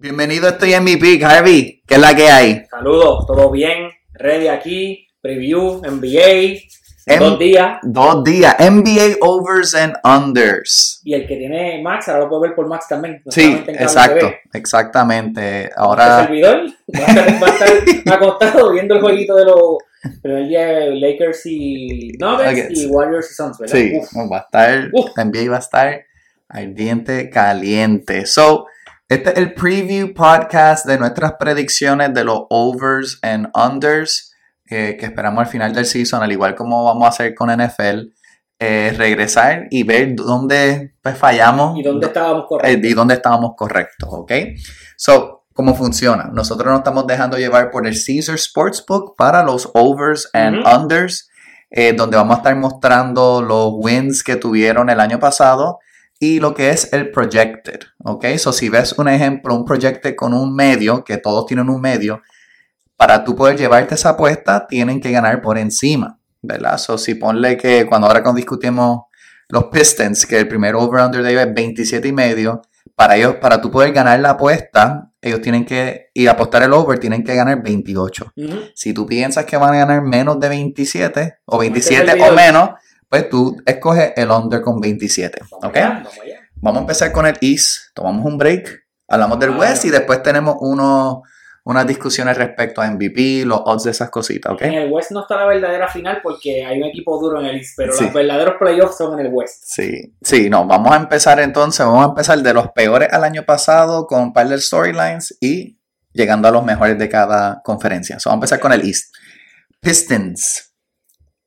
Bienvenido a Estoy en mi pick, Harvey. ¿Qué es la que hay? Saludos, todo bien, ready aquí, preview, NBA, Em- dos días. Dos días. NBA overs and unders. Y el que tiene Max, ahora lo puede ver por Max también. no Sí, exacto. Exactamente. Este Ahora. servidor va a estar, va a estar acostado viendo el jueguito de los primer día de Lakers y Nuggets y Warriors y Suns, ¿verdad? Sí, Uf, va a estar. Uf. NBA va a estar ardiente, caliente. So, este es el preview podcast de nuestras predicciones de los overs and unders eh, que esperamos al final del season, al igual como vamos a hacer con NFL. eh, regresar y ver dónde pues, fallamos ¿Y dónde estábamos eh, correctos? y dónde estábamos correctos, ¿ok? So, ¿cómo funciona? Nosotros nos estamos dejando llevar por el Caesar Sportsbook para los overs and unders, eh, donde vamos a estar mostrando los wins que tuvieron el año pasado y lo que es el projected, ¿ok? So, si ves un ejemplo, un projected con un medio, que todos tienen un medio, para tú poder llevarte esa apuesta, tienen que ganar por encima, ¿verdad? So, si ponle que cuando ahora cuando discutimos los Pistons, que el primer over-under de ellos es 27 y medio, para ellos, para tú poder ganar la apuesta, ellos tienen que, y apostar el over, tienen que ganar 28. Ujú. Si tú piensas que van a ganar menos de 27 o Este es 27 el o menos, pues tú escoges el under con 27, Vamos ¿ok? allá, vamos allá. Vamos a empezar con el East, tomamos un break, hablamos del Claro. West y después tenemos uno, unas discusiones respecto a MVP, los odds de esas cositas, ¿ok? En el West no está la verdadera final porque hay un equipo duro en el East, pero Sí. los verdaderos playoffs son en el West. Sí, sí, no, vamos a empezar entonces, vamos a empezar de los peores al año pasado con un par de storylines y llegando a los mejores de cada conferencia. So, vamos a empezar con el East. Pistons,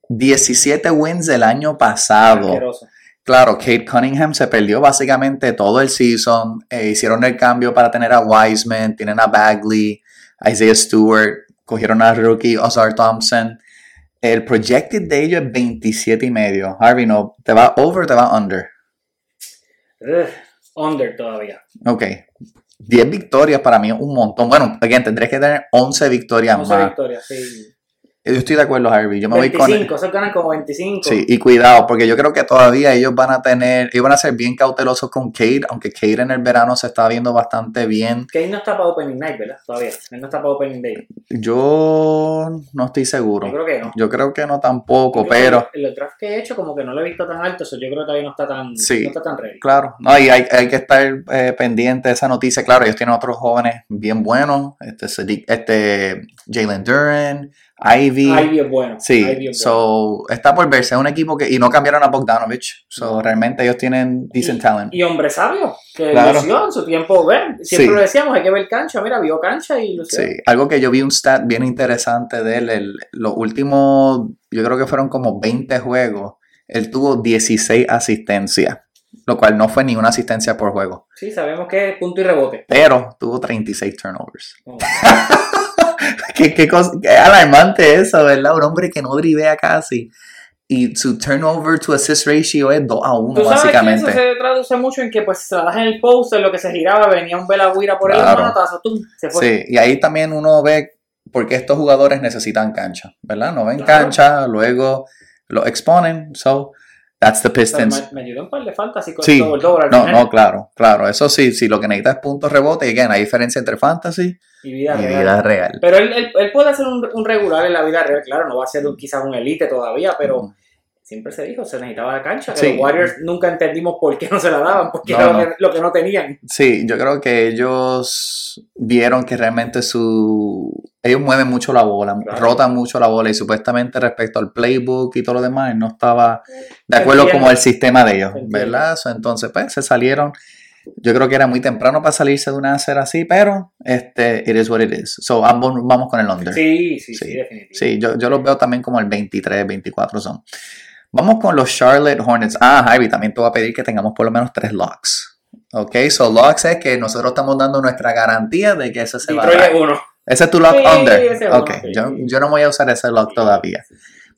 17 wins del año pasado. Asqueroso. Claro, Kate Cunningham se perdió básicamente todo el season. eh, hicieron el cambio para tener a Wiseman, tienen a Bagley, Isaiah Stewart, cogieron a rookie Ozar Thompson. El projected de ellos es 27 y medio. Harvey, no, ¿te va over o te va under? Ugh, under todavía. Ok. 10 victorias para mí es un montón. Bueno, again, tendrías que tener 11 victorias 11 más. victorias, sí. Yo estoy de acuerdo, Harvey. Yo me voy con. 25, esos ganan como 25. Sí, y cuidado, porque yo creo que todavía ellos van a tener, ellos van a ser bien cautelosos con Cade, aunque Cade en el verano se está viendo bastante bien. Kane no está para Opening Night, ¿verdad? Todavía. Él no está para Opening Day. Yo no estoy seguro. Yo creo que no. Yo creo que no tampoco, pero que El, draft que he hecho, como que no lo he visto tan alto, eso yo creo que todavía no está tan, Sí. no está tan ready. claro, no, y hay, hay que estar eh, pendiente de esa noticia. Claro, ellos tienen otros jóvenes bien buenos, este, este Jalen Duran, Ivy. Ivy es bueno. Sí, Ivy es bueno. so está por verse. Es un equipo que. Y no cambiaron a Bogdanovich. So realmente ellos tienen decent talent. Y hombre sabio, que Claro. lució en su tiempo, ven, siempre Sí. lo decíamos, hay que ver cancha, mira, vio cancha y lució. Sí, algo que yo vi un stat bien interesante de él, el- los últimos, yo creo que fueron como 20 juegos, él tuvo 16 asistencias, lo cual no fue ni una asistencia por juego, Sí, sabemos que es punto y rebote. pero tuvo 36 turnovers. Oh, qué, qué cosa- qué alarmante eso, ¿verdad? Un hombre que no drivea casi y su turnover to assist ratio es 2 a 1 Tú sabes que básicamente. eso se traduce mucho en que pues se la das en el post, en lo que se giraba, venía un Belagüira por ahí, Claro. un manotazo, tum, se fue. Sí, y ahí también uno ve por qué estos jugadores necesitan cancha, ¿verdad? No ven Claro. cancha, luego lo exponen, so that's the Pero Pistons. me, me ayudó un par de fantasy con Sí, el doble al No, final. no, claro, claro, eso sí, si lo que necesita es puntos rebote, y again, hay diferencia entre fantasy Y vida y real. vida real. Pero él, él, él puede ser un, un regular en la vida real, claro, no va a ser un- quizás un elite todavía, pero siempre se dijo, se necesitaba la cancha. que Sí. Los Warriors nunca entendimos por qué no se la daban, porque No, era lo, no. que, lo que no tenían. Sí, yo creo que ellos vieron que realmente su... Ellos mueven mucho la bola, Claro. rotan mucho la bola y supuestamente respecto al playbook y todo lo demás, no estaba de acuerdo Entiendo. como el sistema de ellos, Entiendo. ¿verdad? So, entonces, pues, se salieron. Yo creo que era muy temprano para salirse de una hacer así, pero este, it is what it is. So, ambos vamos con el under. Sí, sí, Sí. sí, definitivamente. Sí, yo, yo los veo también como el 23, 24 son. Vamos con los Charlotte Hornets. Ah, Javi, también te voy a pedir que tengamos por lo menos tres locks. Ok, so locks es que nosotros estamos dando nuestra garantía de que ese se va a dar. uno. Ese es tu lock Sí, under. Ok, uno, sí. yo, yo no voy a usar ese lock todavía.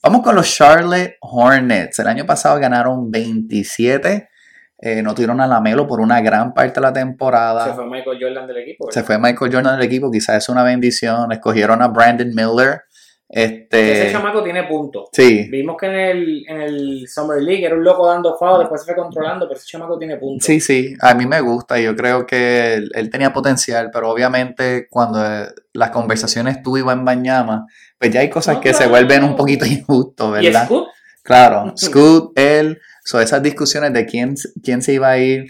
Vamos con los Charlotte Hornets. El año pasado ganaron 27. Eh, no tuvieron a Lamelo por una gran parte de la temporada. Se fue Michael Jordan del equipo. Se ¿verdad? fue Michael Jordan del equipo, quizás es una bendición. Escogieron a Brandon Miller, Este, Ese chamaco tiene puntos. sí, Vimos que en el, en el Summer League era un loco dando foul, después se fue controlando, pero ese chamaco tiene puntos. sí, sí, a mí me gusta. Yo creo que él, él tenía potencial, pero obviamente cuando eh, las conversaciones tú y en Bañama, pues ya hay cosas No, que se vuelven un poquito injustos, Y ¿verdad? Scoot, Claro, Scoot, él, so esas discusiones de quién, quién se iba a ir.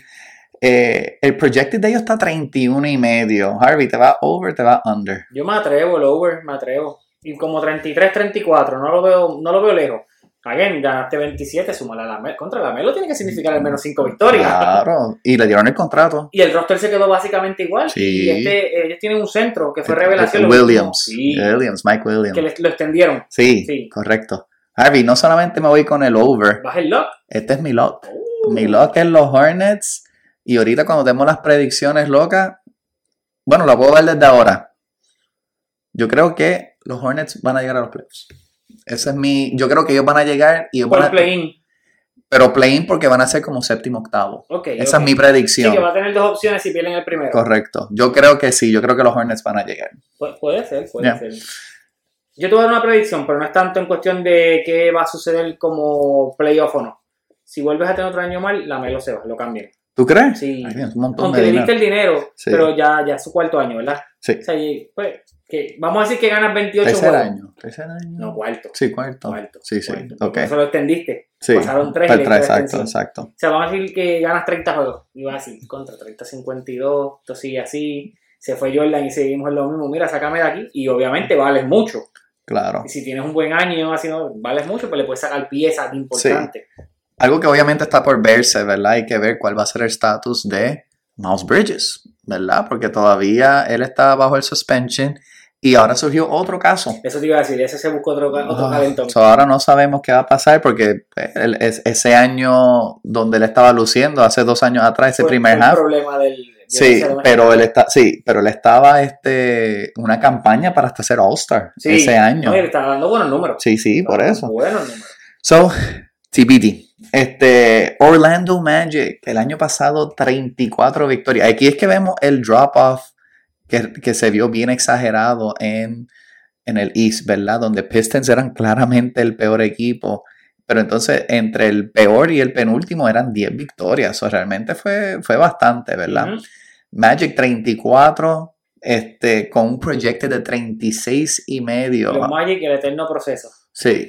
Eh, el projected de ellos está 31 y medio. Harvey, ¿te va over, te va under? yo me atrevo, el over, me atrevo. Y como 33, 34, no lo veo, no lo veo lejos. Again, ganaste 27, súmale a la Melo. Contra la Melo tiene que significar al menos 5 victorias. Claro, y le dieron el contrato. Y el roster se quedó básicamente igual. Sí. Y este, ellos tienen un centro que fue revelación. lo Williams, último. Sí, Williams, Mike Williams. que les- lo extendieron. Sí, Sí. correcto. Harvey, no solamente me voy con el over, Baja el lock. este es mi lock. Uh. Mi lock es los Hornets. Y ahorita cuando tenemos las predicciones locas, bueno, lo puedo ver desde ahora. Yo creo que los Hornets van a llegar a los playoffs. Ese es mi. Yo creo que ellos van a llegar y Por van el a, play-in. pero play-in porque van a ser como séptimo octavo. Ok. Esa es mi Sí, predicción. que va a tener dos opciones si pierden el primero. Correcto. Yo creo que sí. Yo creo que los Hornets van a llegar. Pu- puede ser, puede ser. Yo te voy a dar una predicción, pero no es tanto en cuestión de qué va a suceder como playoff o no. Si vuelves a tener otro año mal, la Melo se va, lo cambian. ¿Tú crees? Sí. Ay, es un montón Aunque de le diste el dinero, Sí. pero ya, ya es su cuarto año, ¿verdad? Sí. O sea, pues, que, vamos a decir que ganas 28 Tercer juegos. año. Tercer año. No, cuarto. Sí, cuarto. Cuarto. Sí, sí. cuarto. Eso lo extendiste. Sí. Pasaron tres Para tres, exacto, exacto. O sea, vamos a decir que ganas 30 juegos. Y vas así, contra 30-52, esto sigue así. Se fue Jordan y seguimos en lo mismo. Mira, sácame de aquí. Y obviamente vales mucho. Claro. Y si tienes un buen año haciendo, vales mucho, pues le puedes sacar piezas importantes. Algo que obviamente está por verse, ¿verdad? Hay que ver cuál va a ser el estatus de Miles Bridges, ¿verdad? Porque todavía él está bajo el suspension y ahora surgió otro caso. Eso te iba a decir, ese se buscó otro, otro Ah, calentón. so ahora no sabemos qué va a pasar porque él- es- ese año donde él estaba luciendo, hace dos años atrás, ese primer el half, problema del. de Sí, pero él está, sí, pero él estaba este una campaña para hasta ser All-Star Sí, ese año. No, él está dando buenos números. Sí, sí, por eso. Buenos números. So, TBD. Este, Orlando Magic, el año pasado 34 victorias. Aquí es que vemos el drop-off que, que se vio bien exagerado en, en el East, ¿verdad? Donde Pistons eran claramente el peor equipo. Pero entonces, entre el peor y el penúltimo eran 10 victorias. O realmente fue, fue bastante, ¿verdad? Ujú. Magic 34, este, con un proyecto de 36 y medio. Los Magic el eterno proceso. Sí.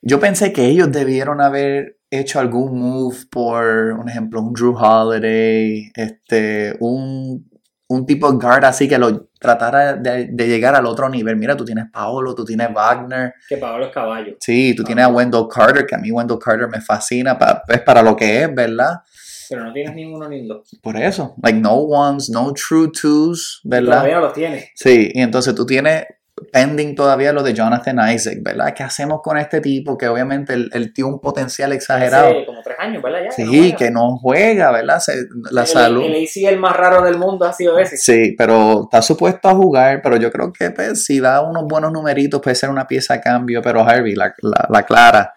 Yo pensé que ellos debieron haber hecho algún move por, un ejemplo, un Drew Holiday, este, un, un tipo de guard así que lo tratara de, de llegar al otro nivel. Mira, tú tienes Paolo, tú tienes Wagner, Que Pablo es caballo. sí, tú tienes a Wendell Carter, que a mí Wendell Carter me fascina, pa- pues para lo que es, ¿verdad? Pero no tienes ninguno ni dos. Por eso, like no ones, no true twos, ¿verdad? Todavía los tienes. Sí, y entonces tú tienes pending todavía lo de Jonathan Isaac, ¿verdad? ¿Qué hacemos con este tipo que obviamente él, él tiene un potencial exagerado? Hace como tres años, ¿verdad? Ya, Sí, no que no juega, ¿verdad? Se- la el, salud. El ACL más raro del mundo ha sido ese. Sí, pero está supuesto a jugar, pero yo creo que pues, si da unos buenos numeritos puede ser una pieza a cambio, pero Harvey, la, la, la clara,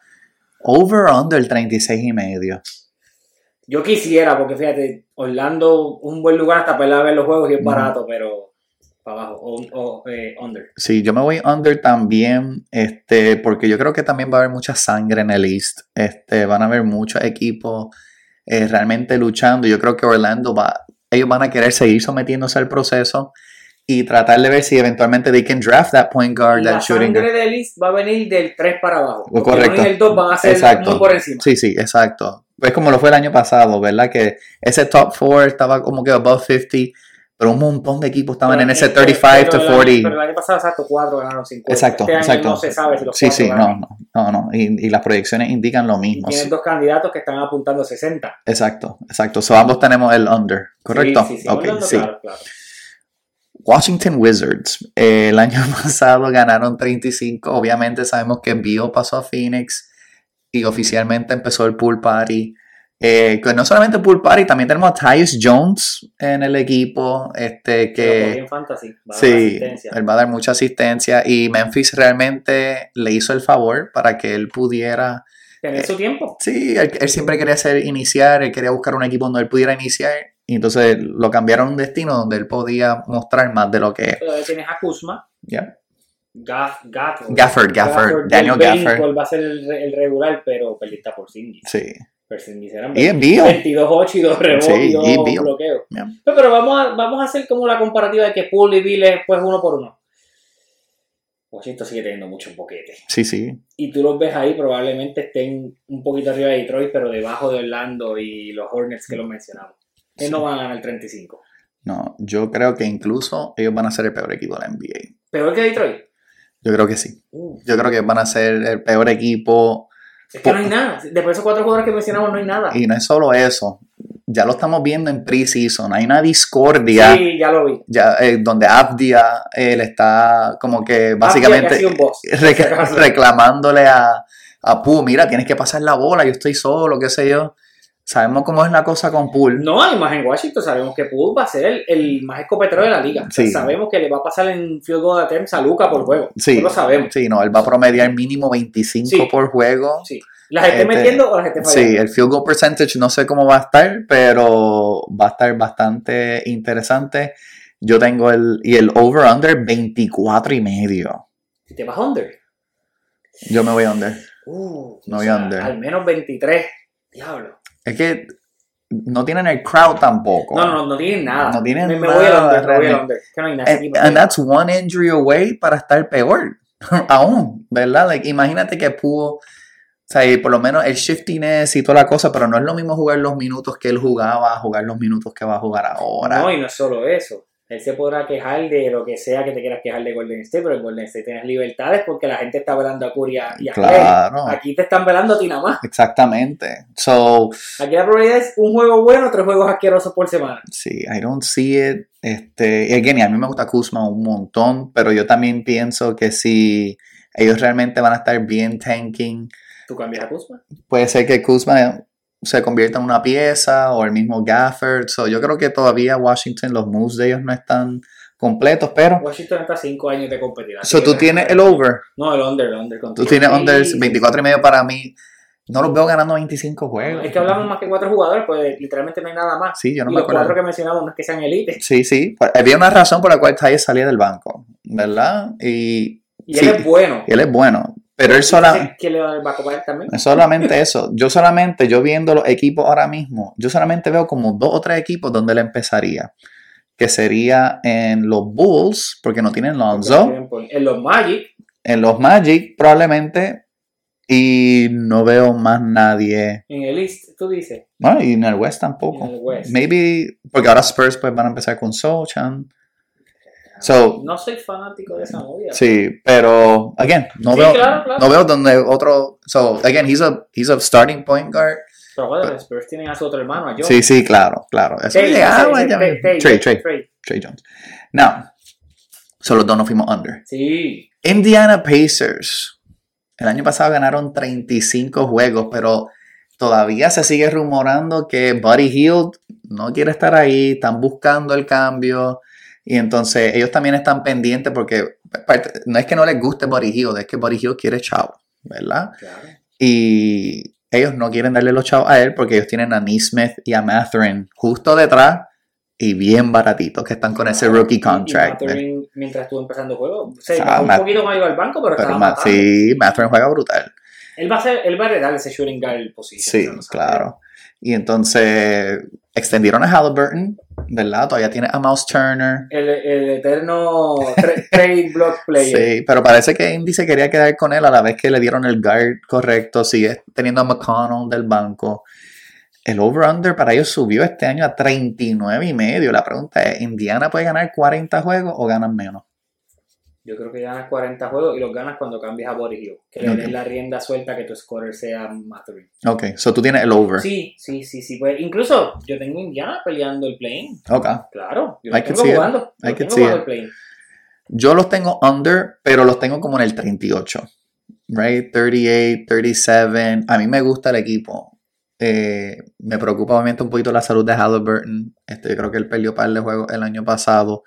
over under 36 y medio. Yo quisiera, porque fíjate, Orlando, un buen lugar hasta para ver los juegos y es barato, pero para abajo, o, o, eh, under. Sí, yo me voy under también, este, porque yo creo que también va a haber mucha sangre en el East. Este, van a haber muchos equipos eh, realmente luchando. Yo creo que Orlando va, ellos van a querer seguir sometiéndose al proceso y tratar de ver si eventualmente they can draft that point guard, La that shooting sangre guard. del East va a venir del 3 para abajo. Porque Correcto. el 1 y el 2 van a ser Exacto. muy por encima. Sí, sí, exacto. Es como lo fue el año pasado, ¿verdad? Que ese top four estaba como que above 50, pero un montón de equipos estaban en ese Pero- 35 to pero el año- 40. Pero el año pasado, exacto, 4 ganaron 50. Exacto, este año exacto. no se sabe si los Sí, cuatro sí, no, ganan. no, no, no. Y, y las proyecciones indican lo Y mismo. tienes sí. dos candidatos que están apuntando a 60. Exacto, exacto. So ambos tenemos el under, ¿correcto? Sí, sí, claro, claro. Washington Wizards. eh, el año pasado ganaron 35. Obviamente sabemos que Bio pasó a Phoenix y oficialmente empezó el pool party. Eh, que no solamente pool party, también tenemos a Tyus Jones en el equipo. Este Pero que fantasy. Va a dar sí, él va a dar mucha asistencia. Y Memphis realmente le hizo el favor para que él pudiera Tener eh, su tiempo. Sí, él, él siempre quería hacer iniciar, él quería buscar un equipo donde él pudiera iniciar y entonces lo cambiaron a un destino donde él podía mostrar más de lo que es. Todavía tienes a Kuzma. ¿ya? Gaff, Gafford. Gafford, Gafford, Daniel Gafford. va a ser el, re- el regular, pero perdiste a Porzingis. Sí. Y es bio. 22-8 y 2 rebotes Sí, y 2 y bio. bloqueos. Yeah. Pero, pero vamos, a, vamos a hacer como la comparativa de que Poole y Bill es pues uno por uno. Washington sigue teniendo mucho boquete. Sí, sí. Y tú los ves ahí, probablemente estén un poquito arriba de Detroit, pero debajo de Orlando y los Hornets que los mencionamos. Ellos no van a ganar el 35. No, yo creo que incluso ellos van a ser el peor equipo de la NBA. ¿Peor que Detroit? Yo creo que sí. Uh, Yo creo que van a ser el peor equipo. Es que no hay nada. Después de esos cuatro jugadores que mencionamos, no hay nada. Y no es solo eso. Ya lo estamos viendo en preseason. Hay una discordia. Sí, ya lo vi. Ya, eh, donde Abdia él está como que básicamente boss, rec- reclamándole a, a Pooh, mira, tienes que pasar la bola, yo estoy solo, qué sé yo. Sabemos cómo es la cosa con Poole. No, y más en Washington sabemos que Poole va a ser el, el más escopetero de la liga. O sea, Sí. sabemos que le va a pasar en field goal attempts a Luca por juego. Sí. Eso lo sabemos. Sí, no, él va a promediar mínimo 25 Sí. por juego. Sí. ¿Las esté Este, metiendo o las esté fallando? Sí, el field goal percentage no sé cómo va a estar, pero va a estar bastante interesante. Yo tengo el, y el over-under 24 y medio. Te vas under. Yo me voy under. Uh, No voy sea, under. Al menos 23. Diablo. Es que no tienen el crowd tampoco. No, no, no tienen nada. No tienen me, me nada, voy under, me voy under. Que no hay nada. And, that's one injury away para estar peor. Aún, ¿verdad? Like, imagínate que pudo. O sea, y por lo menos el shiftiness y toda la cosa, pero no es lo mismo jugar los minutos que él jugaba a jugar los minutos que va a jugar ahora. No, y no es solo eso. Él se podrá quejar de lo que sea que te quieras quejar de Golden State, pero en Golden State tienes libertades porque la gente está velando a Curry y a a Clay. claro, Aquí te están velando a ti nada más. exactamente. So, Aquí la probabilidad es un juego bueno, tres juegos asquerosos por semana. sí, I don't see it. Este, again, a mí me gusta Kuzma un montón, pero yo también pienso que si ellos realmente van a estar bien tanking, ¿Tú cambias a Kuzma? puede ser que Kuzma se convierta en una pieza o el mismo Gafford. So, yo creo que todavía Washington, los moves de ellos no están completos, pero... Washington está a cinco años de competir. So, tú tienes el over. No, el under, el under. Tú contigo. tienes Sí. under 24 y medio para mí. No los veo ganando 25 juegos. Es que hablamos más que cuatro jugadores, pues literalmente no hay nada más. Sí, yo no y me los cuatro que mencionamos no es que sean elite. Sí, sí. Había una razón por la cual Tyus salía del banco, ¿verdad? Y, Y Sí. él es bueno. y él es bueno. Pero él sola, ¿Quién le va a también? es solamente eso. Yo solamente, yo viendo los equipos ahora mismo, yo solamente veo como dos o tres equipos donde él empezaría. Que sería en los Bulls, porque no tienen Lonzo. En los Magic, En los Magic, probablemente. Y no veo más nadie. en el East, tú dices. Bueno, y en el West tampoco. En el West. Maybe, porque ahora Spurs pues van a empezar con Sochan. So, No soy fanático de esa movida. sí, pero, again, no Sí, veo, claro, claro. no veo donde otro, so, again, he's a, he's a starting point guard. Pero bueno, los Spurs tienen a su otro hermano, a. Sí, sí, claro, claro. Eso Trey, Trey, Trey, Trey, Trey, Trey. Jones. Now, so los dos nos fuimos under. Sí. Indiana Pacers. El año pasado ganaron 35 juegos, pero todavía se sigue rumorando que Buddy Hield no quiere estar ahí, están buscando el cambio. Y entonces ellos también están pendientes porque parte- no es que no les guste Buddy Hield, es que Buddy Hield quiere chavo, ¿verdad? Claro. Y ellos no quieren darle los chavos a él porque ellos tienen a Neesmith y a Matherin justo detrás y bien baratitos que están con ese rookie Y- y contract. Mathurin, mientras estuvo empezando el juego, se bajó un Matt- poquito más iba al banco, pero, Pero estaba sí, Matherin juega brutal. Él va a ser, él va a heredar ese shooting guard position. Sí, claro. Y entonces extendieron a Halliburton, ¿verdad? Todavía tiene a Mouse Turner. El, el eterno tra- trade block player. Sí, pero parece que Indy se quería quedar con él a la vez que le dieron el guard correcto. Sigue teniendo a McConnell del banco. El over-under para ellos subió este año a 39 y medio. La pregunta es, ¿Indiana puede ganar 40 juegos o ganan menos? Yo creo que ganas 40 juegos y los ganas cuando cambias a Body Hill. Que le Ok. des la rienda suelta que tu scorer sea Mathurin. Ok, so tú tienes el over. Sí, sí, sí, sí. Pues incluso yo tengo Indiana peleando el play Ok. Claro, yo I tengo jugando. I Lo can tengo jugando el play Yo los tengo under, pero los tengo como en el 38. Right? 38, 37. A mí me gusta el equipo. Eh, me preocupa obviamente un poquito la salud de Halliburton. Este, yo creo que él perdió par de juegos el año pasado.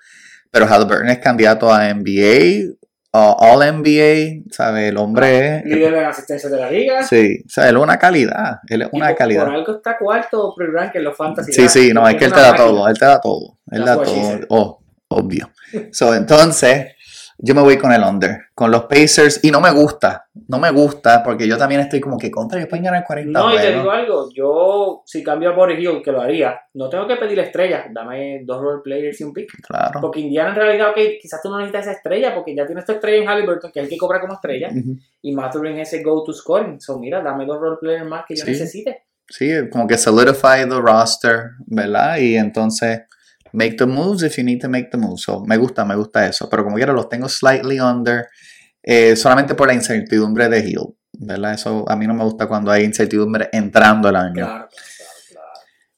Pero Halliburton es candidato a NBA, a All NBA, ¿sabe? El hombre es. Líder en asistencia de la liga. Sí, o sea, él es una calidad. Él es una por, calidad. por algo está cuarto pre-rank en los fantasy. Sí, sí, no, es que él te da todo, él te da todo, él da todo, oh, obvio. So, entonces, Yo me voy con el under, con los Pacers, y no me gusta, no me gusta, porque yo también estoy como que contra, ellos pueden ganar 40 No, y te digo algo, yo si cambio a Boris Hill, que lo haría, no tengo que pedir estrellas, dame dos role players y un pick. Claro. Porque Indiana en realidad, ok, quizás tú no necesitas esa estrella, porque ya tienes tu estrella en Halliburton, que es el que cobra como estrella, Ujú. y Mathurin es ese go-to scoring. So, mira, dame dos role players más que yo Sí. necesite. Sí, como que solidify the roster, ¿verdad? Y entonces, make the moves if you need to make the moves. So, me gusta, me gusta eso. Pero como quiera, los tengo slightly under, eh, solamente por la incertidumbre de Hill, ¿verdad? Eso a mí no me gusta cuando hay incertidumbre entrando el año. Claro, claro, claro.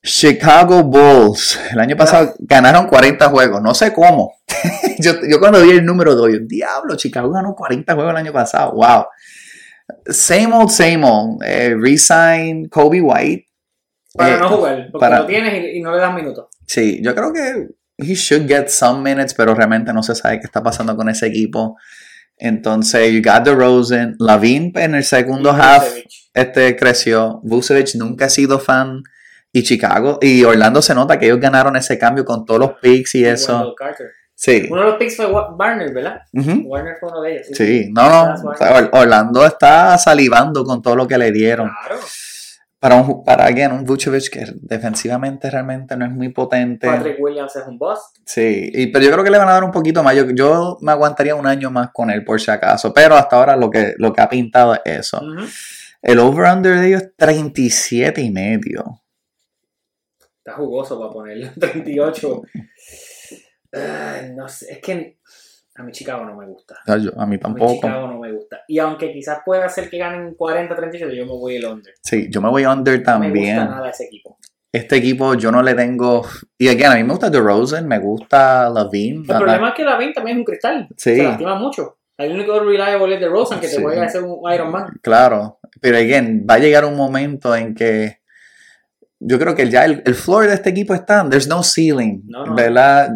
Chicago Bulls, el año pasado ganaron 40 juegos, no sé cómo. yo, yo cuando vi el número doy, diablo, Chicago ganó 40 juegos el año pasado, wow. Same old, same old. Eh, resign Kobe White. Para Eh, no jugar, porque para- lo tienes y, y no le das minutos. Sí, yo creo que he should get some minutes, pero realmente no se sabe qué está pasando con ese equipo. Entonces, you got the Rosen, Lavin en el segundo half este creció. Vucevic nunca ha sido fan. Y Chicago y Orlando se nota que ellos ganaron ese cambio con todos los picks y Y eso. Sí. Uno de los picks fue Wa- Warner, ¿verdad? Warner fue uno de ellos. Sí, no, no. o sea, Or- Orlando está salivando con todo lo que le dieron. Claro. Para un, para again, un Vucevic que defensivamente realmente no es muy potente. Patrick Williams es un boss. Sí, y, pero yo creo que le van a dar un poquito más. Yo, yo me aguantaría un año más con él por si acaso. Pero hasta ahora lo que, lo que ha pintado es eso. El over-under de ellos es 37 y medio. Está jugoso para ponerle 38. Ay, no sé, es que a mi Chicago no me gusta. Sea, yo- a mí A mi tampoco. Chicago no me gusta. Y aunque quizás pueda ser que ganen 40, 38, yo me voy el under. Sí, yo me voy under No me también. gusta nada ese equipo. Este equipo yo no le tengo. Y again, a mí me gusta DeRozan, me gusta Lavine. El problema es que la Vin también es un cristal. Sí. Se lastima mucho. El único reliable es de Rosen que te Sí. puede hacer un Iron Man. Claro, pero again, va a llegar un momento en que yo creo que ya el, el floor de este equipo está, there's no ceiling, No, no. ¿verdad?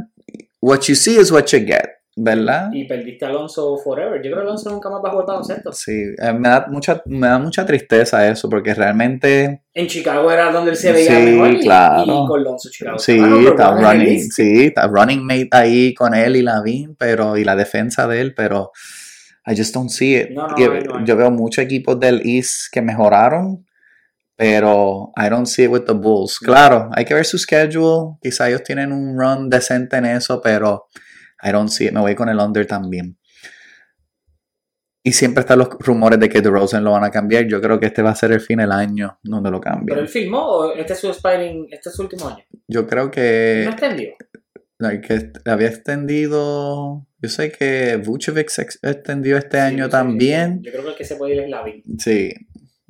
What you see is what you get, ¿verdad? Y perdiste a Alonso forever. Yo creo que Alonso nunca más va a jugar baloncesto. Sí, eh, me da mucha, me da mucha tristeza eso, porque realmente En Chicago era donde él se veía Sí, mejor. claro. Y con Alonso Chicago. sí, Ah, no, está running, sí, está running mate ahí con él y Lavin, pero y la defensa de él, pero I just don't see it. No, no, Y, hay, no hay. Yo veo muchos equipos del East que mejoraron, pero I don't see it with the Bulls. Claro, hay que ver su schedule, quizá ellos tienen un run decente en eso, pero I don't see it. Me voy con el under también. Y siempre están los rumores de que DeRozan lo van a cambiar. Yo creo que este va a ser el fin del año donde lo Pero cambien. él filmó o este es su expiring, este es su último año. Yo creo que no extendió. que había extendido. Yo sé que Vucevic se ex- extendió este año Sí, también. Yo creo que el que se puede ir es Lavin. Sí.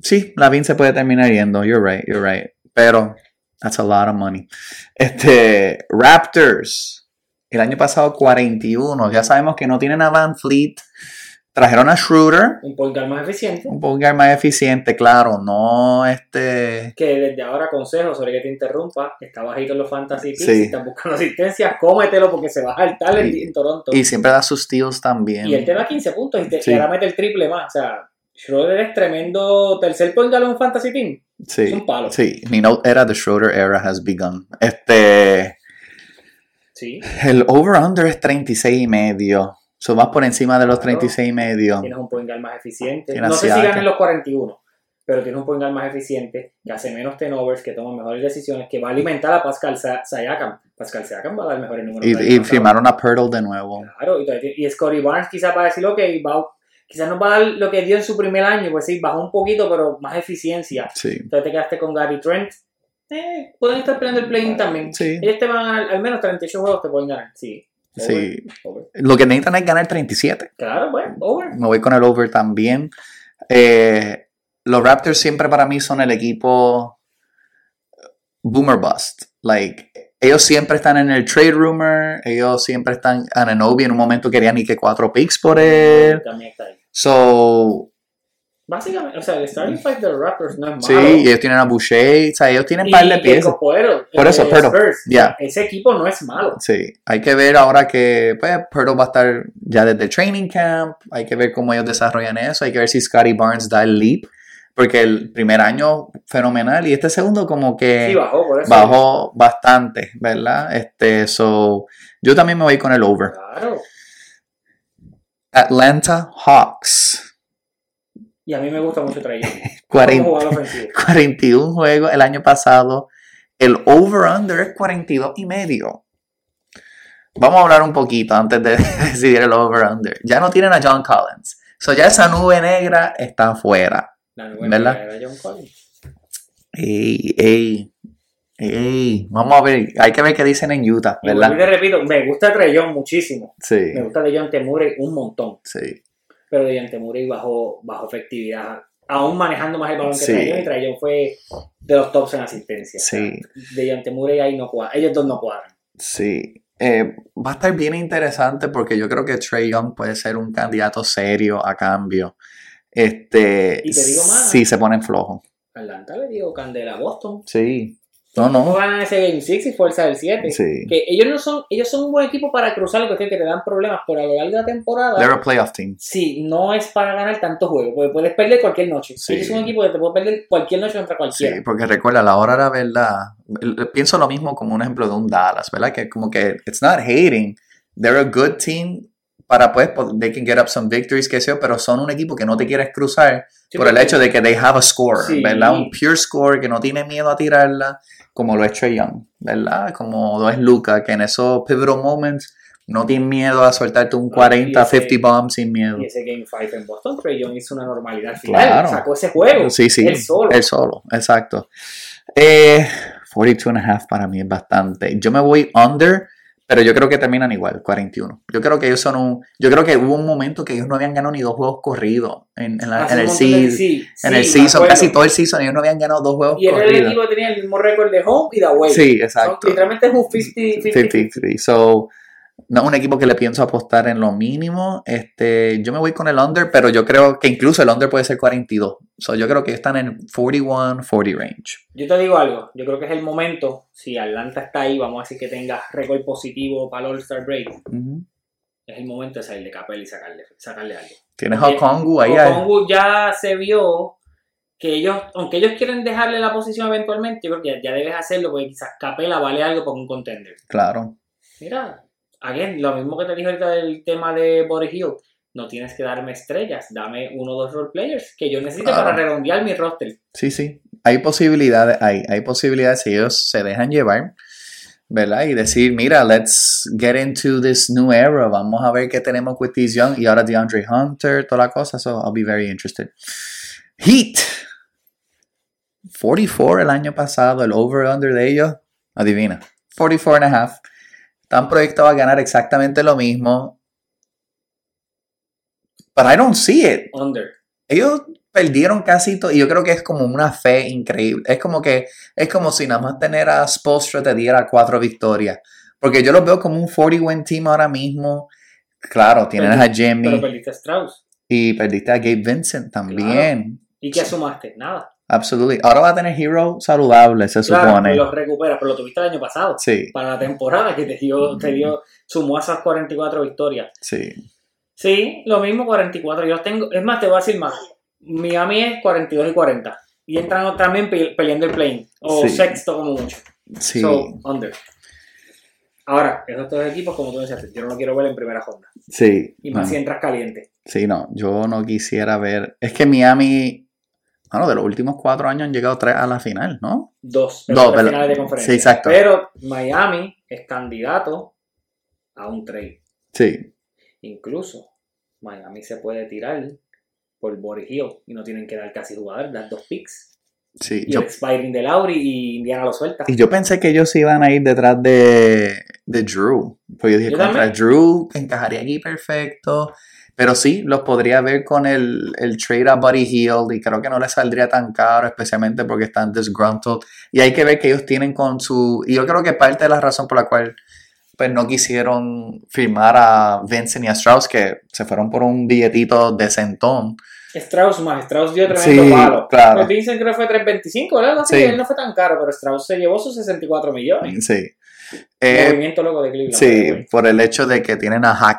Sí, Lavin se puede terminar yendo. You're right, you're right. Pero, that's a lot of money. Este, Raptors. El año pasado 41. Ya sabemos que no tienen a Van Fleet. Trajeron a Schroeder. Un point guard más eficiente. Un poco más eficiente, claro. No este. Que desde ahora consejo sobre que te interrumpa. Está bajito en los fantasy picks. Sí. Si estás buscando asistencia, cómetelo porque se va a saltar en, Toronto. Y siempre da sus steals también. Y él te da 15 puntos y, te, Sí. y ahora mete el triple más. O sea, Schroeder es tremendo tercer en un fantasy team. Sí. Es un palo. Sí, mi note era The Schroeder Era has begun. Este. Sí. El over-under es 36 y medio. So vas por encima de los Claro. 36 y medio. Tienes un point guard más eficiente. Tienes no sé si ganen los 41, pero tienes un point guard más eficiente, que hace menos turnovers, que toma mejores decisiones, que va a alimentar a Pascal Sa- Sayakam. Pascal Sayakam va a dar mejores números. Y, y firmaron a Pirtle de nuevo. Claro, y, Scotty Barnes quizás va a decir, ok, va, quizás nos va a dar lo que dio en su primer año, pues sí, bajó un poquito, pero más eficiencia. Sí. Entonces te quedaste con Gary Trent. Eh, pueden estar peleando el play-in también. Sí. Ellos te van a ganar, al menos 38 juegos te pueden ganar. Sí. Over, Sí. over. Lo que necesitan es ganar 37. Claro, bueno, over. Me voy con el over también. Eh, los Raptors siempre para mí son el equipo boomer bust. Like, ellos siempre están en el trade rumor. Ellos siempre están. Ananobi en un momento querían ni que cuatro picks por él. También está ahí. So, Básicamente, o sea, el starting five de los Raptors no es malo. sí, y ellos tienen a Boucher. O sea, ellos tienen y, par de el piezas. Por el eso, Spurs, ya. Ese equipo no es malo. Sí, hay que ver ahora que pues, Pirtle va a estar ya desde training camp, hay que ver cómo ellos desarrollan eso, hay que ver si Scotty Barnes da el leap, porque el primer año fenomenal y este segundo como que Sí, bajó, por eso. bajó bastante, ¿verdad? Este, so, yo también me voy con el over. Claro. Atlanta Hawks. Y a mí me gusta mucho Trae Young. 40 Como jugador ofensivo. 41 juegos el año pasado. El over-under es 42 y medio. Vamos a hablar un poquito antes de decidir el over-under. Ya no tienen a John Collins. So ya esa nube negra está afuera. La nube ¿Verdad? negra era John Collins. Ey, ey, ey. Vamos a ver. Hay que ver qué dicen en Utah, ¿verdad? y te repito, me gusta Young muchísimo. Sí, Me gusta de John Temure un montón. sí. Pero de John Temure bajo, bajo efectividad. Aún manejando más el balón que Sí. Y Trae Young fue de los tops en asistencia. Sí. De Temure ahí no cuadran. Ellos dos no cuadran. Sí. Eh, va a estar bien interesante porque yo creo que Trey Young puede ser un candidato serio a cambio. Este, Y te digo más. si se ponen flojos. Atlanta le dio candela a Boston. Sí. No, No ganan ese Game 6 y fuerza del 7. Sí. Que ellos no son, ellos son un buen equipo para cruzar que te dan problemas, pero a lo largo de la temporada, They're a playoff team. sí, no es para ganar tantos juegos, porque puedes perder cualquier noche. Sí. Ellos son un equipo que te puede perder cualquier noche contra Sí, cualquiera. porque recuerda, la hora de la verdad, pienso lo mismo como un ejemplo de un Dallas, ¿verdad? Que como que it's not hating, they're a good team para pues, they can get up some victories, que sea, pero son un equipo que no te quieres cruzar Sí, por el hecho de que they have a score, Sí. ¿verdad? Un pure score que no tiene miedo a tirarla, como lo es Trey Young, ¿verdad? Como lo es Luca, que en esos pivotal moments no tiene miedo a soltarte un 40, y ese- 50 bombs sin miedo. Y ese Game 5 en Boston, Trey Young hizo una normalidad final. Claro. Sacó ese juego. Sí, sí. Él solo. Él solo, exacto. Eh, 42 and a half para mí es bastante. Yo me voy under, pero yo creo que terminan igual, 41. Yo creo que ellos son un. Yo creo que hubo un momento que ellos no habían ganado ni dos juegos corridos en, en la- Hace en un el, season. sí, en sí, el season, casi todo el season, ellos no habían ganado dos juegos Y era el corridos. equipo tenía el mismo récord de home y de away. Sí, exacto. literalmente es un 50-50. 50-50. So, no es un equipo que le pienso apostar en lo mínimo. Este, yo me voy con el under, pero yo creo que incluso el under puede ser 42. So, yo creo que están en 41-40 range. Yo te digo algo, yo creo que es el momento, si Atlanta está ahí, vamos a decir que tenga récord positivo para el All-Star Break, es el momento de salir de Capel y sacarle, sacarle algo. Tienes a Kongu ahí. Okongu ya se vio que ellos, aunque ellos quieren dejarle la posición eventualmente, yo creo que ya, ya debes hacerlo porque quizás Capela vale algo por un contender. Claro. Mira, again, lo mismo que te dije ahorita del tema de Boris Hill, no tienes que darme estrellas, dame uno o dos role players que yo necesito Claro. para redondear mi roster. Sí, sí. Hay posibilidades, hay, hay posibilidades si ellos se dejan llevar, ¿verdad? Y decir, mira, let's get into this new era. Vamos a ver qué tenemos with these young. Y ahora DeAndre Hunter, toda la cosa. So I'll be very interested. Heat. 44 el año pasado, el over-under de ellos. Adivina. 44 and a half. Están proyectados a ganar exactamente lo mismo. But I don't see it Under. ellos perdieron casi todo y yo creo que es como una fe increíble. Es como que es como si nada más tener a Spolstra te diera cuatro victorias. Porque yo los veo como un 40 win team ahora mismo. Claro, tienes a Pero Jimmy perdiste a Strauss. y perdiste a Gabe Vincent también. ¿Y qué sumaste? Nada. Absolutely. Ahora va a tener Hero saludable, se Claro, supone. los recuperas, pero lo tuviste el año pasado. Sí, Para la temporada que te dio, te dio, sumó esas 44 victorias. sí. Sí, lo mismo 44. Yo tengo, es más, te voy a decir más. Miami es 42 y 40. Y entran también pe- peleando el plane. O Sí. sexto como mucho. Sí. So, under. Ahora, esos dos equipos, como tú decías, yo no lo quiero ver en primera ronda. sí. Y más no. si entras caliente. Sí, no, yo no quisiera ver. Es que Miami, bueno, de los últimos cuatro años han llegado tres a la final, ¿no? Dos, Dos, pero tres ¿verdad? finales de conferencia. Sí, exacto. Pero Miami es candidato a un trade. Sí, Incluso Miami se puede tirar por Boris Hill y no tienen que dar casi jugador, dar dos picks. sí. Y Yo, el expiring de Lauri y Indiana lo suelta. y yo pensé que ellos iban a ir detrás de, de Drew. Porque yo dije, Yo contra también. Drew encajaría aquí perfecto. Pero sí, los podría ver con el, el trade a Buddy Hill y creo que no les saldría tan caro, especialmente porque están disgruntled. Y hay que ver que ellos tienen con su... Y yo creo que parte de la razón por la cual pues no quisieron firmar a Vincent y a Strauss, que se fueron por un billetito de centón. Strauss más, Strauss dio tremendo Sí, palo. claro. Pues Vincent creo que fue 3.25, ¿verdad? Algo así, Sí. él no fue tan caro, pero Strauss se llevó sus 64 millones. Sí. Eh, Movimiento loco de Cleveland. Sí, por el hecho de que tienen a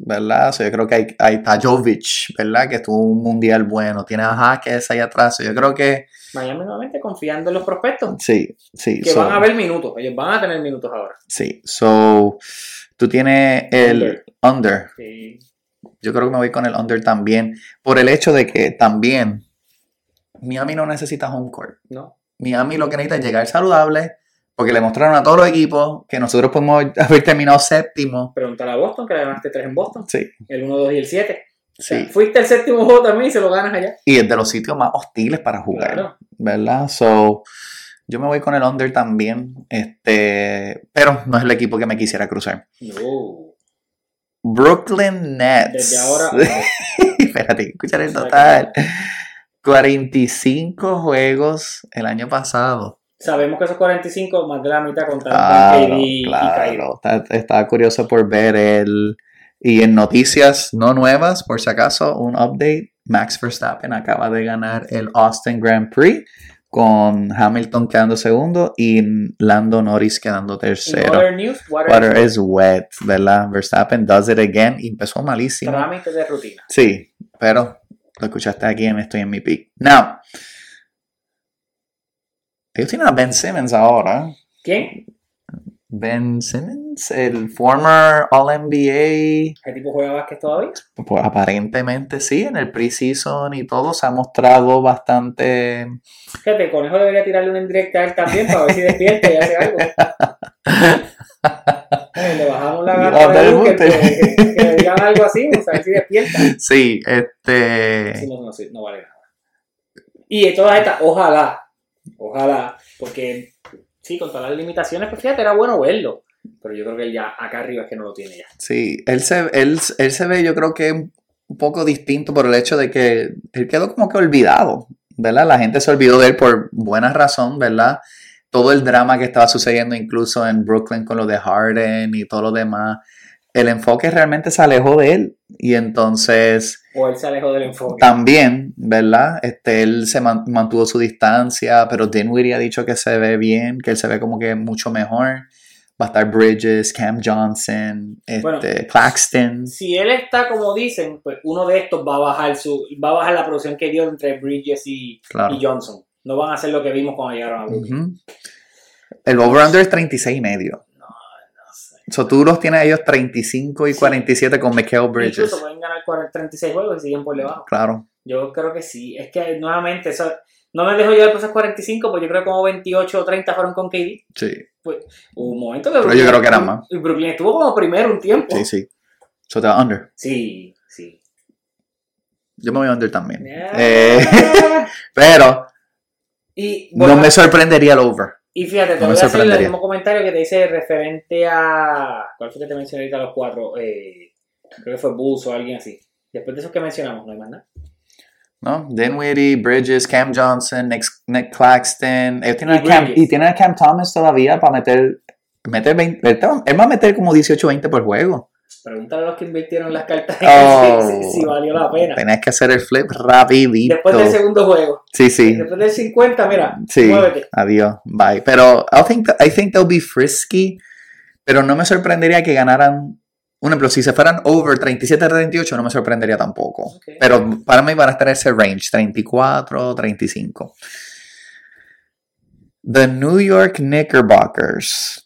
¿verdad? O sea, yo creo que hay, hay Tajovic, ¿verdad? Que tuvo un mundial bueno. Tiene a ahí atrás. Yo creo que Miami nuevamente confiando en los prospectos. sí, sí. Que so- van a ver minutos. Ellos van a tener minutos ahora. Sí, so tú tienes el under. Sí. Yo creo que me voy con el under también. Por el hecho de que también Miami no necesita home court. ¿no? Miami lo que necesita es llegar saludable. Porque le mostraron a todos los equipos que nosotros podemos haber terminado séptimo. Preguntar a Boston, que le ganaste 3 en Boston. Sí, El 1, 2 y el 7. sí. fuiste el séptimo juego también y se lo ganas allá. Y es de los sitios más hostiles para jugar. Claro. ¿verdad? So, yo me voy con el under también, este, pero no es el equipo que me quisiera cruzar. No. Brooklyn Nets. Desde ahora. Espérate, escuchar el total. 45 juegos el año pasado. Sabemos que esos 45, más de la mitad contaron Claro, con KD y claro. Está- Estaba curioso por ver el... Y en noticias no nuevas, por si acaso, un update. Max Verstappen acaba de ganar el Austin Grand Prix con Hamilton quedando segundo y Lando Norris quedando tercero. other news, water, Water is wet, ¿verdad? Verstappen does it again y empezó malísimo. trámite de rutina. Sí, pero lo escuchaste aquí en Estoy en mi pick. Now, ellos tienen a Ben Simmons ahora. ¿Quién? Ben Simmons, el former All-NBA, ¿Qué tipo juega básquet todavía? pues aparentemente sí, en el preseason y todo se ha mostrado bastante... Fíjate, el conejo debería tirarle una indirecta a él también para ver si despierta y hace algo. Le bajamos la No, gata de Luke, buste. que, que- que le digan algo así, pues, a ver si despierta. Sí, este... No, no, sí, no vale nada. Y de todas estas, ojalá, ojalá, porque sí, con todas las limitaciones, pues fíjate, era bueno verlo. Pero yo creo que él ya acá arriba es que no lo tiene ya. Sí, él se, él, él se ve yo creo que un poco distinto por el hecho de que él quedó como que olvidado, ¿verdad? La gente se olvidó de él por buena razón, ¿verdad? Todo el drama que estaba sucediendo incluso en Brooklyn con lo de Harden y todo lo demás, el enfoque realmente se alejó de él y entonces O él se alejó del enfoque. también, ¿verdad? Este, él se man- mantuvo su distancia, pero Dinwiddie ha dicho que se ve bien, que él se ve como que mucho mejor. Va a estar Bridges, Cam Johnson, este, Bueno. Claxton. Si él está como dicen, pues uno de estos va a bajar su, va a bajar la producción que dio entre Bridges y, Claro. y Johnson. No van a hacer lo que vimos cuando llegaron a Brooklyn. Ujú. El over-under es 36 y medio. No, no. So, tú los tienes a ellos 35 y Sí. 47 con Mikhail Bridges. Incluso pueden ganar 40, 36 juegos y siguen por debajo. Claro. Yo creo que sí. Es que nuevamente, eso, no me dejo llevar por esos 45, porque yo creo que como 28 o 30 fueron con KD. Sí, Hubo un momento que Pero yo creo que eran más. Y Brooklyn estuvo como primero un tiempo. sí, sí. So, te under. Sí, sí. Yo me voy under también. Yeah. Eh, pero y, no bueno, me sorprendería el over. Y fíjate, te no voy a hacer el mismo comentario que te hice referente a. ¿Cuál fue que te mencioné ahorita los cuatro? Eh, creo que fue Bulls o alguien así. Después de esos que mencionamos, no hay más nada. ¿No? Dinwiddie, Bridges, Cam Johnson, Nick, Nick Claxton. Ellos tienen Y a Cam, y tienen a Cam Thomas todavía para meter. meter 20, él te va- él va a meter como 18 20 por juego. Pregúntale a los que invirtieron las cartas Oh. si, si- si valió la pena. Tenés que hacer el flip rapidito. Después del segundo juego. Sí, sí. Después del 50, mira, Sí, muévete. adiós, bye. Pero I think, I think they'll be frisky, pero no me sorprendería que ganaran. Un ejemplo, si se fueran over 37-38, no me sorprendería tampoco. Pero para mí van a estar ese range, 34-35. The New York Knickerbockers.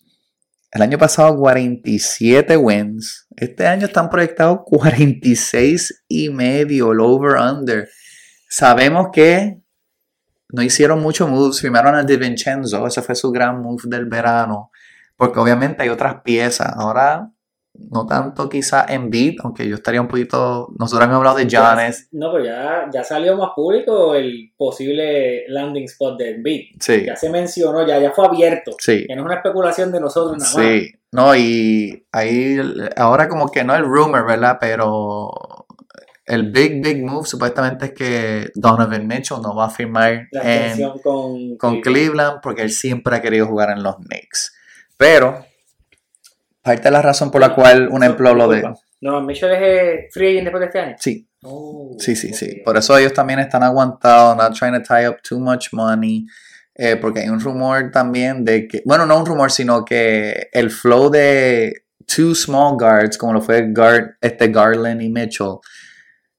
El año pasado 47 wins. Este año están proyectados 46 y medio, el over-under. Sabemos que no hicieron muchos moves. Firmaron a DiVincenzo. Ese fue su gran move del verano. Porque obviamente hay otras piezas. Ahora, no tanto quizá en beat, aunque yo estaría un poquito. Nosotros hemos hablado de Giannis. No, pero ya, ya salió más público el posible landing spot de Embiid. Sí, Ya se mencionó, ya, ya fue abierto. sí. Que no es una especulación de nosotros nada más. Sí, no, y ahí ahora como que no el rumor, ¿verdad? Pero el big, big move supuestamente es que Donovan Mitchell no va a firmar en, con, con Cleveland porque él siempre ha querido jugar en los Knicks. Pero parte de la razón por la cual un ejemplo lo de... No, Mitchell es free agent después de este año. Sí, Oh, sí, sí, sí. ok. Por eso ellos también están aguantados, not trying to tie up too much money. eh, porque hay un rumor también de que, bueno, no un rumor, sino que el flow de two small guards, como lo fue guard, este Garland y Mitchell,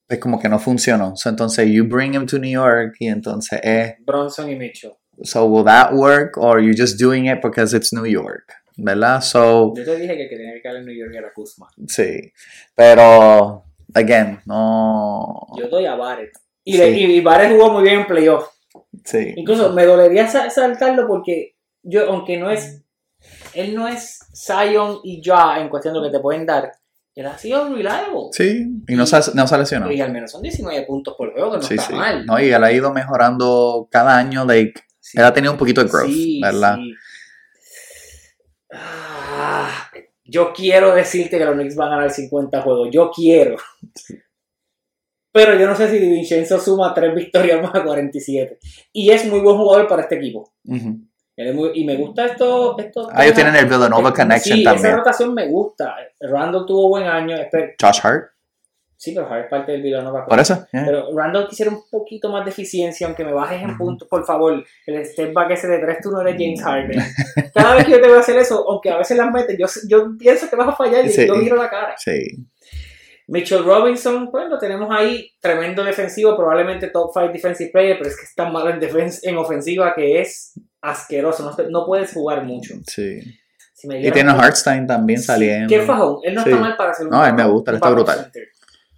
es como que no funcionó. So, entonces, you bring him to New York y entonces, eh, Bronson y Mitchell. so will that work or you just doing it because it's New York? ¿Verdad? So, Yo te dije que el que tenía que caer en New York era Kuzma. Sí, pero again, no. Yo doy a Barrett. Y, Sí. le- y Barrett jugó muy bien en playoff. Sí. Incluso me dolería sa- saltarlo porque yo, aunque no es, él no es Zion y Ya en cuestión de lo que te pueden dar, él ha sido reliable. Sí, y no se, no se lesionó. Y al menos son 19 puntos por juego, que no Sí, está sí. mal. No, y él ha ido mejorando cada año, like, Sí. él ha tenido un poquito de growth, Sí, ¿verdad? sí. Ah, yo quiero decirte que los Knicks van a ganar 50 juegos. Yo quiero. Pero yo no sé si Di Vincenzo suma 3 victorias más a 47. Y es muy buen jugador para este equipo. Y me gusta esto. esto Ah, ellos tienen el Villanova Connection sí, también. esa rotación me gusta. Randall tuvo buen año. espe- Josh Hart, Sí, pero es parte del Villanova. por eso. yeah. Pero Randall quisiera un poquito más de eficiencia, aunque me bajes en puntos, por favor. El step back ese de tres, tú no eres James Harden. Cada vez que yo te voy a hacer eso, aunque a veces las metes, yo, yo pienso que vas a fallar y Sí. yo miro la cara. Sí, Mitchell Robinson, pues lo tenemos ahí, tremendo defensivo, probablemente top 5 defensive player, pero es que es tan malo en, defensa, en ofensiva que es asqueroso, no, puedes jugar mucho. sí. Si Y tiene a Hartstein también saliendo. Qué fajón, él no Sí. está mal para hacer un No, él me gusta, él está brutal. center.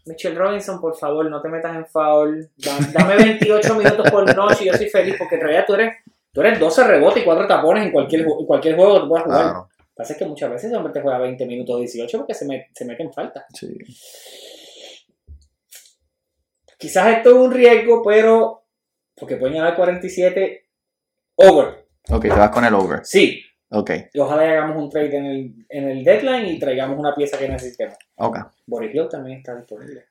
Mitchell Robinson, por favor, no te metas en foul. Da- Dame 28 minutos por noche y yo soy feliz porque en realidad tú eres, tú eres 12 rebotes y 4 tapones en cualquier, en cualquier juego que tú puedas jugar. Claro, Lo que pasa es que muchas veces hombre te juega 20 minutos o 18 porque se, me- se mete en falta. sí. Quizás esto es un riesgo, pero porque pueden ganar 47 over. Ok, te vas con el over. Sí, Ok, y ojalá hagamos un trade en el, en el deadline y traigamos una pieza que necesitemos. ok. Boris Hill también está disponible.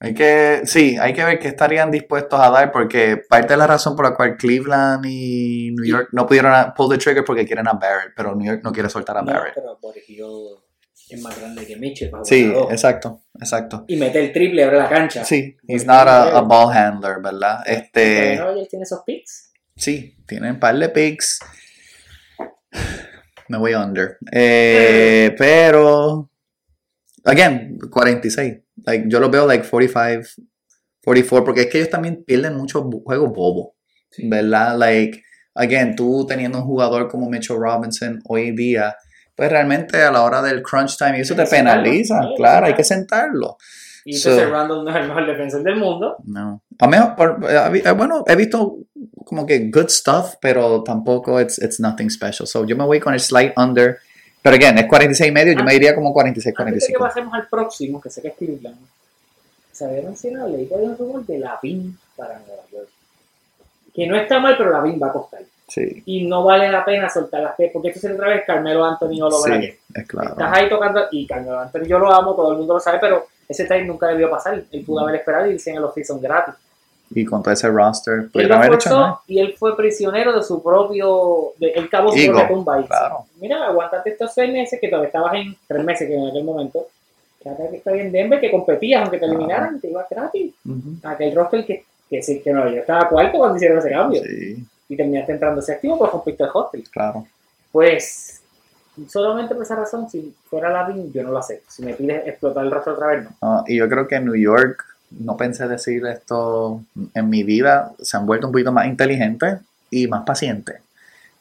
Hay que, sí, hay que ver qué estarían dispuestos a dar porque parte de la razón por la cual Cleveland y New York no pudieron pull the trigger porque quieren a Barrett, pero New York no quiere soltar a No, Barrett. pero Boris Hill es más grande que Mitchell. para Sí, exacto, exacto. Y mete el triple, abre la cancha. Sí, he's not a, ball handler, ¿verdad? Este, York tiene esos picks. sí, tienen un par de picks. Me voy under. Eh, pero, again, 46. Like, yo lo veo like 45, 44, porque es que ellos también pierden muchos juegos bobos, ¿verdad? Like, again, tú teniendo un jugador como Mitchell Robinson hoy día, pues realmente a la hora del crunch time, eso te penaliza, claro, hay que sentarlo. Y So- entonces Randall no es el mejor defensor del mundo. No. A por- eh, eh, bueno, he visto como que good stuff, pero tampoco it's, it's nothing special. So yo me voy con el slight under. Pero again, es 46 y medio, yo me diría como 46, Antes de que 45. pasemos al próximo, que sé que es Cleveland, mencionado, leí por ahí un rumor de la PIN para Nueva York. Que no está mal, pero la PIN va a costar. Sí, Y no vale la pena soltar las pies, porque esto es otra vez Carmelo Anthony o lo sí, es claro. Estás ahí tocando, y Carmelo Anthony yo lo amo, todo el mundo lo sabe, pero ese trade nunca debió pasar. Él pudo haber esperado y irse en el off-season gratis. Y con todo ese roster, pudieron lo haber hecho más. y él fue prisionero de su propio. De, él acabó su propia claro. Mira, aguantate estos seis meses que todavía estabas en tres meses que en aquel momento. Que está en Denver, que competías, aunque te Claro. eliminaran, te ibas gratis. Ujú. Aquel roster que, que, sí, que no, yo estaba cuarto cuando hicieron ese cambio. Sí, Y terminaste entrando séptimo, pues rompiste el hostel. claro. Pues, solamente por esa razón, si fuera la PIN, yo no lo acepto. Si me pides explotar el roster otra vez, no. Ah, y yo creo que en New York, no pensé decir esto en mi vida, se han vuelto un poquito más inteligentes y más pacientes.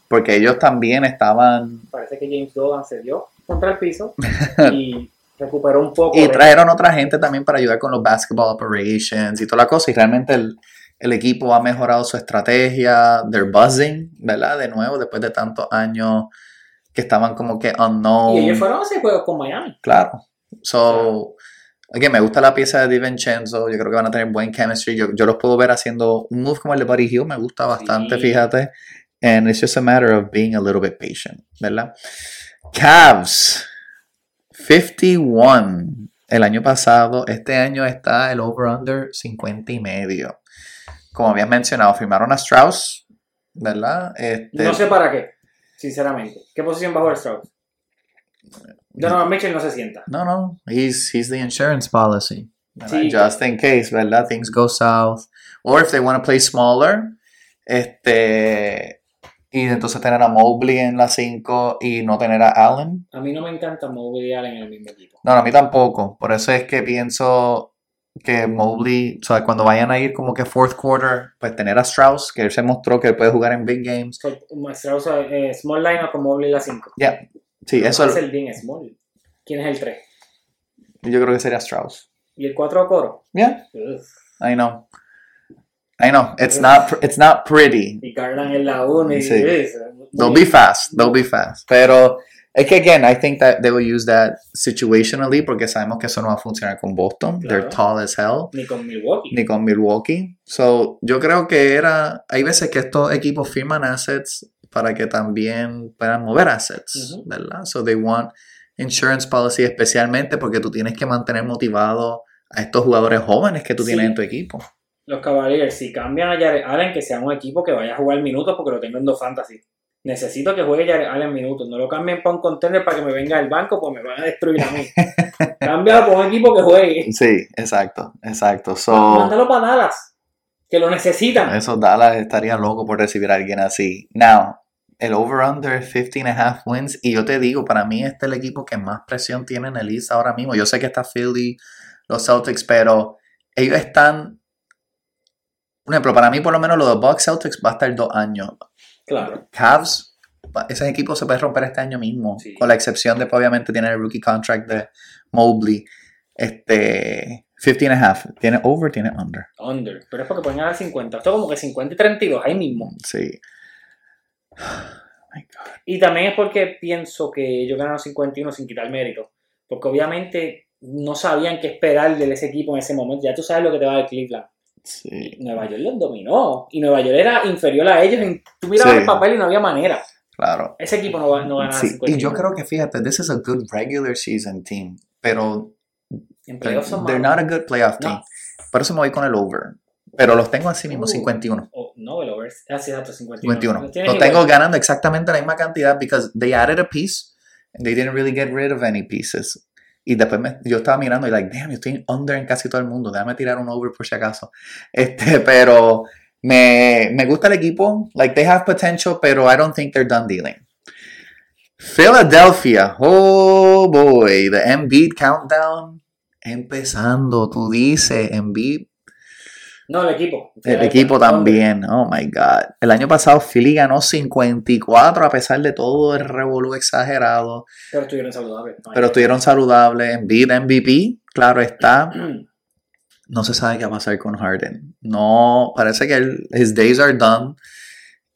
Porque ellos también estaban Parece que James Dolan se dio contra el piso y recuperó un poco. Y de- trajeron otra gente también para ayudar con los basketball operations y toda la cosa. Y realmente el, el equipo ha mejorado su estrategia, their buzzing, ¿verdad? De nuevo, después de tantos años que estaban como que unknown. Y ellos fueron a hacer juegos con Miami. Claro. So, again, me gusta la pieza de DiVincenzo. Yo creo que van a tener buen chemistry. Yo, yo los puedo ver haciendo un move como el de Buddy Hill. Me gusta bastante, Sí. fíjate. And it's just a matter of being a little bit patient, ¿verdad? Cavs. 51 el año pasado. Este año está el over-under 50 y medio. Como habías mencionado, firmaron a Strauss, ¿verdad? Este, No sé para qué, sinceramente. ¿Qué posición va a jugar Strauss? Donovan Mitchell no se sienta. No, no, he's, he's the insurance policy. Just in case, ¿verdad? Things go south. Or if they want to play smaller, este, y entonces tener a Mobley en la 5 y no tener a Allen. A mí no me encanta Mobley Allen en el mismo equipo. No, a mí tampoco. Por eso es que pienso que Mobley, o sea, cuando vayan a ir como que fourth quarter, pues tener a Strauss, que él se mostró que él puede jugar en big games. Strauss, eh, small line o con Mobley la 5. Ya, sí, eso es el bien small. ¿Quién es el 3? yo creo que sería Strauss. Y el 4 coro. Yeah, Ugh. I know. I know. It's not it's not pretty. Y Garland en la 1 y Sí. They'll be fast. They'll be fast. Pero es que again, I think that they will use that situationally porque sabemos que eso no va a funcionar con Boston. They're Claro. tall as hell. Ni con Milwaukee. Ni con Milwaukee. So, yo creo que era. Hay veces que estos equipos firman assets para que también puedan mover assets, Ujú. ¿verdad? So, they want insurance policy especialmente porque tú tienes que mantener motivado a estos jugadores jóvenes que tú Sí. tienes en tu equipo. Los Cavaliers, si cambian a Jared Allen, que sea un equipo que vaya a jugar minutos porque lo tengo en dos fantasy. Necesito que juegue Jared Allen minutos. No lo cambien para un contender para que me venga del banco, pues me van a destruir a mí. Cámbialo por un equipo que juegue. Sí, exacto, exacto. So, Mándalo para Dallas, que lo necesitan. Eso Dallas estaría loco por recibir a alguien así. Now, el over-under 15 and a half wins. Y yo te digo, para mí este es el equipo que más presión tiene en el East ahora mismo. Yo sé que está Philly, los Celtics, pero ellos están... Por ejemplo, para mí por lo menos lo de Bucks Celtics va a estar dos años. Claro. Cavs, ese equipo se puede romper este año mismo. Sí. Con la excepción de, obviamente, tiene el rookie contract de Mobley. Este... 15 and a half. ¿Tiene over? ¿Tiene under? Under. Pero es porque pueden ganar 50. Esto es como que 50 y 32, ahí mismo. Sí. My God. Y también es porque pienso que ellos ganaron 51 sin quitar mérito. Porque obviamente no sabían qué esperar de ese equipo en ese momento. Ya tú sabes lo que te va a dar Cleveland. Sí. Nueva York los dominó. Y Nueva York era inferior a ellos. En, tú mirabas Sí. el papel y no había manera. Claro. Ese equipo no va, no va a ganar Sí, 51. y yo creo que fíjate, this is a good regular season team, pero En they're, son they're not a good playoff No. team. Por eso me voy con el over. Pero los tengo así mismo, Uh. 51. Oh, no, el over. Ah, sí, exacto, 51. 51. Los tengo ganando exactamente la misma cantidad because they added a piece and they didn't really get rid of any pieces. Y después me- yo estaba mirando y like, damn, yo estoy under en casi todo el mundo. Déjame tirar un over por si acaso. Este, pero me, me gusta el equipo. Like, they have potential, pero I don't think they're done dealing. Philadelphia. Oh boy. The Embiid countdown. Empezando, tú dices, Embiid No, el equipo. el equipo también, oh my god. El año pasado Philly ganó 54 a pesar de todo el revolú exagerado, Pero estuvieron saludables. No pero estuvieron saludables. Embiid MVP, claro está. No se sabe qué va a pasar con Harden. No, parece que el- his days are done.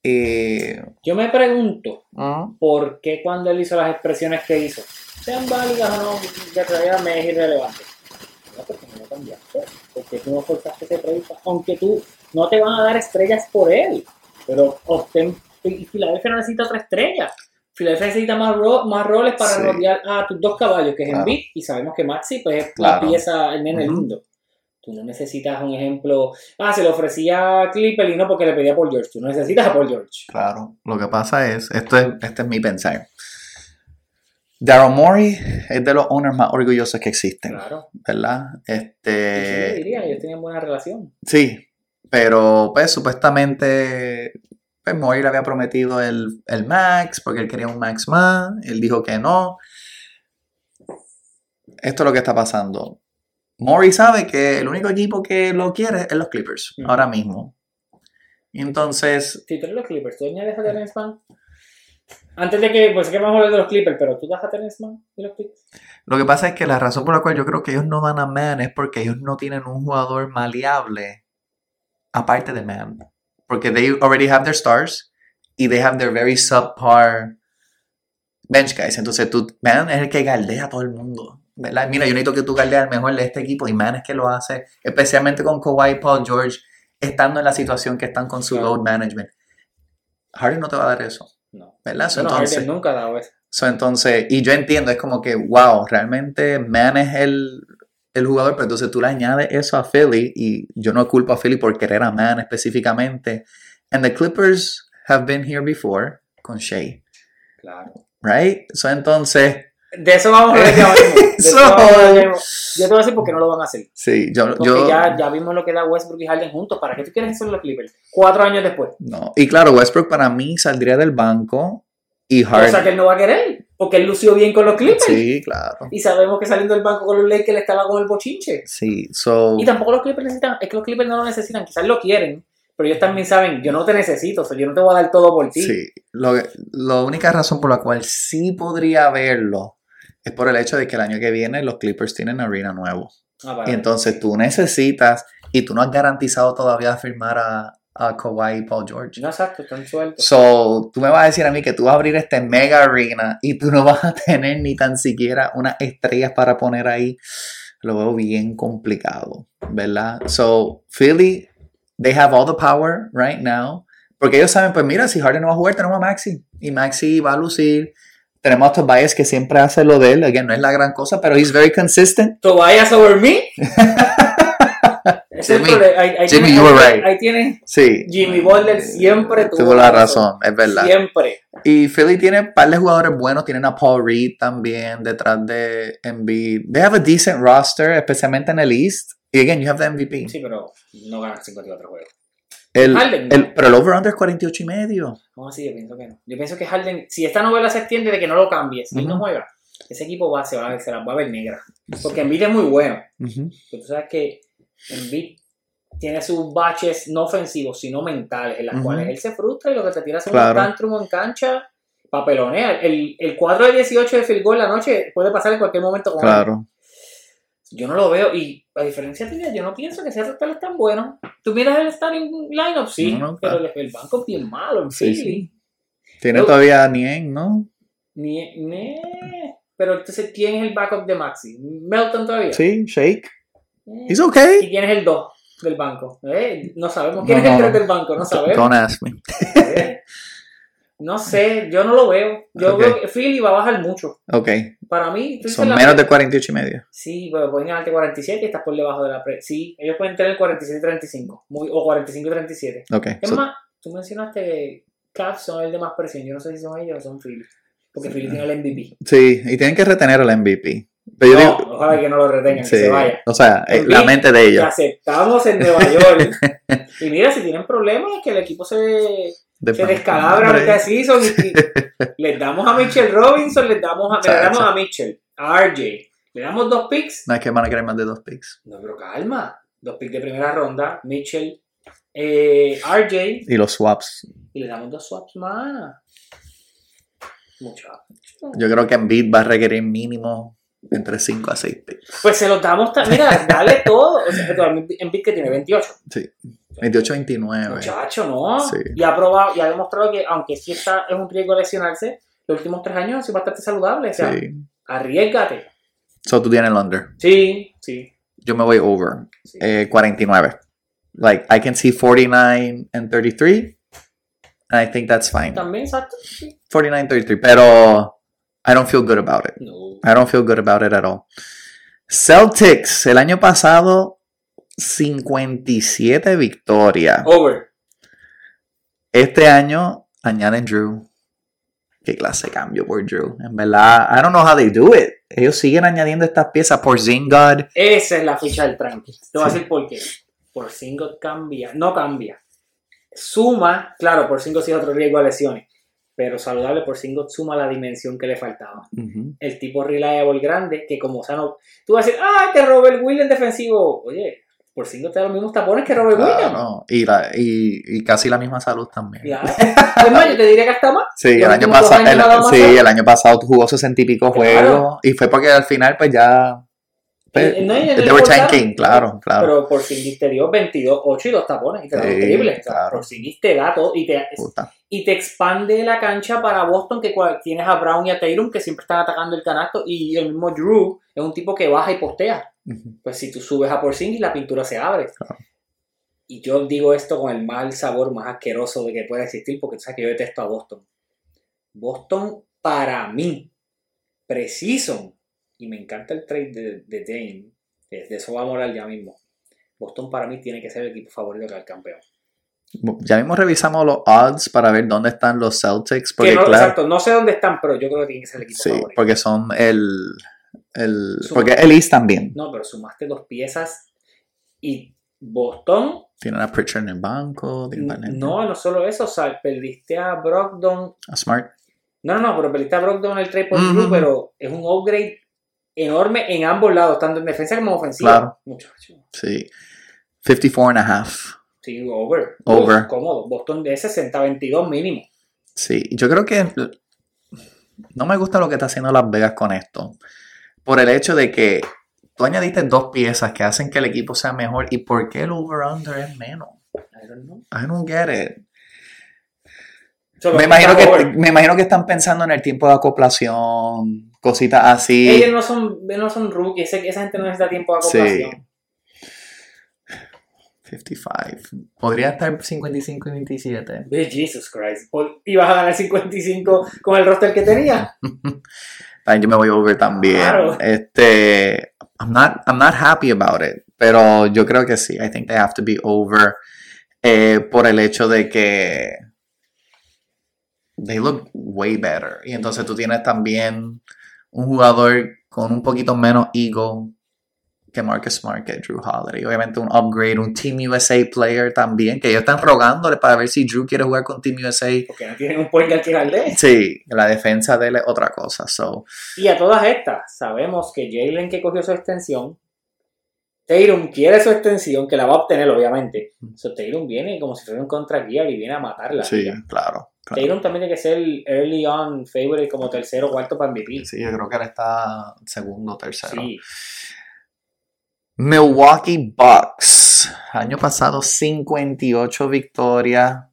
Eh, Yo me pregunto mm, por qué cuando él hizo las expresiones que hizo, sean válidas o no, de realidad me es irrelevante. No, porque no lo cambiaste. Porque tú no forzaste ese trade, aunque tú no te van a dar estrellas por él. Pero obtén, y Filadelfia no necesita otra estrella. Filadelfia necesita más, ro- más roles para Sí. rodear a tus dos caballos, que es Claro. Embiid, y sabemos que Maxi pues, es Claro. la pieza, el nene Ujú. lindo. Tú no necesitas un ejemplo. Ah, se lo ofrecía a Clipper y no porque le pedía a Paul George. Tú no necesitas a Paul George. claro, lo que pasa es, esto es, este es mi pensar. Daryl Morey es de los owners más orgullosos que existen, Claro. ¿verdad? Sí, Este, yo diría, ellos tenían buena relación. Sí, pero pues supuestamente pues Mori le había prometido el, el Max porque él quería un Max más, él dijo que no. Esto es lo que está pasando. Mori sabe que el único equipo que lo quiere es los Clippers, ahora mismo. Entonces, Si tú eres los Clippers, ¿tú añades a Terence Mann? Antes de que, pues que vamos a hablar de los Clippers, pero tú das a Terence Mann y los Clippers. lo que pasa es que la razón por la cual yo creo que ellos no dan a Man es porque ellos no tienen un jugador maleable aparte de Man. Porque they already have their stars y they have their very subpar bench guys. Entonces tú, Man es el que galdea a todo el mundo. ¿verdad? Mira, yo necesito que tú galdees al mejor de este equipo y Man es que lo hace, especialmente con Kawhi Paul George, estando en la situación que están con su load management. Harden no te va a dar eso, No. ¿verdad? Entonces, Harden nunca ha dado eso. So, entonces, y yo entiendo, es como que, wow, realmente Man es el, el jugador, pero entonces tú le añades eso a Philly, y yo no culpo a Philly por querer a Man específicamente. And the Clippers have been here before con Shea, Claro. right? So, entonces, De eso vamos a hablar ya mismo. Yo te voy a decir por qué no lo van a hacer. sí, yo, Porque yo ya, ya vimos lo que da Westbrook y Harden juntos. ¿Para qué tú quieres en los Clippers? Cuatro años después. no. Y claro, Westbrook para mí saldría del banco y O sea Harden. que él no va a querer. Porque él lució bien con los Clippers. Sí, claro. Y sabemos que saliendo del banco con los Lakers él estaba con el bochinche. Sí, so. Y tampoco los Clippers necesitan, es que los Clippers no lo necesitan, quizás lo quieren, pero ellos también saben, yo no te necesito, o sea, yo no te voy a dar todo por ti. Sí, lo, la única razón por la cual sí podría verlo es por el hecho de que el año que viene los Clippers tienen arena nuevo. Ah, Y entonces tú necesitas, y tú no has garantizado todavía firmar a, a Kawhi y Paul George. No, exacto, están sueltos. So, tú me vas a decir a mí que tú vas a abrir este mega arena y tú no vas a tener ni tan siquiera unas estrellas para poner ahí. Lo veo bien complicado, ¿verdad? So, Philly, they have all the power right now. Porque ellos saben, pues mira, si Harden no va a jugar, tenemos a Maxi. Y Maxi va a lucir. Tenemos a Tobias que siempre hace lo de él. Again, no es la gran cosa, pero he's very consistent. Tobias over me. Jimmy. Ahí, ahí Jimmy, tienes- you were right. Ahí tienes Sí. Jimmy Butler siempre tuvo, Tuvo la razón, es verdad. Siempre. Y Philly tiene un par de jugadores buenos. Tienen a Paul Reed también detrás de Embiid. They have a decent roster, especialmente en el East. Y again, you have the MVP. Sí, pero no ganan 54 juegos. El, Harden, ¿no? el- pero el over-under es 48 y medio. No, sí, yo pienso que no. Yo pienso que Harden, si esta novela se extiende de que no lo cambies, si él no Ujú. juega, ese equipo va, se, va, a- se las va a ver negra. Porque Embiid es muy bueno. Ujú. Pero tú sabes que Embiid tiene sus baches no ofensivos, sino mentales, en las Ujú. cuales él se frustra y lo que te tira son Claro. un tantrum en cancha, papelonea. El, el 4 de 18 de field goal la noche puede pasar en cualquier momento con él. Yo no lo veo y a diferencia tuya, yo no pienso que ese total es tan bueno. Tú miras el starting lineup, sí, No, no, pero claro. el, el banco es bien malo en Sí. Tiene Yo- todavía Nien, ¿no? Ni, ni- Pero entonces, ¿quién es el backup de Maxi? ¿Melton todavía? Sí, Shake. Eh, He's ¿Y okay. quién es el 2 del banco? Eh, no sabemos. ¿Quién No, es el no. 3 del banco? No sabemos. Don't ask me. Eh, No sé, yo no lo veo. Yo Ok. veo que Philly va a bajar mucho. Ok. Para mí, tú dices Son menos de 48 y medio. Sí, pero pueden ganarte 47 y estás por debajo de la pre. Sí, ellos pueden tener 47 y 35. Muy, o 45 y 37. Ok. Es so- más, tú mencionaste que Cavs son el de más presión. Yo no sé si son ellos o son Philly. Porque Philly tiene el MVP. sí, y tienen que retener al MVP. Pero yo No, digo. ojalá que no lo retengan, Sí, que se vaya. o sea, eh, la mente de ellos. aceptamos en Nueva York. y mira, si tienen problemas, que el equipo se, se descalabra a Hombre. mitad de season y, y les damos a Mitchell Robinson, les damos a, le damos a Mitchell, a RJ, le damos dos picks. No es que van a querer más de dos picks. No, pero calma. Dos picks de primera ronda, Mitchell, eh, RJ, Y los swaps. y le damos dos swaps más. Muchacho. Yo creo que Embiid va a requerir mínimo entre 5 a 6 picks. Pues se los damos también. Mira, dale todo. O sea, en pick que tiene 28. Sí. 28-29. Muchacho, ¿no? Sí. Y ha probado, y ha demostrado que aunque sí está es un riesgo de lesionarse, los últimos tres años ha sido bastante saludable. O sea, Sí. arriesgate. So tú tienes el under. Sí, sí. Yo me voy over. sí. Eh, 49. Like, I can see 49 and 33. And I think that's fine. También, exacto. Sí. 49-33. Pero I don't feel good about it. No. I don't feel good about it at all. Celtics, el año pasado, 57 victorias. Over. Este año añaden Drew. Qué clase de cambio por Drew. En verdad, I don't know how they do it. Ellos siguen añadiendo estas piezas por Zingard. Esa es la ficha del tranqui. Te voy a decir por qué. Por 5 cambia. No cambia. Suma, claro, por 5 sí es otro riesgo a lesiones. Pero saludable por 5 suma la dimensión que le faltaba. El tipo reliable grande, que como sano, tú vas a decir, ah, que Robert Williams defensivo. Oye, por cinco te da los mismos tapones que Robert Williams. Claro, y, la- y, y casi la misma salud también. Claro. Yo te diría que hasta más. Sí, Los el año, pasado, el, sí, el año pasado jugó 60 y pico Claro. juegos. Y fue porque al final, pues ya. Pues, no, no importaron. tanking, claro, claro. Pero por Singis te dio 22, 8 y dos tapones. Y te da Sí, un triple. O sea, claro. Por Singis te da todo. Y te, Puta. y te expande la cancha para Boston, que tienes a Brown y a Tatum, que siempre están atacando el canasto. Y el mismo Drew es un tipo que baja y postea. Pues si tú subes a Porzingis, la pintura se abre. Claro. Y yo digo esto con el mal sabor más asqueroso de que pueda existir, porque tú sabes que yo detesto a Boston. Boston, para mí, preciso, y me encanta el trade de, de Dame, de eso vamos a hablar ya mismo. Boston para mí tiene que ser el equipo favorito que el campeón. Ya mismo revisamos los odds para ver dónde están los Celtics. Porque, Que no, claro, Exacto, no sé dónde están, pero yo creo que tiene que ser el equipo sí, favorito. porque son el. El porque el East también. No, pero sumaste dos piezas y Boston Tienen a Pritchard en el banco. No, no solo eso, o sea, perdiste a Brogdon. A Smart. No, no, no, pero perdiste a Brogdon en el trade por Ujú. Drew, pero es un upgrade enorme en ambos lados, tanto en defensa como ofensiva. Claro. Muchacho. Sí. 54 and a half. Sí, over. Over. Uf, cómodo. Boston de 60-22 mínimo. Sí, yo creo que no me gusta lo que está haciendo Las Vegas con esto. Por el hecho de que tú añadiste dos piezas que hacen que el equipo sea mejor. ¿Y por qué el over-under es menos? I don't know. I don't get it. Me imagino, que, over. me imagino que están pensando en el tiempo de acoplación, cositas así. Ellos no son, no son rookies, esa gente no necesita tiempo de acoplación. 55. Podría estar 55 y 27. Eh, Jesus Christ. Vas a ganar 55 con el roster que tenía. Ay, yo me voy over también. Claro. Este, I'm not, I'm not happy about it, pero yo creo que sí. I think they have to be over eh, por el hecho de que they look way better. Y entonces tú tienes también un jugador con un poquito menos ego que Marcus Smart, que Drew Holiday. Obviamente un upgrade, un Team USA player también, que ellos están rogándole para ver si Drew quiere jugar con Team USA. Porque no tienen un point al tirar de. Sí, la defensa de él es otra cosa. So, Y a todas estas, sabemos que Jalen que cogió su extensión, Tatum quiere su extensión, que la va a obtener obviamente. So, Tatum viene como si fuera un contra y viene a matarla. sí, claro. claro. Tatum también tiene que ser el early on favorite como tercero o cuarto para MVP. Sí, yo creo que él está segundo o tercero. Sí. Milwaukee Bucks. Año pasado 58 victorias.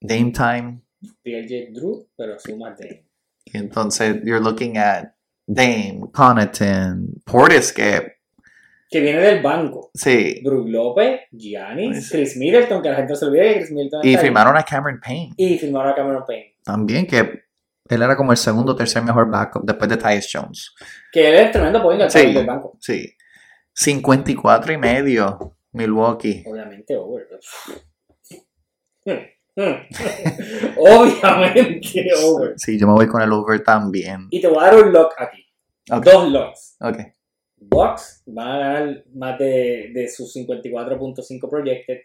Dame time. PLJ Drew, pero suma Dame. Y entonces you're looking at Dame, Connaughton, Portis que Que viene del banco. sí. Brook López, Giannis, Pues- Chris Middleton, que la gente se olvide que Chris Middleton Y ahí. firmaron a Cameron Payne. Y firmaron a Cameron Payne. También que él era como el segundo o tercer mejor backup después de Tyus Jones. Que él es tremendo point guard Sí. del banco. Sí. 54 y medio Milwaukee. Obviamente over. Obviamente over. Sí, yo me voy con el over también. Y te voy a dar un lock aquí. Ok. Dos locks. Ok. Bucks van a ganar más de, de sus 54.5 projected.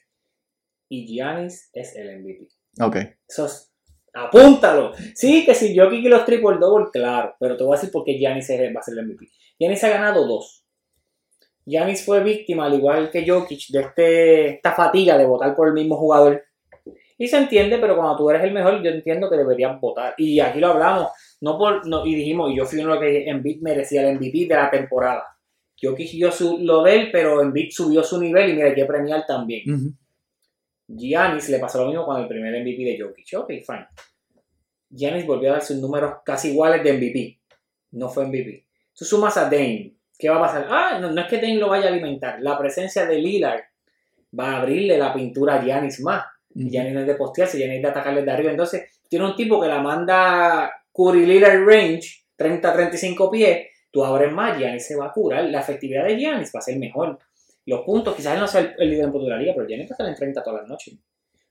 Y Giannis es el MVP. Ok. Eso es- apúntalo. Sí, que si Jokic y los triple double, claro. Pero te voy a decir por qué Giannis va a ser el MVP. Giannis ha ganado dos. Giannis fue víctima, al igual que Jokic, de este, esta fatiga de votar por el mismo jugador. Y se entiende, pero cuando tú eres el mejor, yo entiendo que deberías votar. Y aquí lo hablamos, no por, no, y dijimos, y yo fui uno de los que merecía el MVP de la temporada. Jokic dio su, lo de él, pero Embiid subió su nivel y mira, hay que premiar también. Ujú. Giannis le pasó lo mismo con el primer MVP de Jokic. Ok, fine. Giannis volvió a dar sus números casi iguales de MVP. No fue MVP. Tú sumas a Dame. ¿Qué va a pasar? Ah, no, no es que Dame lo vaya a alimentar. La presencia de Lillard va a abrirle la pintura a Giannis más. Y Giannis no es de postearse, Giannis es de atacarle de arriba. Entonces, tiene un tipo que la manda Curry Lillard range, 30-35 pies. Tú abres más, Giannis se va a curar. La efectividad de Giannis va a ser mejor. Los puntos, quizás él no sea el, el líder en puntos de la liga, pero Giannis va a estar en 30 todas las noches.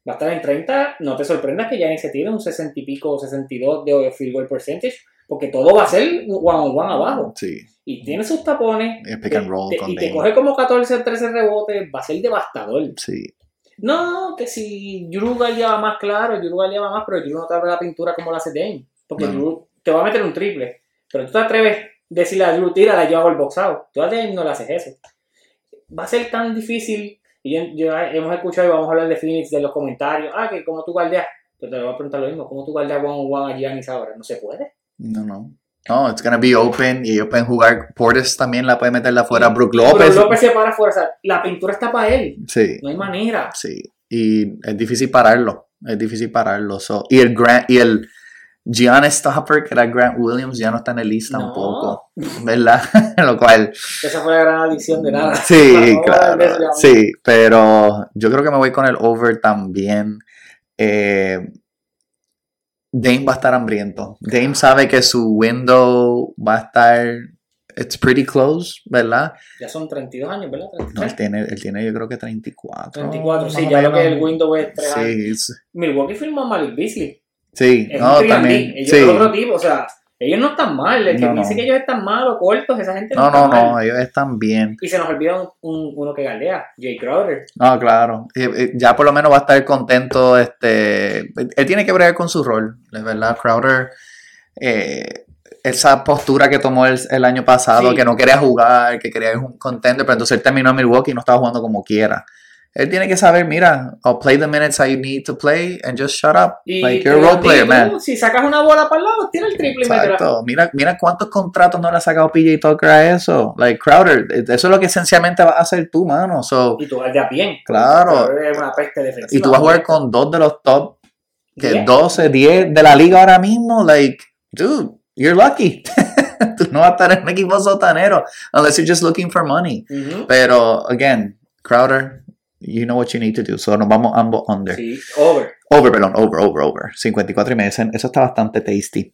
Va a estar en 30, no te sorprendas que Giannis se tire un 60 y pico, 62 de field goal percentage, porque todo va a ser one on one abajo. Sí. Y tiene sus tapones, Es pick and roll te- con y te Dame. coge como 14 o 13 rebotes, va a ser devastador. Sí. No, que si Drew va más claro, Drew va más, pero Drew no te abre la pintura como lo hace Dame. Porque No. Drew te va a meter un triple. Pero tú te atreves a decirle a Drew, tírala, yo hago el boxado. Tú a Dame no le haces eso. Va a ser tan difícil. Y yo, yo- hemos escuchado y vamos a hablar de Phoenix de los comentarios. Ah, que como tú guardeas. Pero te voy a preguntar lo mismo. ¿Cómo tú guardeas one on one a Giannis ahora? No se puede. No, no. No, it's gonna be open y ellos pueden jugar. Portis también la puede meterla afuera. Brook Pero López. López se para afuera. O sea, la pintura está para él. Sí, No hay manera. sí. Y es difícil pararlo. Es difícil pararlo. So, y el Grant, y el Giannis Stopper, que era Grant Williams, ya no está en el lista No. tampoco. ¿Verdad? Lo cual. Esa fue la gran adicción de nada. Sí, claro. Sí, pero yo creo que me voy con el over también. Eh, Dame va a estar hambriento. Dame sabe que su window va a estar. It's pretty close, ¿verdad? Ya son 32 años, ¿verdad? No, 33. él tiene, él tiene yo creo que 34. 34, más sí, ya lo que el window es 3 años. Sí, Milwaukee firmó a Malik Beasley. Sí, Es no, un 3 también. Ellos Sí. otro tipo, o sea, ellos no están mal. El que No, no. dice que ellos están mal o cortos, esa gente no, No, está no, mal. no, ellos están bien. Y se nos olvida un, un- uno que galdea, Jay Crowder. No, claro. Ya por lo menos va a estar contento. Este, él tiene que bregar con su rol, es verdad. Crowder, eh, esa postura que tomó el, el año pasado, Sí. que no quería jugar, que quería ir un contender, pero entonces él terminó en Milwaukee y no estaba jugando como quiera. Él tiene que saber, mira, I'll play the minutes I need to play and just shut up. Y like, you're a role player, digo, man. Si sacas una bola para el lado, tira el triple y. Exacto. Mira, mira cuántos contratos no le ha sacado PJ Tucker a eso. Like, Crowder, eso es lo que esencialmente vas a hacer tú, mano. So, Y tú vas de a bien. Claro. Una peste defensiva. y tú vas a jugar con dos de los top que Diez. 12, 10 de la liga ahora mismo. Like, dude, you're lucky. tú no vas a estar en un equipo sotanero unless you're just looking for money. Ujú. Pero, again, Crowder, you know what you need to do. So, nos vamos ambos under. Sí, over. Over, perdón, over, over, over. 54 y medio. Eso está bastante tasty.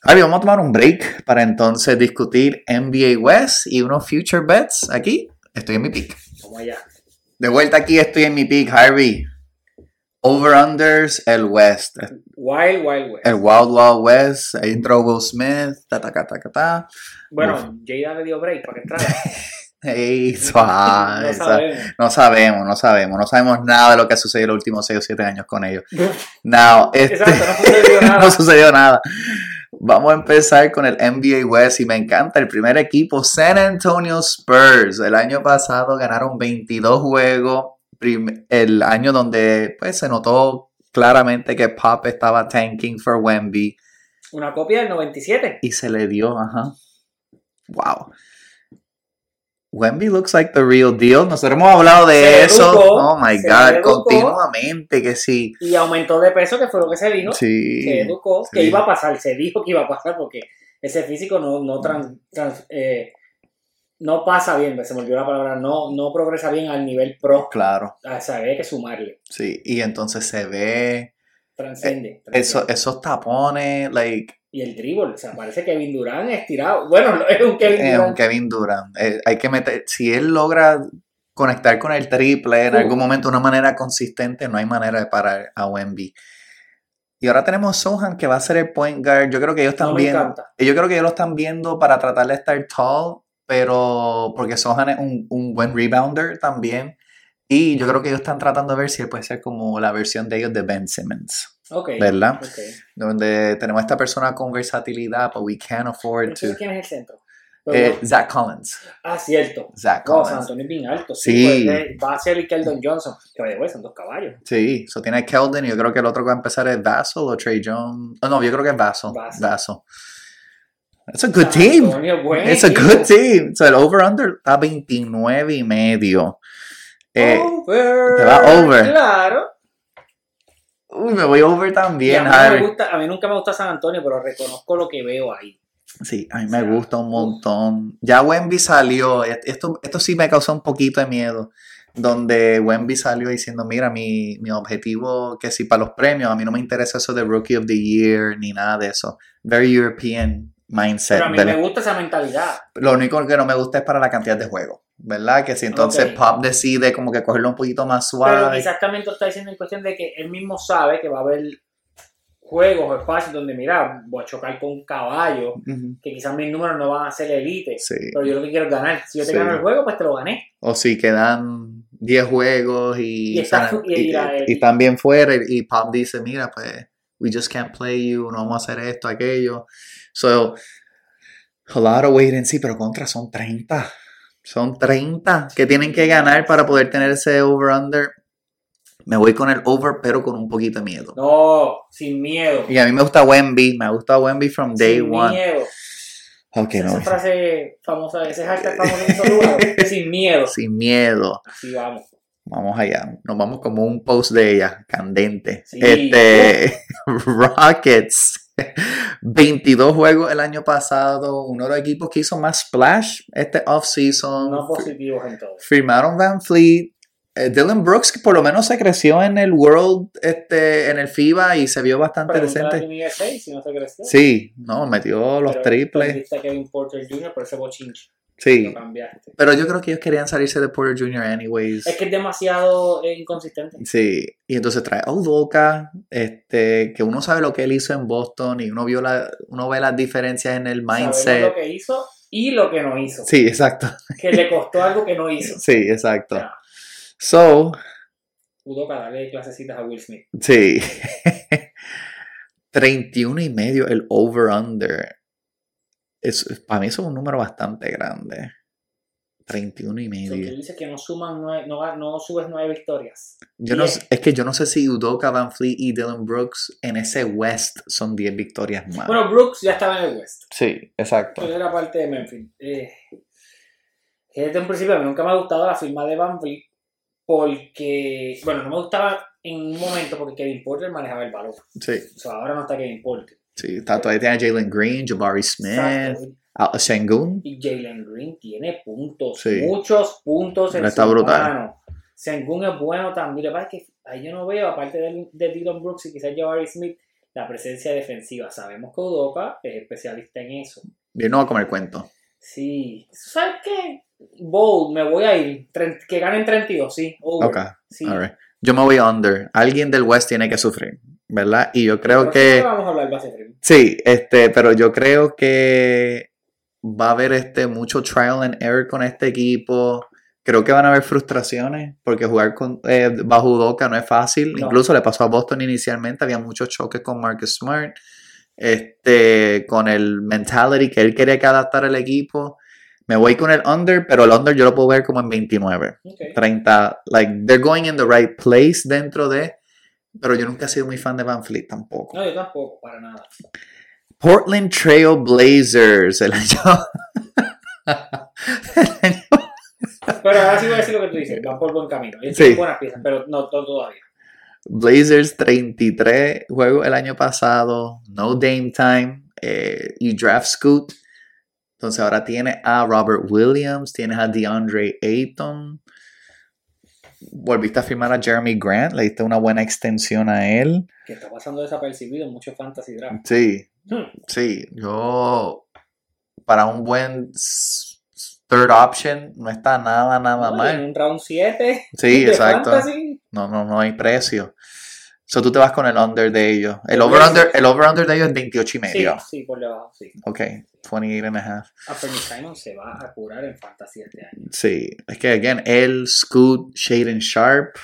Javi, vamos a tomar un break para entonces discutir NBA West y unos future bets. Aquí estoy en mi pick. Vamos allá. De vuelta aquí estoy en mi pick, Harvey. Over-unders, el West. Wild, Wild West. El Wild Wild West. Ahí entró Will Smith. Ta, ta, ta, ta, ta, ta. Bueno, Jada le dio break para que entrara. Ey, suave, no sabemos. No sabemos, no sabemos. No sabemos nada de lo que ha sucedido los últimos 6 o 7 años con ellos. Now, este... Exacto, no sucedió nada. no sucedió nada. Vamos a empezar con el NBA West y me encanta el primer equipo, San Antonio Spurs. El año pasado ganaron 22 juegos, el año donde pues se notó claramente que Pop estaba tanking for Wemby Una copia del 97. y se le dio, ajá. Wow. Wemby looks like the real deal. Nosotros hemos hablado de Se eso. educó, oh my God, educó. continuamente que sí. Y aumentó de peso, que fue lo que se dijo. Sí. Se educó. sí. Que iba a pasar. Se dijo que iba a pasar porque ese físico no, no, trans- trans- eh, no pasa bien. Se me olvidó la palabra. No, no progresa bien al nivel pro. Claro, O sea, había que sumarle. sí. Y entonces se ve Transcende. eso, transcende. esos tapones, like, Y el dribble. O sea, parece Kevin Durant estirado. Bueno, es un Kevin eh, un Durant. Kevin Durant. Eh, hay que meter, si él logra conectar con el triple en Uh. algún momento de una manera consistente, no hay manera de parar a Wemby. Y ahora tenemos Sohan que va a ser el point guard. Yo creo que ellos están viendo, yo creo que ellos lo están viendo para tratar de estar tall, pero porque Sohan es un, un buen rebounder también. Y yo creo que ellos están tratando de ver si él puede ser como la versión de ellos de Ben Simmons, Ok. ¿verdad? ok. Donde tenemos a esta persona con versatilidad, but we can't afford to. ¿quién es el centro? Eh, Zach Collins. ah, cierto. Zach No, San Collins. Antonio es bien alto. Sí. Sí. pues, eh, va a ser el Keldon Johnson. Que vaya, güey, son dos caballos. Sí, so tiene Keldon y yo creo que el otro que va a empezar es Vassell o Trey Jones. Oh, no, yo creo que es Vassell. Vassell. It's a good San team. Antonio, buen It's a good team. So el over-under está 29 y medio. Eh, over. te va over. Claro. Uy, me voy over también, a, mí Harry. me gusta, a mí nunca me gusta San Antonio, pero reconozco lo que veo ahí. Sí, a mí me O sea, gusta un montón. Ya Wemby salió, esto, esto sí me causó un poquito de miedo, donde Wemby salió diciendo, mira, mi, mi objetivo, que si para los premios, a mí no me interesa eso de Rookie of the Year, ni nada de eso. Very European mindset. Pero a mí me gusta esa mentalidad. Lo único que no me gusta es para la cantidad de juegos, ¿verdad? Que si entonces. Pop decide como que cogerlo un poquito más Pero suave. también tú estás diciendo en cuestión de que él mismo sabe que va a haber juegos o espacios donde, mira, voy a chocar con un caballo, que quizás mis números no van a ser elite. Sí. Pero yo lo que quiero es ganar. Si yo te Sí. gano el juego, pues te lo gané. O si quedan 10 juegos y, Y está- y- están bien fuera y Pop dice, mira, pues, we just can't play you, no vamos a hacer esto, aquello. So, a lot of wait and see, pero contra son 30. Son 30 que tienen que ganar para poder tener ese over-under. Me voy con el over, pero con un poquito de miedo. No, sin miedo. Y a mí me gusta Wemby, me gusta Wemby from day sin one. miedo. Ok, Esa no, frase famosa, ese hashtag famoso en sin miedo. sin miedo. Así vamos. Vamos allá. Nos vamos como un post de ella, candente. Sí. Este, Rockets. 22 juegos el año pasado. Uno de los equipos que hizo más splash este offseason. No positivos en todo. Firmaron Van Fleet. Eh, Dylan Brooks, que por lo menos se creció en el World, este, en el FIBA y se vio bastante decente. Garsey si no se creció. Sí, no, metió los Pero triples. Kevin Porter Jr. por ese bochinche. Sí, Lo cambiaste. pero yo creo que ellos querían salirse de Porter Jr. anyways. Es que es demasiado eh, inconsistente. Sí, y entonces trae a Udoka, este, que uno sabe lo que él hizo en Boston y uno vio la, uno ve las diferencias en el Sabemos mindset. lo que hizo y lo que no hizo. Sí, exacto. Que le costó algo que no hizo. Sí, exacto. So, Udoka, darle clasecitas a Will Smith. sí. 31 y medio el over-under. Es, para mí eso es un número bastante grande. 31 y medio. tú dices que no suman nueve, no, no subes nueve victorias. Yo no, es que yo no sé si Udoka, Van Fleet y Dylan Brooks en ese West son 10 victorias más. Bueno, Brooks ya estaba en el West. sí, exacto. Él era parte de Memphis. Eh, desde un principio a mí nunca me ha gustado la firma de Van Vliet porque, bueno, no me gustaba en un momento porque Kevin Porter manejaba el balón. Sí, O sea, ahora no está Kevin Porter. Sí. Está, todavía tiene a Jalen Green, Jabari Smith, Exacto. a a Sengun. Y Jalen Green tiene puntos, Sí. muchos puntos en Está su brutal. mano. Sengun es bueno también. Lo que pasa es que ahí yo no veo, aparte de, de Dylan Brooks y quizás Jabari Smith, la presencia defensiva. Sabemos que Udoka es especialista en eso. Yo no voy a comer cuento. Sí. ¿Sabes qué? Bold, me voy a ir. Tre- Que ganen 32, sí. Over. Ok, Sí. alright. Yo me voy under. Alguien del West tiene que sufrir, ¿verdad? Y yo creo que... Vamos a hablar base frío. Sí, este, pero yo creo que va a haber este mucho trial and error con este equipo. Creo que van a haber frustraciones porque jugar con, eh, bajo Udoka no es fácil. No. Incluso le pasó a Boston inicialmente, había muchos choques con Marcus Smart. Este, con el mentality que él quería que adaptar al equipo. Me voy con el under, pero el under yo lo puedo ver como en 29, Ok. 30. Like, they're going in the right place dentro de. Pero yo nunca he sido muy fan de Van Fleet tampoco. No, yo tampoco, para nada. Portland Trail Blazers. El año. el año- Pero ahora sí voy a decir lo que tú dices. Van por buen camino. Sí. buenas piezas, pero no todo todavía. Blazers 33 juegos el año pasado. No Dame Time. Eh, y draft Scoot. Entonces ahora tiene a Robert Williams. Tienes a DeAndre Ayton. Volviste a firmar a Jeremy Grant. Le diste una buena extensión a él. Que está pasando desapercibido en muchos fantasy draft. Sí, Hmm. Sí, yo para un buen third option no está nada, nada No, mal. En un round 7 Sí, exacto. fantasy. No, no, no hay precio. So tú te vas con el under de ellos. El El over under, Blazers. el over under de ellos es 28 y Sí, medio. sí, por debajo, sí. Ok, 28 and a half. Anthony Simon se va a curar en fantasy este año. Sí, es que again, él, Scoot, Shaden Sharp.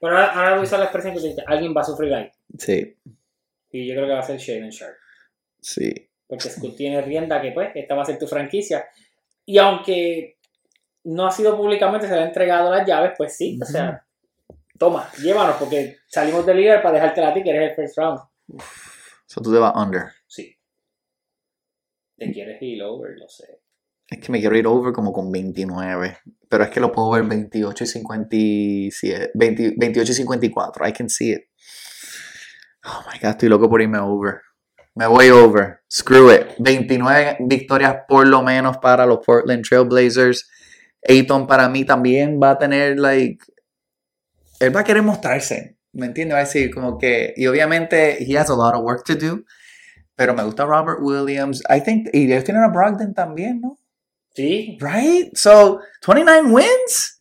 Pero ahora, ahora voy a usar la expresión que dice, alguien va a sufrir ahí. Sí, Y yo creo que va a ser Shaden Sharp. sí. Porque Scoot tiene rienda que pues, esta va a ser tu franquicia. Y aunque no ha sido públicamente, se le ha entregado las llaves, pues sí, o sea, toma, llévanos, porque salimos del líder para dejarte a ti que eres el first round. So tú te vas under. Sí. Te quieres ir over, lo sé. Es que me quiero ir over como con 29. Pero es que lo puedo ver 28 y 57. 20 28 y 54. I can see it. Oh my god, estoy loco por irme over. Me voy over. Screw it. 29 victorias por lo menos para los Portland Trail Blazers. Ayton para mí también va a tener, like. Él va a querer mostrarse. ¿Me entiendes? Va a decir como que. Y obviamente, he has a lot of work to do. Pero me gusta Robert Williams. I think. Y ellos tienen a Brogdon también, ¿no? Sí. Right? So, 29 wins?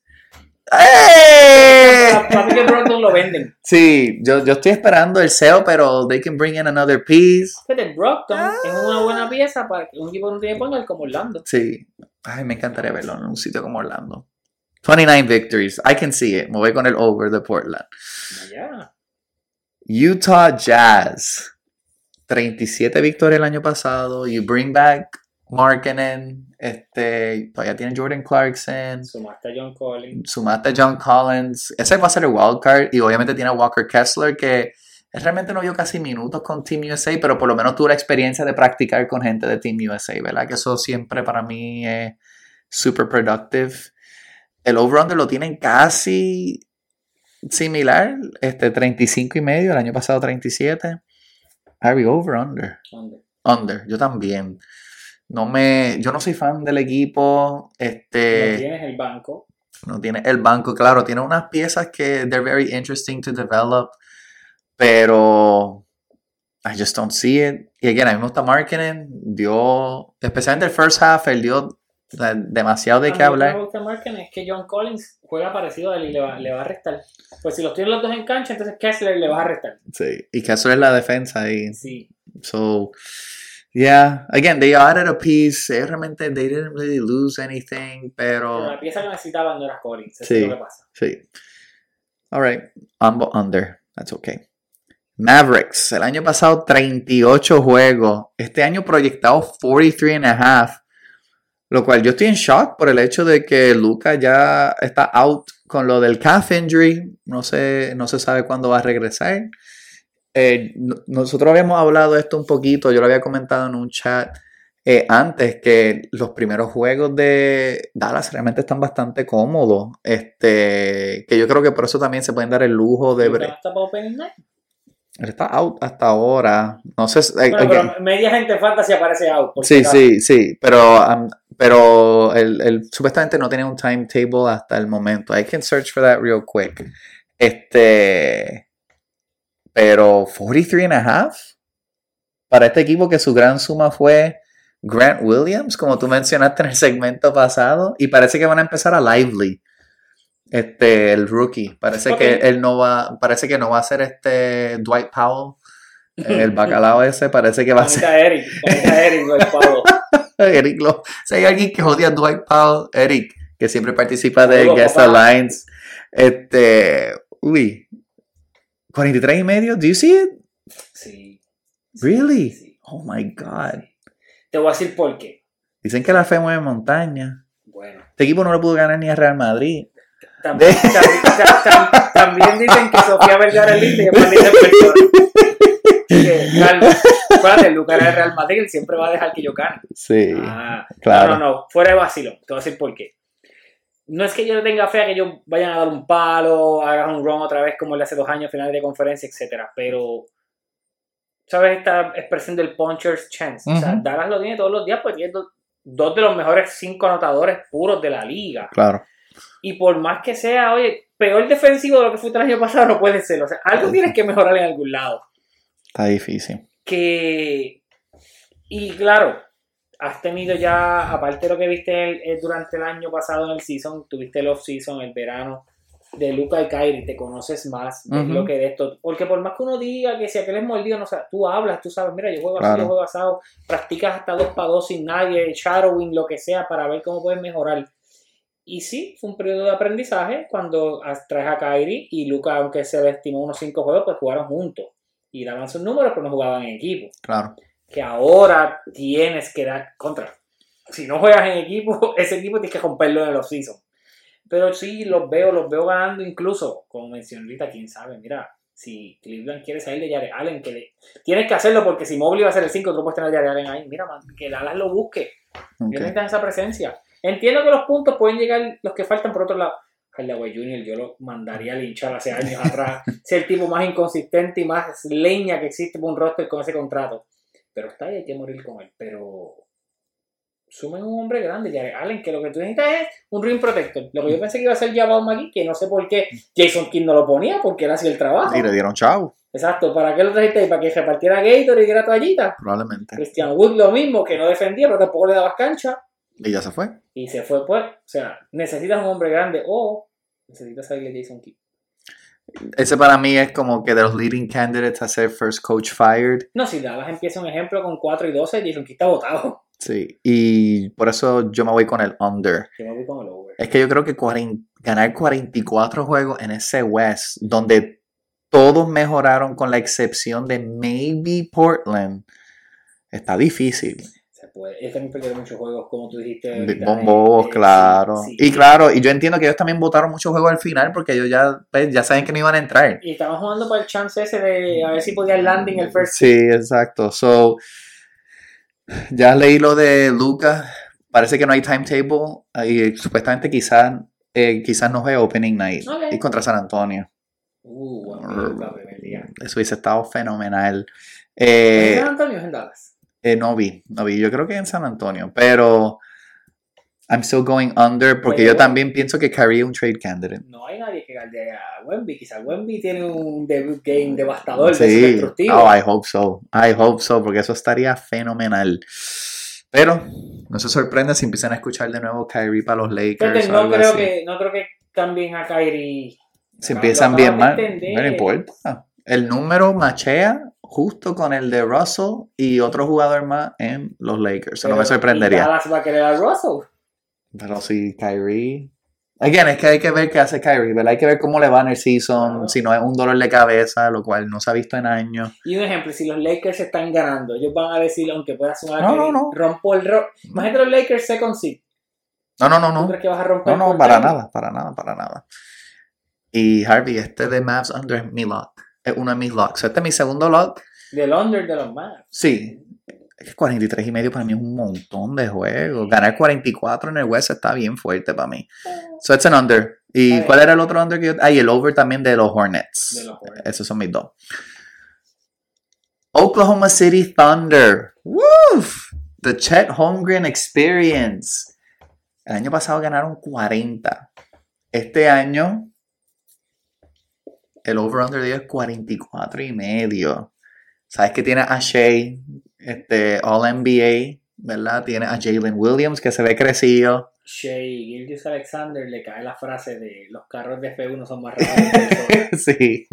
¡Hey! Que Brogdon lo venden. Sí, yo, yo estoy esperando el SEO, pero they can bring in another piece. Fíjate, Brogdon Ah. es una buena pieza para que un equipo no tiene poner como Orlando. Sí. Ay, me encantaría verlo en un sitio como Orlando. 29 victories. I can see it. Me voy con el over de Portland. Ya. Utah Jazz. 37 victorias el año pasado. You bring back Markkinen. Este, todavía tienen Jordan Clarkson. Sumaste a John Collins. sumaste a John Collins. Ese va a ser el wildcard. Y obviamente tiene a Walker Kessler, que realmente no vio casi minutos con Team USA, pero por lo menos tuvo la experiencia de practicar con gente de Team USA, ¿verdad? Que eso siempre para mí es super productive. El over-under lo tienen casi similar, este 35 y medio, el año pasado 37. Harry, over-under. ¿Dónde? Under, yo también. No me, yo no soy fan del equipo. Este, No tienes el banco. no tiene el banco, claro, tiene unas piezas que they're very interesting to develop, pero I just don't see it. Y again, a mí me gusta marketing, dio, especialmente el first half, él dio o sea, demasiado de qué mí lo que hablar. me gusta es que John Collins juega parecido a él y le va, le va a restar. Pues si los tienen los dos en cancha, entonces Kessler le va a restar. Sí, y eso es la defensa ahí. Sí. So, yeah, again, they added a piece, ellos realmente, they didn't really lose anything, Pero pero la pieza que necesitaban no era Collins. Sí. es lo que pasa. Sí. Alright. Ambos under. That's okay. Mavericks. El año pasado 38 juegos. Este año proyectado 43 and a half. Lo cual yo estoy en shock por el hecho de que Luca ya está out con lo del calf injury. No se, no se sabe cuándo va a regresar. Eh, no- nosotros habíamos hablado de esto un poquito, yo lo había comentado en un chat eh, antes, que los primeros juegos de Dallas realmente están bastante cómodos. Este, que yo creo que por eso también se pueden dar el lujo de... Él está out hasta ahora. No sé. Bueno, pero media gente en fantasy aparece out. Sí, sí, sí, pero, um, pero él supuestamente no tiene un timetable hasta el momento. I can search for that real quick. Este, pero 43 and a half para este equipo que su gran suma fue Grant Williams, como tú mencionaste en el segmento pasado, y parece que van a empezar a Lively. Este, el rookie. Parece que él no va, parece que no va a ser este Dwight Powell. El bacalao ese parece que va a ser Bonita Eric, bonita Eric, el pavo. Eric lo. Si hay alguien que odia a Dwight Powell, Eric, que siempre participa de Guest papá. Alliance. Este. Uy. 43 y medio. ¿Do you see it? Sí. Really? Sí. Oh my God. Te voy a decir por qué. Dicen que la fe mueve montaña. Bueno. Este equipo no le pudo ganar ni a Real Madrid. También, también, ta- ta- también dicen que Sofía Vergara es linda y después dicen persona. Que, calma. Espérate, Lucas era el Real Madrid, siempre va a dejar que yo gane. Sí. Ah, claro. No, no, no, fuera de vacilo. Te voy a decir por qué. No es que yo tenga fe a que ellos vayan a dar un palo, hagan un run otra vez como el hace dos años, finales de conferencia, etcétera, pero ¿sabes esta expresión del puncher's chance? O sea. Dallas lo tiene todos los días, pues tiene do- dos de los mejores cinco anotadores puros de la liga. Claro. Y por más que sea, oye, peor defensivo de lo que fue el año pasado no puede ser. O sea, algo tienes que mejorar en algún lado. Está difícil. Que. Y claro, has tenido ya, aparte de lo que viste el- el- durante el año pasado en el season, tuviste el off-season, el verano de Luca y Kyrie, te conoces más, ves Ujú. lo que de esto. Porque por más que uno diga que si aquel es mordido, no, o sea, tú hablas, tú sabes, mira, yo juego así, yo juego asado, practicas hasta dos para dos sin nadie, shadowing, lo que sea, para ver cómo puedes mejorar. Y sí, fue un periodo de aprendizaje cuando traes a Kyrie y Luca, aunque se le estimó unos cinco juegos, pues jugaron juntos. Y daban sus números, pero no jugaban en equipo. Claro. Que ahora tienes que dar contra. Si no juegas en equipo, ese equipo tienes que romperlo en el off-season. Pero sí, los veo, los veo ganando incluso, como mencioné ahorita, quién sabe, mira, si Cleveland quiere salir de Jared Allen, que le- tienes que hacerlo porque si Mobley va a ser el 5, tú puedes tener a Jared Allen ahí. Mira, man, que Dallas lo busque. Ok. Ellos necesitan esa presencia. Entiendo que los puntos pueden llegar los que faltan por otro lado. Hardaway Jr. yo lo mandaría a linchar hace años atrás. Ser el tipo más inconsistente y más leña que existe por un roster con ese contrato. Pero está ahí, hay que morir con él. Pero sumen un hombre grande, Jared Allen, que lo que tú necesitas es un ring protector. Lo que yo pensé que iba a ser Jabal McGee, que no sé por qué Jason King no lo ponía, porque él hacía el trabajo. Y le dieron chavo, Exacto, ¿para qué lo trajiste ahí? ¿Para que repartiera Gator y diera toallita? probablemente. Christian Wood lo mismo, que no defendía, pero tampoco le dabas cancha. Y ya se fue. Y se fue, pues. O sea, necesitas un hombre grande o necesitas salirle Jason Kidd. Ese para mí es como que de los leading candidates a ser first coach fired. No, si Dallas empieza un ejemplo con 4 y 12, Jason Kidd está votado. Sí. Y por eso yo me voy con el under. Yo me voy con el over. Es que yo creo que 40 ganar 44 juegos en ese West, donde todos mejoraron con la excepción de maybe Portland, está difícil. Puede. Ellos también perdieron muchos juegos, como tú dijiste. Ahorita, bombos, eh, claro. sí. Y claro, y yo entiendo que ellos también votaron muchos juegos al final porque ellos ya, pues, ya saben que no iban a entrar. Y estaban jugando para el chance ese de a ver si podía el landing el first. Sí, exacto. So, ya leí lo de Lucas. Parece que no hay timetable. Y supuestamente quizás eh, quizás no juegue Opening Night. Y contra San Antonio. Uh, día. Eso hubiese estado fenomenal. ¿En Eh, San Antonio o en Dallas? Eh, no vi, no vi. Yo creo que en San Antonio. Pero I'm still going under porque Pero- yo también pienso que Kyrie es un trade candidate. No hay nadie que galdee a Wemby. Quizás Wemby tiene un debut game devastador, Sí, destructivo. oh, I hope so. I hope so, porque eso estaría fenomenal. Pero no se sorprenda si empiezan a escuchar de nuevo Kyrie para los Lakers. No creo así. que, no creo que cambien a Kyrie. Si empiezan bien mal, no importa. El número machea justo con el de Russell y otro jugador más en los Lakers. Eso no me Pero- sorprendería. Dallas va a querer a Russell. Pero si Kyrie Again, es que hay que ver qué hace Kyrie, ¿verdad? Hay que ver cómo le va en el season, Claro. si no es un dolor de cabeza, lo cual no se ha visto en años. Y un ejemplo, si los Lakers están ganando, ellos van a decir, aunque pueda sonar No, no, no. rompo el ro Imagínate los Lakers second seed. No, no, no, ¿Tú no. crees que vas a romper No, no, para nada, para nada, para nada. Y Harvey, este de Mavs Under es mi lock. Es uno de mis locks. Este es mi segundo lock. Del under de los Mavs. Sí. Es que 43 y medio para mí es un montón de juegos. Ganar 44 en el West está bien fuerte para mí. So it's an under. ¿Y cuál era el otro under que yo? Ah, y el over también de los Hornets. De los Hornets. Esos son mis dos. Oklahoma City Thunder. Woof. The Chet Holmgren Experience. El año pasado ganaron 40. Este año el over-under de ellos es 44 y medio. Sabes que tiene a Shea, este, All-NBA, ¿verdad? Tiene a Jalen Williams que se ve crecido. Shea Gilgis Alexander le cae la frase de los carros de F1 son más rápidos sí,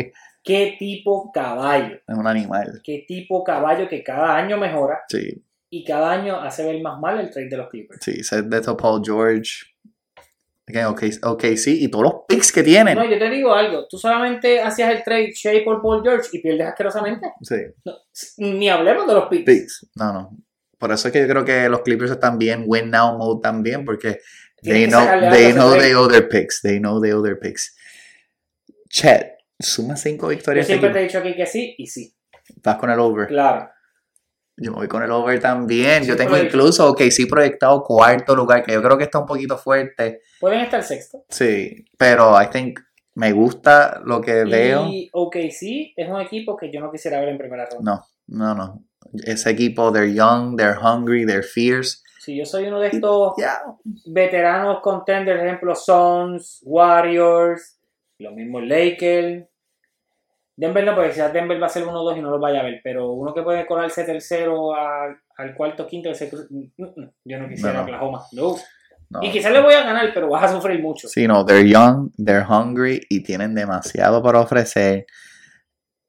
¿Qué tipo caballo? es un animal. ¿Qué tipo caballo que cada año mejora Sí, y cada año hace ver más mal el trade de los Clippers? sí, se de Paul George. Again, ok, sí, y todos los picks que tienen. No, yo te digo algo. Tú solamente hacías el trade Shea por Paul George y pierdes asquerosamente. Sí, No, ni hablemos de los picks. picks. No, no. Por eso es que yo creo que los Clippers están bien, win now mode también, porque Tienes they know, they know owe their picks. They know they owe their picks. Chet, suma cinco Yo victorias. siempre seguidas. te he dicho aquí que sí y sí. Vas con el over. Claro. Yo me voy con el over también. Yo tengo incluso que sí proyectado cuarto lugar, que yo creo que está un poquito fuerte. Pueden estar sexto. Sí, pero I think me gusta lo que veo. Y OKC es un equipo que yo no quisiera ver en primera ronda. No, no, no. Ese equipo, they're young, they're hungry, they're fierce. Si yo soy uno de estos Yeah. veteranos contenders, por ejemplo, Suns, Warriors, lo mismo Lakers. Denver no, porque quizás Denver va a ser 1-2 y no lo vaya a ver, pero uno que puede colarse tercero al, al cuarto, quinto, ese, mm, mm, yo no quisiera No, no. Oklahoma. No. Y quizás le voy a ganar, pero vas a sufrir mucho. Sí, no, they're young, they're hungry y tienen demasiado para ofrecer.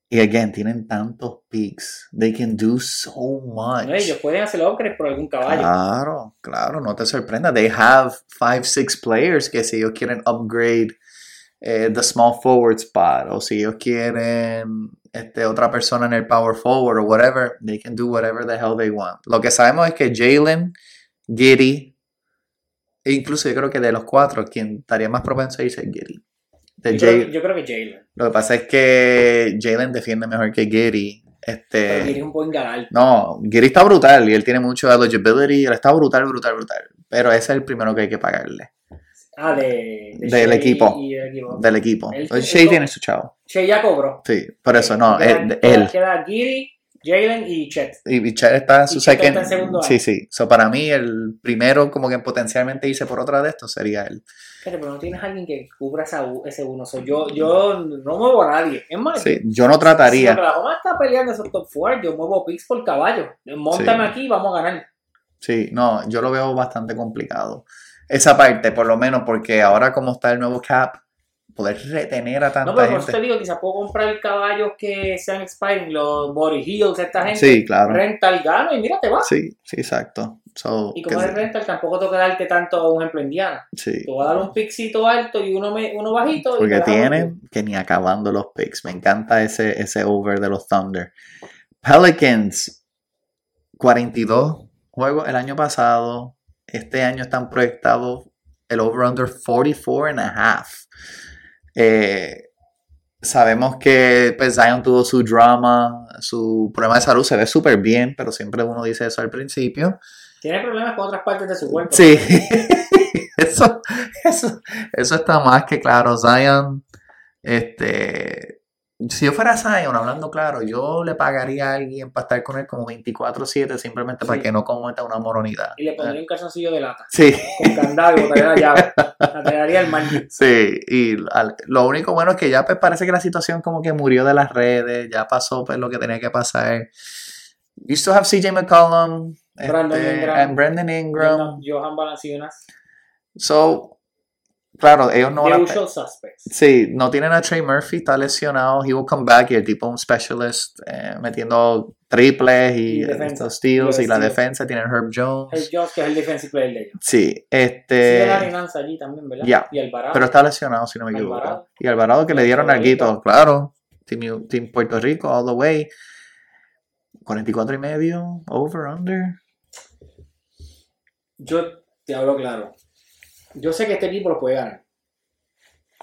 Y again, tienen tantos picks. They can do so much. Ellos pueden hacer upgrades por algún caballo. Claro, claro, no te sorprenda. They have five, six players que si ellos quieren upgrade eh, the small forward spot o si ellos quieren este, otra persona en el power forward o whatever, they can do whatever the hell they want. Lo que sabemos es que Jalen, Giddy, e incluso yo creo que de los cuatro, quien estaría más propenso a irse es Giddy. Yo, creo, Jay- que- yo creo que Jalen. Lo que pasa es que Jalen defiende mejor que Giddy. Pero Este, un buen no, Giri está brutal y él tiene mucho eligibility, él está brutal, brutal, brutal. Pero ese es el primero que hay que pagarle Ah, de, de Del equipo. y del equipo. del equipo. Shea tiene su chavo. Shea ya cobró. Sí, por eso no, Queda- él. queda-. Queda Giddy, Jalen y Chet. Y Chet está en su Y second. está en segundo sí, sí. So, para mí, el primero, como que potencialmente irse por otra de estos sería él. Pero no tienes alguien que cubra esa, ese uno. So, yo, yo no muevo a nadie. Es más, Sí, yo no si trataría. Oklahoma está peleando esos top 4, yo muevo picks por caballo. Móntame Sí. aquí y vamos a ganar. Sí, no, yo lo veo bastante complicado. Esa parte, por lo menos, porque ahora, como está el nuevo cap, poder retener a tanta No, pero por eso gente. te digo, quizás puedo comprar caballos que sean expiring, los Body Heels, esta gente. Sí, claro. Renta el gano y mira, te va. Sí, sí, exacto. So, Y como es rental, tampoco tengo que darte tanto, un ejemplo, Indiana. sí. Te voy a dar un pixito alto y uno, me- uno bajito. Porque te das tiene un- que ni acabando los picks. Me encanta ese, ese over de los Thunder. Pelicans, 42 juegos el año pasado. Este año están proyectados el over-under 44 and a half. Eh, sabemos que pues, Zion tuvo su drama, su problema de salud, se ve súper bien, pero siempre uno dice eso al principio. Tiene problemas con otras partes de su cuerpo. Sí, eso, eso, eso está más que claro. Zion, este, si yo fuera Zion, hablando claro, yo le pagaría a alguien para estar con él como 24-7 simplemente para que no cometa una moronidad. Y le pondría un calzoncillo de lata. Sí, Con candado y botaría la llave. La tiraría al mar. sí, y al- lo único bueno es que ya pues parece que la situación como que murió de las redes, ya pasó pues lo que tenía que pasar. You still have CJ McCollum, Brandon este, Ingram. and Brandon Ingram. Johan Valanciunas. So, claro, ellos no van a... suspects. Sí, no tienen a Trey Murphy, está lesionado. He will come back y el tipo un specialist eh, metiendo triples y, Y estos steals Y y la defensa tienen Herb Jones. El Jones, que es el defensive player de ellos. Sí, Sí, este. Larry Nance allí también, ¿verdad? Ya. Y Alvarado. Pero está lesionado, si no me equivoco. Alvarado. Y Alvarado que le dieron algo, claro. Team, Team Puerto Rico, all the way. 44 y medio, over, under. Yo te hablo claro. Yo sé que este equipo lo puede ganar.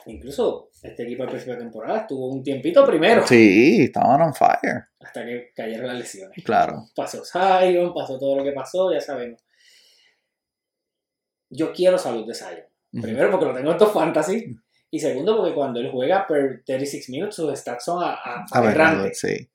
Incluso este equipo al principio de temporada estuvo un tiempito primero. Sí, estaban on fire. Hasta que cayeron las lesiones. Claro. Pasó Zion, pasó todo lo que pasó, ya sabemos. Yo quiero salud de Zion. Primero porque lo tengo en top fantasy. Y segundo porque cuando él juega per 36 minutos sus stats son a, a- A ver, aberrantes. sí.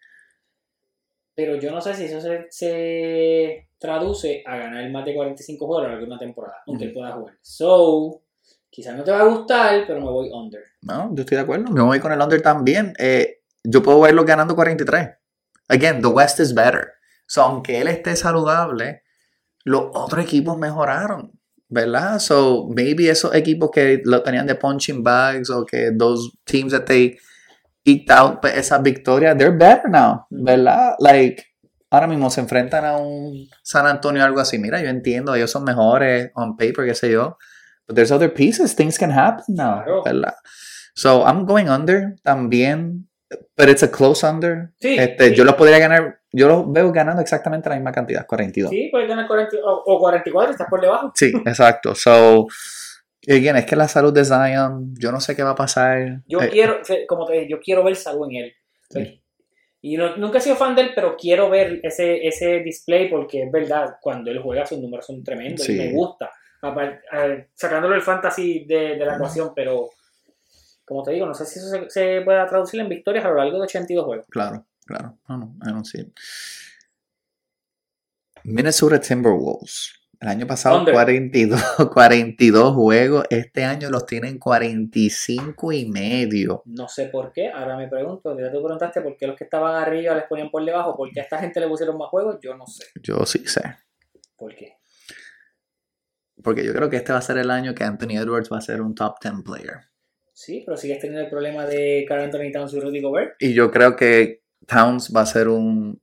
Pero yo no sé si eso se, se traduce a ganar más de 45 juegos a lo largo de una temporada, aunque él pueda jugar. So, quizás no te va a gustar, pero me voy under. No, yo estoy de acuerdo. Me voy con el under también. Eh, yo puedo verlo ganando 43. Again, the West is better. So, aunque él esté saludable, los otros equipos mejoraron. ¿Verdad? So, maybe esos equipos que lo tenían de punching bags o que those teams that they eked out pues, esa victoria, they're better now. ¿Verdad? Like, ahora mismo se enfrentan a un San Antonio o algo así. Mira, yo entiendo, ellos son mejores on paper, qué sé yo. But there's other pieces, things can happen now. Claro. ¿Verdad? So, I'm going under también. But it's a close under. Sí, Este, sí. Yo lo podría ganar, yo lo veo ganando exactamente la misma cantidad, 42. Sí, puedes ganar 40 o, o 44, estás por debajo. Sí, exacto. So, again, es que la salud de Zion, yo no sé qué va a pasar. Yo Eh, quiero, como te dije, yo quiero ver salud en él. Sí. Y no- nunca he sido fan de él, pero quiero ver ese, ese display porque es verdad, cuando él juega sus números son tremendos Sí. y me gusta. Sacándolo el fantasy de, de la ecuación, pero como te digo, no sé si eso se, se pueda traducir en victorias a lo largo de 82 juegos. Claro, claro. No, no, I don't see it. Minnesota Timberwolves. El año pasado Under. 42, 42 juegos. Este año los tienen 45 y medio. No sé por qué, ahora me pregunto, ya tú preguntaste por qué los que estaban arriba les ponían por debajo, por qué a esta gente le pusieron más juegos, yo no sé Yo sí sé. por qué. Porque yo creo que este va a ser el año que Anthony Edwards va a ser un top 10 player. Sí, pero sigues teniendo el problema de Carl Anthony Towns y Rudy Gobert. Y yo creo que Towns va a ser un.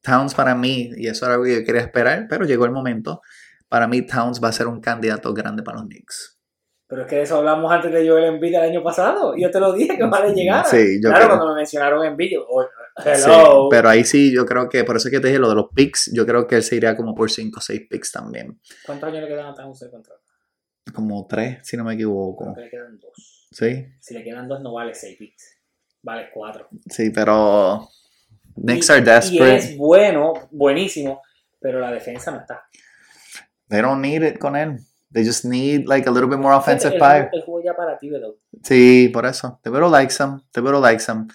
Towns para mí, y eso era algo que yo quería esperar, pero llegó el momento. Para mí, Towns va a ser un candidato grande para los Knicks. Pero es que de eso hablamos antes de Joel Embiid el año pasado. Y yo te lo dije que vale llegar. Sí, yo claro, creo. cuando me mencionaron Embiid, yo, oh, Sí, pero ahí sí, yo creo que, por eso es que te dije lo de los picks, yo creo que él se iría como por 5 o 6 picks también. ¿Cuántos años le quedan a Towns de contrato? Como 3, si no me Creo equivoco. que le quedan dos. Sí, Si le quedan dos, no vale seis picks. Vale cuatro. sí, pero. Knicks y, are y desperate. es bueno, buenísimo, pero la defensa no está. They don't need it con él. They just need like a little bit more offensive power. el juego ya para ti, ¿verdad? Sí, por eso. Te veo like some. Te veo like some.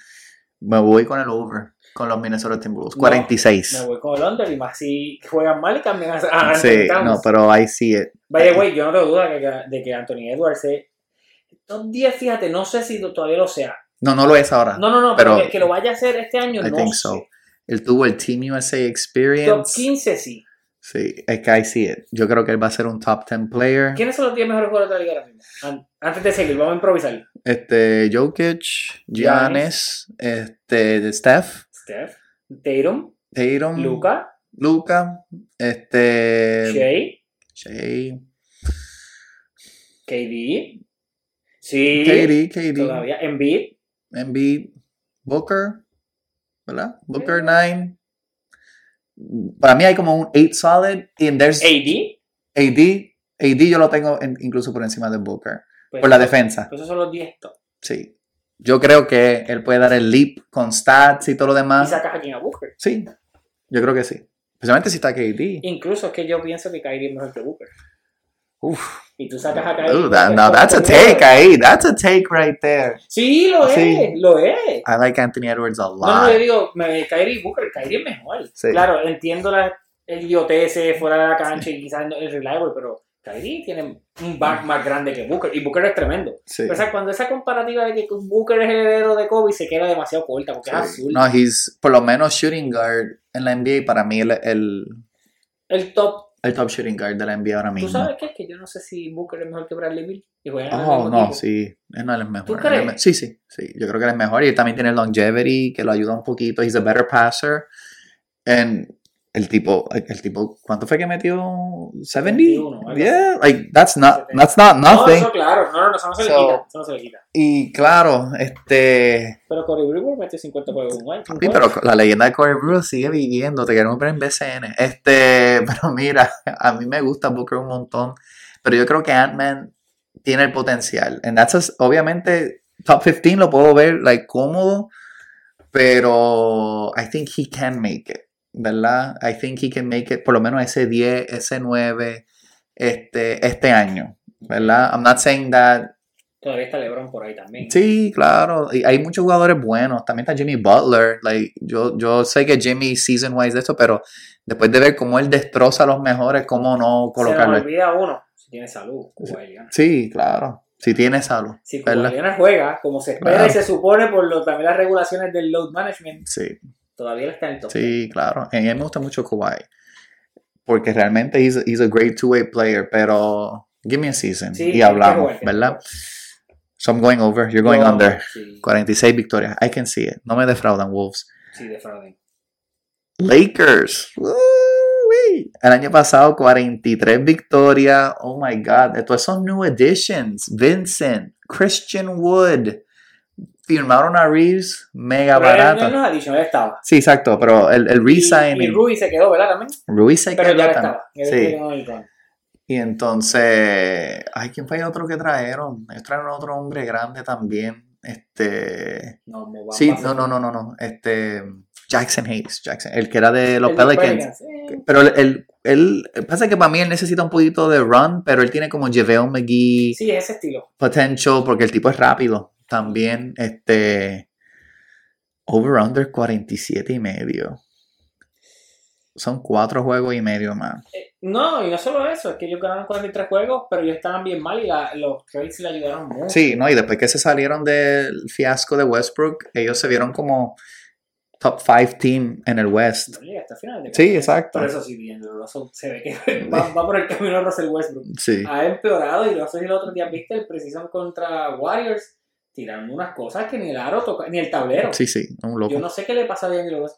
Me voy con el over. Con los Minnesota Timberwolves. No, 46. Me voy con el under y más si juegan mal y cambian a, sí, no, pero I see it. By the way, yo no tengo duda que- de que Anthony Edwards es top 10, fíjate, no sé si todavía lo sea. No, no lo es ahora. No, no, no, pero, Pero- que, que lo vaya a hacer este año, I no think sé. so. Él tuvo el Team USA Top Experience. 15 sí. Sí, es que I see it. Yo creo que él va a ser un top 10 player. ¿Quiénes son los 10 mejores jugadores de la liga ahora Antes de seguir, vamos a improvisar. Este, Jokic, Giannis, este, Steph, Steph, Tatum, Tatum, Luca, Luca, este, Shea, Shea, KD. Sí. KD, KD, Todavía. Embiid. Embiid, Booker, ¿verdad? Booker 9. Para mí hay como un 8 solid y there's AD. AD, AD yo lo tengo en- incluso por encima de Booker, Pues, por la defensa. pues esos son los 10 top. Sí. Yo creo que él puede dar el leap con stats y todo lo Y demás. sacas a quien a Booker. Sí, yo creo que sí. Especialmente si está KD. Incluso es que yo pienso que Kyrie es mejor que Booker. Uf. Y tú sacas a Kyrie. Ooh, that- como that's a take ahí. That's a take right there. Sí, lo Sí. es, lo es. I like Anthony Edwards a No, no, yo lot. digo, me, Kyrie Booker, Kyrie es mejor. Sí. Claro, entiendo la, el idiotez fuera de la cancha y quizás no es reliable, pero Kyrie tiene un back más grande que Booker y Booker es tremendo. Sí. O sea, cuando esa comparativa de que Booker es el heredero de Kobe se queda demasiado corta porque es azul. No, he's por lo menos shooting guard en la NBA. Para mí, el, el, El top, el top shooting guard de la NBA ahora ¿tú mismo. sabes qué? Que yo no sé si Booker es mejor que Bradley y juegan el Oh, no, equipo. sí. Él no él es mejor. ¿Tú crees? es me- Sí, sí, sí. Yo creo que él es mejor. Y él también tiene longevity, que lo ayuda un poquito. He's a better passer. And el tipo, el tipo, ¿cuánto fue que metió? 70? 71, algo Yeah, like that's not, 70. that's not No, nothing. eso claro, no, no, no, eso no se So- le quita, eso no se le quita. Y claro, este, Pero Corey Brewer metió 50 juegos en un. Sí, pero la leyenda de Corey Brewer sigue viviendo. Te queremos ver en BCN. Este, pero mira, a mí me gusta Booker un montón. Pero yo creo que Ant-Man tiene el potencial. And that's a- obviamente, top 15 lo puedo ver like, cómodo. Pero I think he can make it. ¿Verdad? I think he can make it por lo menos ese 10, ese 9 este, este año. ¿Verdad? I'm not saying that Todavía está LeBron por ahí también. Sí, claro. Y hay muchos jugadores buenos. También está Jimmy Butler. Like, yo, yo sé que Jimmy season wise de esto, pero después de ver cómo él destroza a los mejores, cómo no Se nos colocarlo. olvida uno, si tiene salud, Leonard. Sí, claro. Si tiene salud. Si. Leonard juega, como se espera Claro. y se supone por lo, también las regulaciones del load management, Sí, todavía él está en el top. sí, claro. Y a mí me gusta mucho Kawhi. Porque realmente he's, he's a great two-way player, pero give me a season Sí, y hablamos, bueno. ¿verdad? So I'm going over, you're going No, under. Sí, 46 victorias. I can see it. No me defraudan Wolves. sí, defrauden. Lakers. Woo-wee. El año pasado 43 victorias. Oh my God. Estos son new additions. Vincent, Christian Wood. Firmaron a Reeves. Mega Pero él no barato. nos ha dicho, él estaba. Sí, exacto. Pero el, el Y, y resigning. Rui se quedó, ¿verdad? También. Ruiz se Pero quedó ya él también. estaba. Él Sí. el. Y entonces. Ay, ¿quién fue el otro que trajeron? Ellos trajeron otro hombre grande también. Este. No, Sí, no, no, no, no, no. Este. Jackson Hayes. Jackson. El que era de los El de Pelicans. Eh, Pero él, él, él- pasa que para mí él necesita un poquito de run, pero él tiene como JaVale McGee Sí, ese estilo. potential porque el tipo es rápido también. Este over under 47 y medio. Son cuatro juegos y medio más. Eh, no, y no solo eso, es que ellos ganaron 43 juegos, pero ellos estaban bien mal y la- los trades le ayudaron mucho. Sí, no, y después que se salieron del fiasco de Westbrook, ellos se vieron como top 5 team en el West. Hasta final de Sí, exacto. Pero eso sí, bien, Russell se ve que va, va por el camino de Russell Westbrook. Sí. Ha empeorado y Russell el otro día, viste, el Precision contra Warriors, tiraron unas cosas que ni el aro toca, ni el tablero. Sí, sí, un loco. Yo no sé qué le pasa a Russell.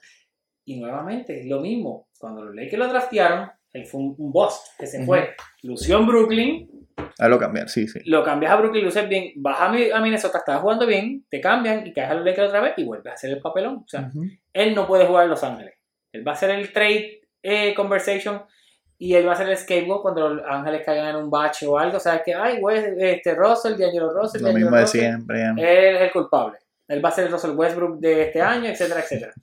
Y nuevamente, es lo mismo. Cuando los Lakers lo draftearon, él fue un, un bust que se fue. Lució en Brooklyn, Ahí lo cambiar, sí, sí. lo cambias a Brooklyn, luces bien, vas a, Mi- a Minnesota, estás jugando bien, te cambian y caes a los Lakers otra vez y vuelves a hacer el papelón. O sea, él no puede jugar en Los Ángeles. Él va a hacer el trade eh, conversation y él va a hacer el skateboard cuando los Ángeles caigan en un bache o algo. O sea, que, ay, güey, este Russell, D'Angelo Russell, Lo mismo de siempre. Él es el culpable. Él va a ser el Russell Westbrook de este año, etcétera, etcétera.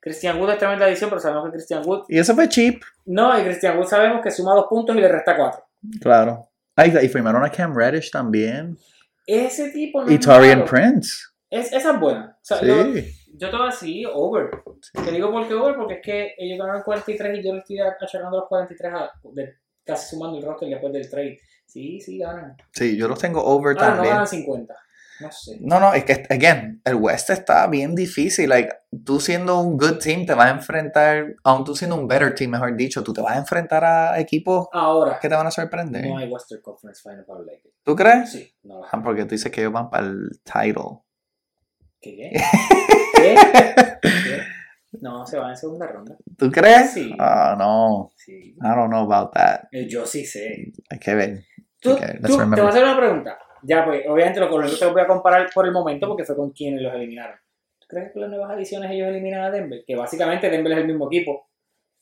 Christian Wood es tremenda edición, pero sabemos que Christian Wood. Y eso fue cheap. No, y Christian Wood sabemos que suma dos puntos y le resta cuatro. Claro. Ay, y firmaron a Cam Reddish también. Ese tipo no Y Torian. Prince. Es, esa es buena. O sea, lo- Sí. Yo te voy a decir over. Te digo por qué over, porque es que ellos ganaron 43 y yo le estoy achacando los 43 a, de- casi sumando el roster después del trade. Sí, sí, ganan. Sí, yo los tengo over no también. ganan 50. No sé. No, no, es que, again, el West está bien difícil. Like, tú siendo un good team te vas a enfrentar, aun tú siendo un better team, mejor dicho, tú te vas a enfrentar a equipos Ahora, que te van a sorprender. no hay Western Conference Final para Lakers. ¿Tú crees? Sí, no Ah, porque tú dices que ellos van para el title. ¿Qué? ¿Qué? ¿Qué? No, se van en segunda ronda. ¿Tú crees? Sí. Ah, no. Sí. I don't know about that. Eh, Yo sí sé. Hay que ver. Tú, Ok, let's tú- te voy a hacer una pregunta. Ya, pues, obviamente los colombianos te los voy a comparar por el momento porque fue con quienes los eliminaron. ¿Tú crees que con las nuevas adiciones ellos eliminan a Denver? Que básicamente Denver es el mismo equipo.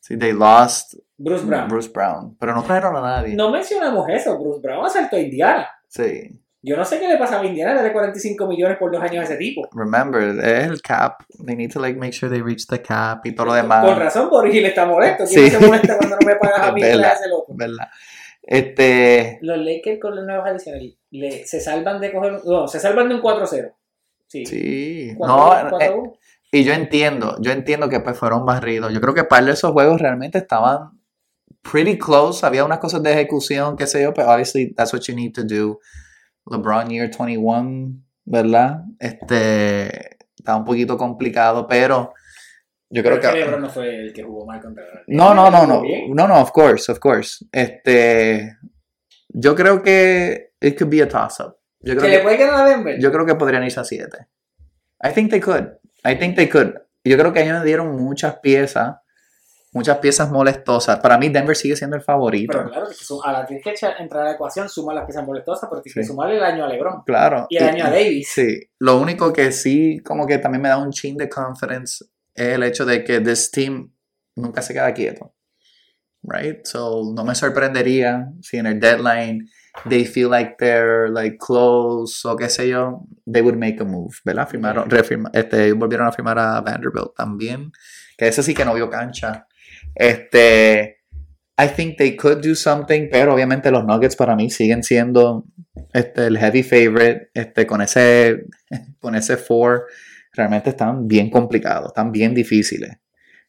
Sí, they lost Bruce Brown. Bruce Brown. Pero no trajeron a nadie. No mencionamos eso. Bruce Brown asaltó a Indiana. Sí. Yo no sé qué le pasaba a Indiana, darle 45 millones por dos años a ese tipo. Remember, es el cap. They need to like make sure they reach the cap y todo lo demás. Con razón, Boris Gil está molesto. ¿Quién Sí. se molesta cuando no me pagas a mí? Es ¿Qué le verdad. hace loco? ¿Verdad? Este. Los Lakers con las nuevas adiciones le- se salvan de coger. No, se salvan de un 4-0. Sí. Sí. 4-1, No, eh, 4-1. y yo entiendo, yo entiendo que pues fueron barridos. Yo creo que par de esos juegos realmente estaban pretty close. Había unas cosas de ejecución, qué sé yo, pero obviously that's what you need to do. LeBron Year 21, ¿verdad? Este está un poquito complicado, pero yo creo que LeBron no fue el que jugó mal contra No, no, no, no. No, no, of course, of course. Este yo creo que it could be a toss up. Yo ¿Que creo le que, puede ganar a Denver? yo creo que podrían irse a 7. I think they could. I think they could. Yo creo que ellos dieron muchas piezas muchas piezas molestosas. Para mí Denver sigue siendo el favorito. Pero claro, que a la que entrar a la ecuación, suma las piezas molestosas, porque tienes que Sí. sumarle el año a LeBron Claro. y el año a Davis. Sí, lo único que sí, como que también me da un chin de confidence es el hecho de que this team nunca se queda quieto. Right? So, no me sorprendería si en el deadline they feel like they're like close o qué sé yo, they would make a move, ¿verdad? Firmaron, refirma- este, volvieron a firmar a Vanderbilt también, que ese sí que no vio cancha. Este, I think they could do something, pero obviamente los Nuggets para mí siguen siendo este, el heavy favorite, este, con ese, con ese four, realmente están bien complicados, están bien difíciles.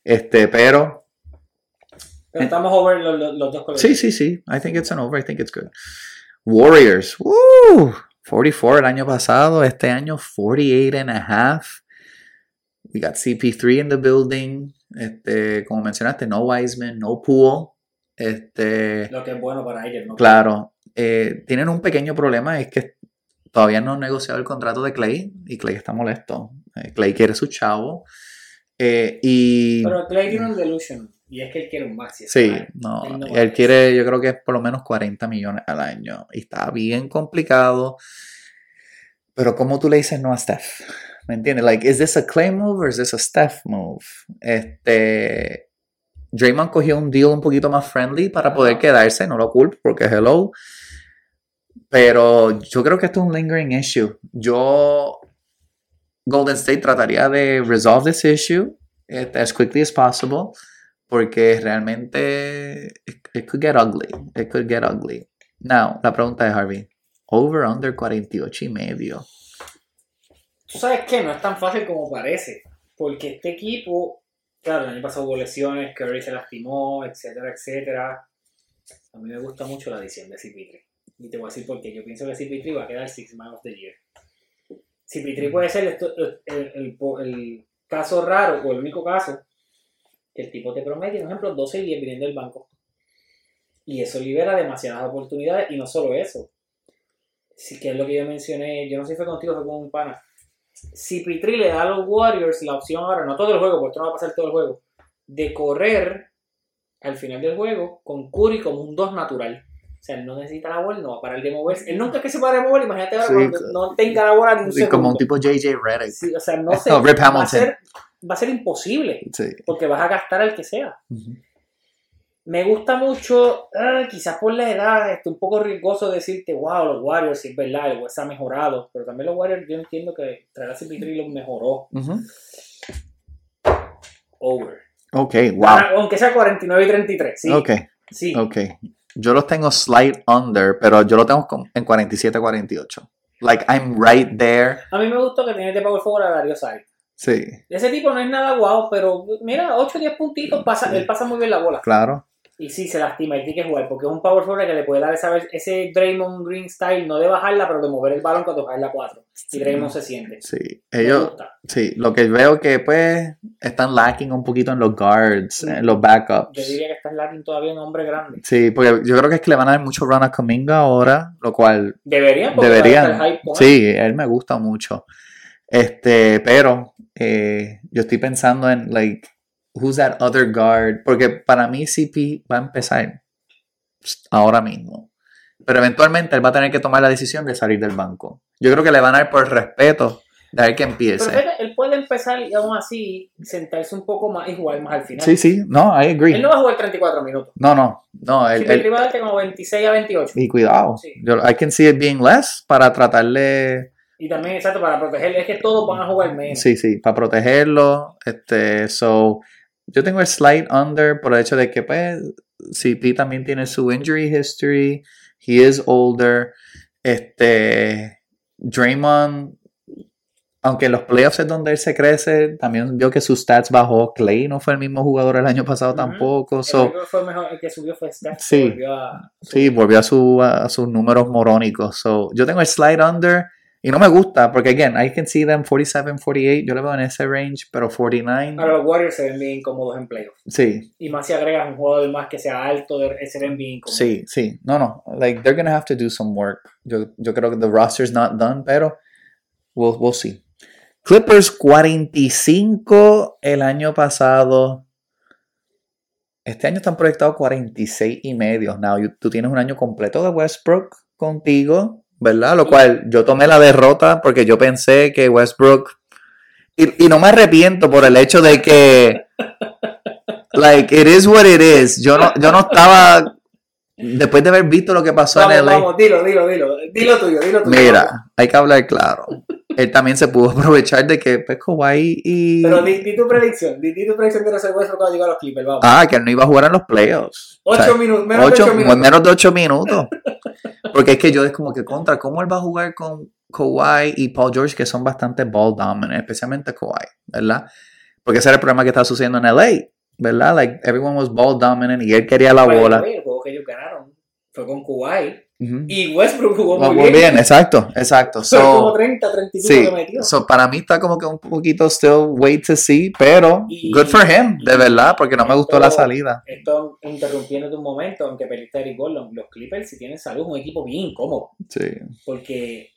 Este, pero Pero estamos over los, dos colegios. sí, sí, sí, I think it's an over, I think it's good. Warriors, woo, 44 el año pasado, este año 48 and a half. We got CP3 in the building, este, como mencionaste, no Wiseman, no Poole, este, Lo que es bueno para ellos, ¿no? Claro, eh, tienen un pequeño problema, es que todavía no han negociado el contrato de Clay y Clay está molesto. Eh, Clay quiere su chavo. eh, y Pero Clay tiene un delusion, y es que él quiere un maxi. sí, Él no, no él vale quiere, yo creo que es por lo menos 40 millones al año. Y está bien complicado. Pero ¿cómo tú le dices no a Steph? ¿Me entiendes? Like, is this a Clay move or is this a Steph move? Este, Draymond cogió un deal un poquito más friendly para poder quedarse, no lo culpo porque hello. Pero yo creo que esto es un lingering issue. Yo, Golden State trataría de resolve this issue este, as quickly as possible porque realmente it, it could get ugly. It could get ugly. Now, la pregunta es, Harvey, over, under 48 y medio. Tú sabes que no es tan fácil como parece, porque este equipo, claro, el año pasado hubo lesiones, Curry se lastimó, etcétera, etcétera. A mí me gusta mucho la adición de CP3. Y te voy a decir por qué. Yo pienso que CP3 va a quedar Six Man of the Year. CP3 puede ser esto- el, el- el caso raro, o el único caso, que el tipo te promete, por ejemplo, 12 y 10 viniendo del banco. Y eso libera demasiadas oportunidades, y no solo eso. Sí que es lo que yo mencioné, yo no sé si fue contigo, fue con un pana. Si Pitri le da a los Warriors la opción ahora, no todo el juego, porque esto no va a pasar todo el juego, de correr al final del juego con Curry como un 2 natural. O sea, él no necesita la bola, no va a parar de moverse. Él nunca es que se pare de mover, imagínate ahora Sí, cuando no tenga la bola ni un Sí, como un tipo JJ Redick. Sí, o sea, no sé, O Rip va, a Hamilton. ser, va a ser imposible, Sí. porque vas a gastar al que sea. Ujú. Me gusta mucho, ah, quizás por la edad, este, un poco riesgoso decirte, wow, los Warriors, sí es verdad, el West ha mejorado, pero también los Warriors yo entiendo que traer a CP3 los mejoró. Over. Ok, wow. Ah, Aunque sea 49 y 33, sí. Ok, sí. ok. Yo los tengo slight under, pero yo lo tengo con- en 47-48. Like, I'm right there. A mí me gustó que tiene de power forward a Dario Saric. Sí, Ese tipo no es nada guau, pero mira, 8 o 10 puntitos, pasa, Sí. él pasa muy bien la bola. claro. Y sí, se lastima, él tiene que jugar, porque es un power forward que le puede dar esa, ese Draymond Green style, no de bajarla, pero de mover el balón cuando baja la 4. Y Draymond se siente. Sí, ellos, sí, lo que veo que pues están lacking un poquito en los guards, en los backups. Yo diría que está lacking todavía un hombre grande. Sí, porque yo creo que es que le van a dar mucho run a Kaminga ahora, lo cual Deberían, porque deberían. el. Sí, él me gusta mucho. Este, pero eh, yo estoy pensando en, like, who's that other guard? Porque para mí CP va a empezar ahora mismo. Pero eventualmente él va a tener que tomar la decisión de salir del banco. Yo creo que le van a dar por respeto de ver que Pero empiece. fíjate, él puede empezar y aún así sentarse un poco más y jugar más al final. Sí, sí, no, I agree. Él no va a jugar 34 minutos. No, no, no, él, Si él- va a como 26 a 28. y cuidado. Sí. Yo, I can see it being less para tratarle, Y también, exacto, para protegerle. Es que todos van a jugar menos. sí, sí, para protegerlo. Este, so, yo tengo el slight under por el hecho de que, pues, CP también tiene su injury history. He is older. Este, Draymond, aunque en los playoffs es donde él se crece, también vio que sus stats bajó. Clay no fue el mismo jugador el año pasado tampoco. So, fue mejor, el que subió fue Steph. Sí. volvió a- Sí, volvió a, su, a sus números morónicos. So, yo tengo el slide under y no me gusta porque, again, I can see them 47, 48. Yo le veo en ese range, pero 49, Ahora los Warriors se ven bien incómodos en playoffs. sí, Y más si agregas un jugador más que sea alto, se ven bien incómodos. sí, sí. No, no. Like, they're going to have to do some work. Yo, yo creo que the roster's not done, pero we'll, we'll see. Clippers 45 el año pasado. Este año están proyectados 46 y medio. Now, you- tú tienes un año completo de Westbrook contigo, ¿verdad? Lo cual yo tomé la derrota porque yo pensé que Westbrook. Y, no me arrepiento por el hecho de que. Like, it is what it is. Yo no, yo no estaba. Después de haber visto lo que pasó Vamos, en LA. vamos, dilo, dilo, dilo. Dilo tuyo, dilo tuyo. Mira, hay que hablar claro. Él también se pudo aprovechar de que pues, Kawhi y. Pero di, di tu predicción, di, di tu predicción de Russell Westbrook cuando llegó a los Clippers, vamos. Ah, que él no iba a jugar en los playoffs. O sea, ocho minutos, menos ocho- de ocho minutos. menos de ocho minutos. Porque es que yo es como que contra, ¿cómo él va a jugar con Kawhi y Paul George que son bastante ball dominant, especialmente Kawhi, ¿verdad? Porque ese era el problema que estaba sucediendo en LA, ¿verdad? Like everyone was ball dominant y él quería la bola. El juego que ellos ganaron fue con Kuwait Ujú. y Westbrook jugó Muy muy bien. exacto, exacto. Fue como So, 30, 35 sí, que metió. so para mí está como que un poquito still wait to see, pero Y- good for him, de verdad, porque no me gustó la Esto- salida. Esto interrumpiéndote un momento, aunque perdiste a Eric Gordon, los Clippers si tienen salud un equipo bien incómodo. Sí. Porque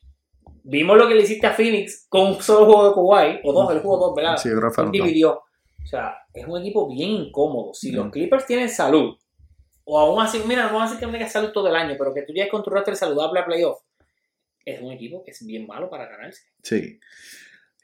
vimos lo que le hiciste a Phoenix con un solo juego de Kuwait, o dos, el juego dos, ¿verdad? Sí, Él dos. dividió. O sea, es un equipo bien incómodo. Si los. Clippers tienen salud, o aún así, mira, no vamos a decir que no tengas salud todo el año, pero que tú llegues con tu roster saludable a playoff, es un equipo que es bien malo para ganarse. Sí.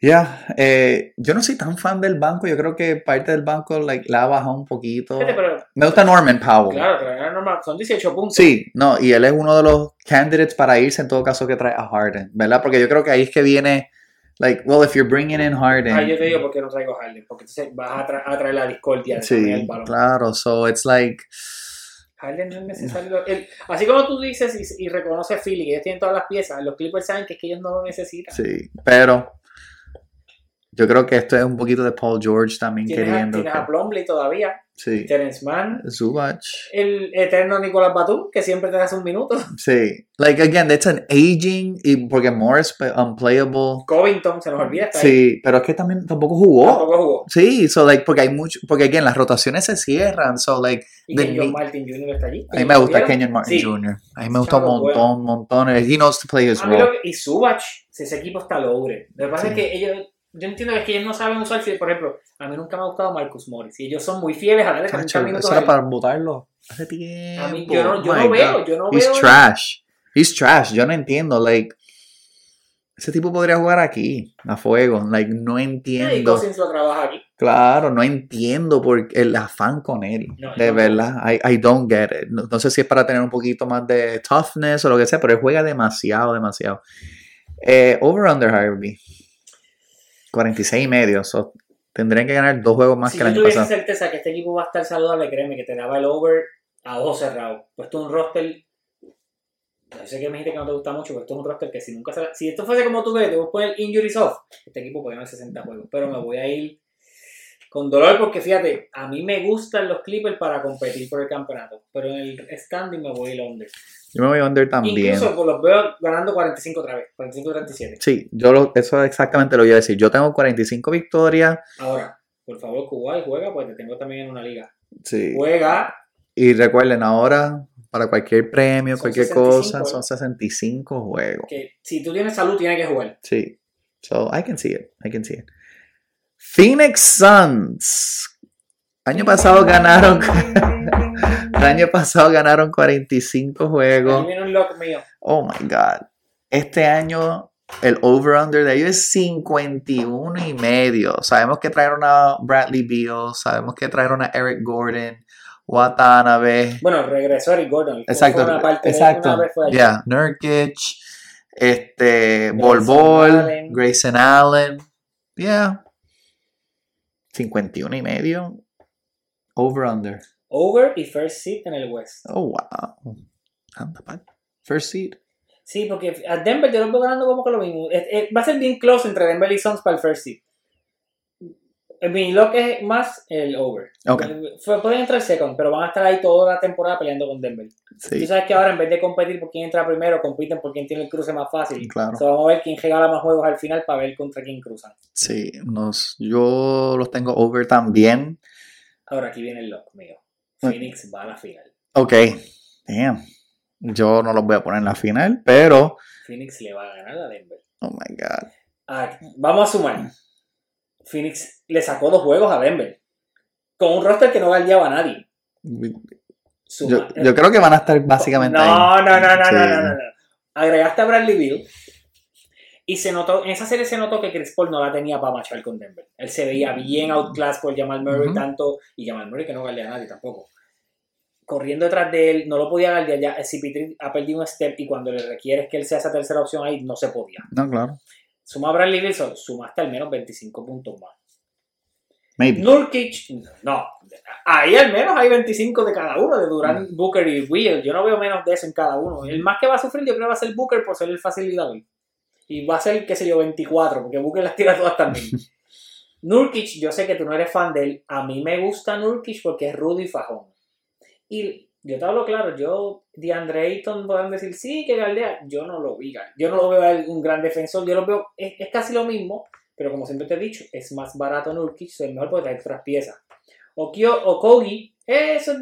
Ya, eh, yo no soy tan fan del banco, yo creo que parte del banco like, la ha bajado un poquito. Pero Me gusta Norman Powell. claro, pero normal, son 18 puntos. Sí, no, y él es uno de los candidates para irse en todo caso que trae a Harden, ¿verdad? Porque yo creo que ahí es que viene, like, well, if you're bringing in Harden. Ah, yo te digo por qué no traigo a Harden, porque entonces vas a, tra- a traer la discordia de Sí, el balón. claro, so it's like, Harden no es necesario. el- así como tú dices y, y reconoces Philly, que ellos tienen todas las piezas, los Clippers saben que es que ellos no lo necesitan. sí, pero yo creo que esto es un poquito de Paul George también Tienes, a, queriendo. tienes a que- Plumlee todavía, sí, Terence Mann, Zubac. el eterno Nicolás Batum, que siempre te hace un minuto. Sí, like again, it's an aging, y porque Morris unplayable. Covington, se nos olvida, está ahí. Sí, pero es que también tampoco jugó. Tampoco jugó. Sí, so like, porque hay mucho, porque again, las rotaciones se cierran, so like, Y ni- Martin Jr. está allí. a mí me gusta. Kenyon Martin Sí. Jr. A mí me gusta un montón, montón. He knows to play his role. y Subach, si ese equipo está loaded. Lo que pasa Sí. es que ellos, yo entiendo que es que ellos no saben usar, si- por ejemplo, a mí nunca me ha gustado Marcus Morris. Y ellos son muy fieles a darle 30 Chacho, minutos eso era para votarlo hace tiempo. A mí, yo no, yo Oh no veo, God. yo no He's veo. trash. He's trash. Yo no entiendo, like, ese tipo podría jugar aquí, a fuego. Like, no entiendo. Cousins lo trabaja aquí. Claro, no entiendo por el afán con él. No, de no. verdad, I, I don't get it. No, no sé si es para tener un poquito más de toughness o lo que sea, pero él juega demasiado, demasiado. Eh, over under Harvey. 46 y medio. So, tendrían que ganar dos juegos más si que el año tuviese pasado. certeza que este equipo va a estar saludable, créeme que te daba el over a ojos cerrados. Puesto un roster. Yo sé que me dijiste que no te gusta mucho, pero esto es un roster que si nunca se, Si esto fuese como tú ves, te voy a poner injuries off. Este equipo puede ganar 60 juegos. Pero me voy a ir con dolor porque fíjate, a mí me gustan los Clippers para competir por el campeonato. Pero en el standing me voy a ir under. Yo me voy under también. Incluso los veo ganando 45 otra vez. 45-37. Sí, yo lo, eso es exactamente lo iba a decir. Yo tengo 45 victorias. Ahora, por favor, Kuwait juega, pues te tengo también en una liga. Sí. Juega Y recuerden, ahora, para cualquier premio, cualquier 65, cosa, ¿eh? son 65 juegos. que si tú tienes salud, tienes que jugar. Sí. So, I can see it. I can see it. Phoenix Suns. Año pasado ganaron. El año pasado ganaron 45 Aquí juegos. viene un lock mío. Oh my God. Este año el over-under de ellos es 51 y medio. Sabemos que trajeron a Bradley Beal, sabemos que trajeron a Eric Gordon, Watanabe. Bueno, regresó Eric Gordon. Exacto, una parte de- exacto. una vez fue allí. Yeah, Nurkic, este, Bol Bol. Grayson Allen. Yeah. 51 y medio. Over-under. Over y first seat en el West. Oh, wow. Anda, pa- First seed. Sí, porque a Denver yo lo veo ganando como que lo mismo. Va a ser bien close entre Denver y Suns para el first seat. Eh, Mi lock es más el over. Ok. Fue- Pueden entrar second, pero van a estar ahí toda la temporada peleando con Denver. Tú Sí, sabes que ahora en vez de competir por quién entra primero, compiten por quién tiene el cruce más fácil. claro. So, vamos a ver quién regala más juegos al final para ver contra quién cruzan. Sí, nos, yo los tengo over también. Ahora aquí viene el lock mío. Phoenix va a la final. Ok, damn. Yo no los voy a poner en la final, pero. Phoenix le va a ganar a Denver. Oh my god. Ah, vamos a sumar. Phoenix le sacó dos juegos a Denver. Con un roster que no valía a nadie. Yo, yo creo que van a estar básicamente no, ahí. No, no, no, Sí. no, no, no, no. Agregaste a Bradley Bill. Y se notó, en esa serie se notó que Chris Paul no la tenía para machar con Denver. Él se veía bien outclass por Jamal Murray tanto, y Jamal Murray que no guardea a nadie tampoco. Corriendo detrás de él, no lo podía guardiar ya. El CP3 ha perdido un step y cuando le requieres que él sea esa tercera opción ahí, no se podía. No, claro. Suma a Bradley Bill, so- sumaste al menos 25 puntos más. Maybe. Nurkic, no. Ahí al menos hay 25 de cada uno, de Durant, Mm. Booker y Will. Yo no veo menos de eso en cada uno. El más que va a sufrir, yo creo que va a ser Booker por ser el facilitador. Y va a ser, qué sé yo, 24, porque Booker las tira todas también. Nurkic, yo sé que tú no eres fan de él. A mí me gusta Nurkic porque es rudo y fajón. Y yo te hablo claro, yo, DeAndre Ayton, pueden decir, sí, que galdea. Yo no lo vi. Yo no lo veo un gran defensor. Yo lo veo, es, es casi lo mismo, pero como siempre te he dicho, es más barato Nurkic, es mejor porque trae otras piezas. O, Kyo, o Kogi, esos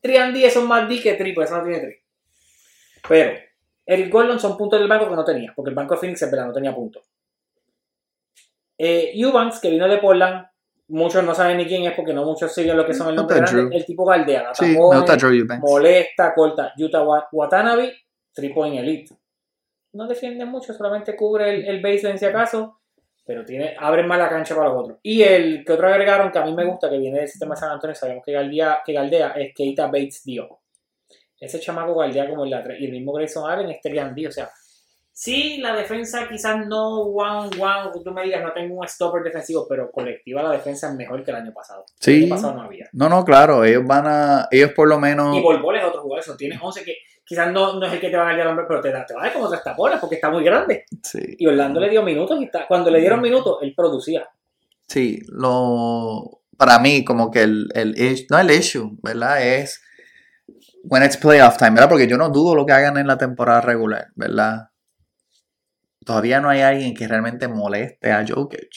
3 and D son más D que triple, eso no tiene 3. Pero, Eric Gordon son puntos del banco que no tenía, porque el banco de Phoenix en verdad no tenía puntos. Eh, Eubanks, que vino de Portland, muchos no saben ni quién es porque no muchos siguen lo que son el No nombre grande. Drew. El tipo galdea, Sí, Eubanks. molesta, corta. Yuta Wa- Watanabe, three point elite. No defiende mucho, solamente cubre el, el baseline si acaso, pero tiene, abre más la cancha para los otros. Y el que otro agregaron que a mí me gusta, que viene del sistema de San Antonio, sabemos que galdea, que galdea es Keita Bates Dio. Ese chamaco galdea como el la Y el mismo Grayson Allen es Terian D. O sea, sí, la defensa quizás no one, one, tú me digas, no tengo un stopper defensivo, pero colectiva la defensa es mejor que el año pasado. El Sí. año pasado no había. No, no, claro. Ellos van a. Ellos por lo menos. Y Bol Bol es otro jugador, eso tienes 11 que quizás no, no es el que te va a dar el hombre, pero te, te va a dar como tres tapones porque está muy grande. Sí. Y Orlando le dio minutos y está, cuando le dieron minutos, él producía. Sí, lo para mí como que el, el no el issue, ¿verdad? Es when it's playoff time, ¿verdad? Porque yo no dudo lo que hagan en la temporada regular, ¿verdad? Todavía no hay alguien que realmente moleste a Jokic.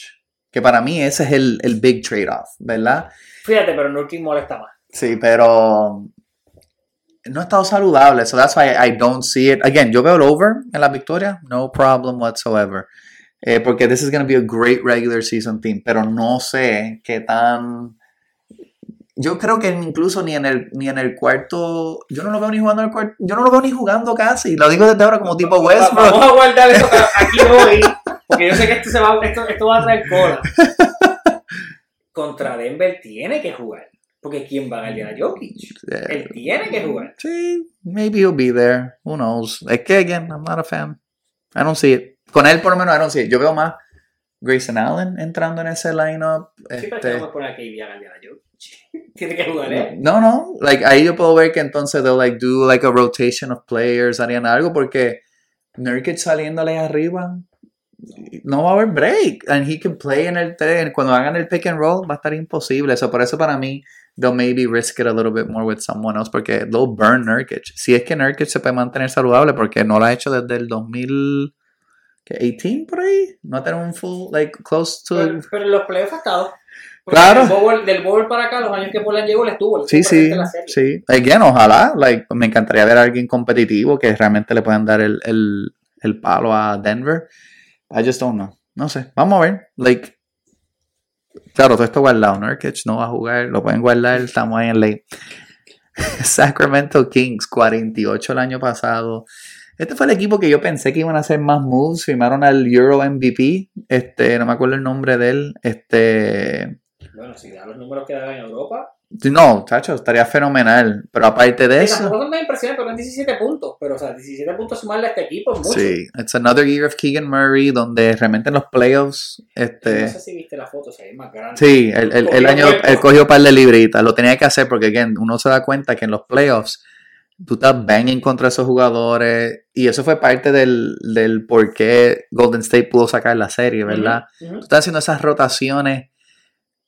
Que para mí ese es el, el big trade-off, ¿verdad? Fíjate, pero Nurkic molesta más. Sí, pero no ha estado saludable, so that's why I don't see it. Again, yo veo el over en la victoria, no problem whatsoever. Eh, porque this is going to be a great regular season team, pero no sé qué tan. Yo creo que incluso ni en el ni en el cuarto, yo no lo veo ni jugando en el cuarto, yo no lo veo ni jugando casi. Lo digo desde ahora como tipo Va- Vamos Westbrook. a guardar eso para aquí hoy, porque yo sé que esto, se va, esto, esto va a traer cola. Contra Denver tiene que jugar, porque ¿quién va a ganar a Jokic? Eh, Él tiene que jugar. Sí, maybe he'll be there. Who knows? Es que, again, I'm not a fan. I don't see it. Con él, por lo menos, I don't see it. Yo veo más Grayson Allen entrando en ese lineup. Sí, pero este, me poner a KD a ganar a Jokic. tiene que jugar él. no, no. Like, ahí yo puedo ver que entonces they'll like do like a rotation of players, harían algo, porque Nurkic saliéndole arriba, no va a haber break. And he can play en el 3. Cuando hagan el pick and roll, va a estar imposible. So, por eso para mí, they'll maybe risk it a little bit more with someone else, porque they'll burn Nurkic. Si es que Nurkic se puede mantener saludable, porque no lo ha hecho desde el 2018 por ahí. No tener un full, like, close to. Pero, pero en los playoffs ha estado. Porque Claro. Del bowl, del bowl para acá, los años que Portland llegó, le estuvo. Sí, sí, la serie. sí. Again, ojalá, like, me encantaría ver a alguien competitivo que realmente le puedan dar el, el, el palo a Denver. I just don't know. No sé. Vamos a ver. Like, claro, todo esto guardado. Nurkic no va a jugar. Lo pueden guardar. Estamos ahí en ley. Sacramento Kings, 48 el año pasado. Este fue el equipo que yo pensé que iban a hacer más moves. Firmaron al Euro MVP. Este, no me acuerdo el nombre de él. Este. Bueno, si da los números que daban en Europa. No, chacho, estaría fenomenal. Pero aparte de eso. tampoco son tan impresionantes, pero eran 17 puntos. Pero, o sea, 17 puntos sumarle a este equipo es mucho. Sí, it's another year of Keegan Murray, donde realmente en los playoffs, No este, sé si viste la foto, o sea, es más grande. sí, el, el- el año, él cogió un par de libritas, lo tenía que hacer porque, again, uno se da cuenta que en los playoffs, tú estás banging contra esos jugadores, y eso fue parte del, del por qué Golden State pudo sacar la serie, ¿verdad? Ujú, ujú. Tú estás haciendo esas rotaciones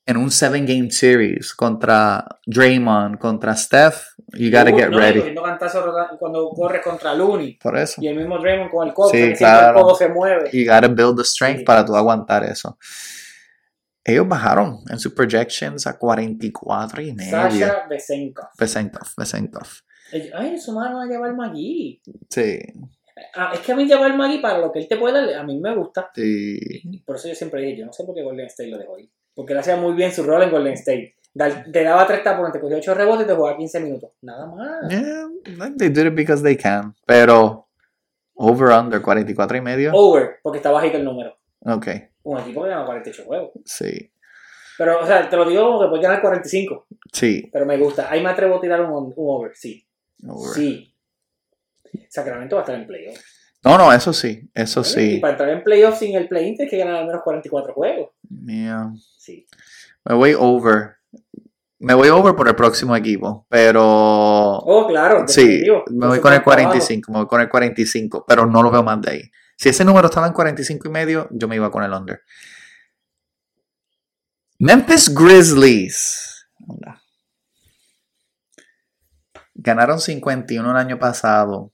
en un seven game series contra Draymond, contra Steph, you gotta Uh, get no, y ready. rota- cuando corre contra Looney. Por eso. Y el mismo Draymond con el codo, Sí, claro. el codo se mueve. You gotta build the strength Sí. para tú aguantar eso. Ellos bajaron en sus projections a 44 y medio. Sasha Besenkov. Besenkov, Besenkov. Ay, sumaron a llevar Magui. Sí, Ah, es que a mí llevar Magui para lo que él te puede dar, a mí me gusta. sí. Por eso yo siempre dije, yo no sé por qué Golden State lo dejó ahí. Porque él hacía muy bien su rol en Golden State. Te daba 3 tapones, te cogía 8 rebotes y te jugaba 15 minutos. Nada más. Yeah, they did it because they can. Pero over under 44 y medio. Over, porque está bajito el número. Ok, Un equipo que gana 48 juegos. sí. Pero, o sea, te lo digo como que puede ganar 45. Sí. Pero me gusta. Ahí me atrevo a tirar un, un over, sí. over. Sí. Sacramento va a estar en playoff. No, no, eso sí, eso Y sí. para entrar en playoff sin el play-in tienes que ganar al menos 44 juegos. Yeah. Sí. Me voy over. Me voy over por el próximo equipo, pero Oh, claro. sí, definitivo. me voy con el está abajo. 45, me voy con el 45, pero no lo veo más de ahí. Si ese número estaba en 45 y medio, yo me iba con el under. Memphis Grizzlies. Ganaron 51 el año pasado.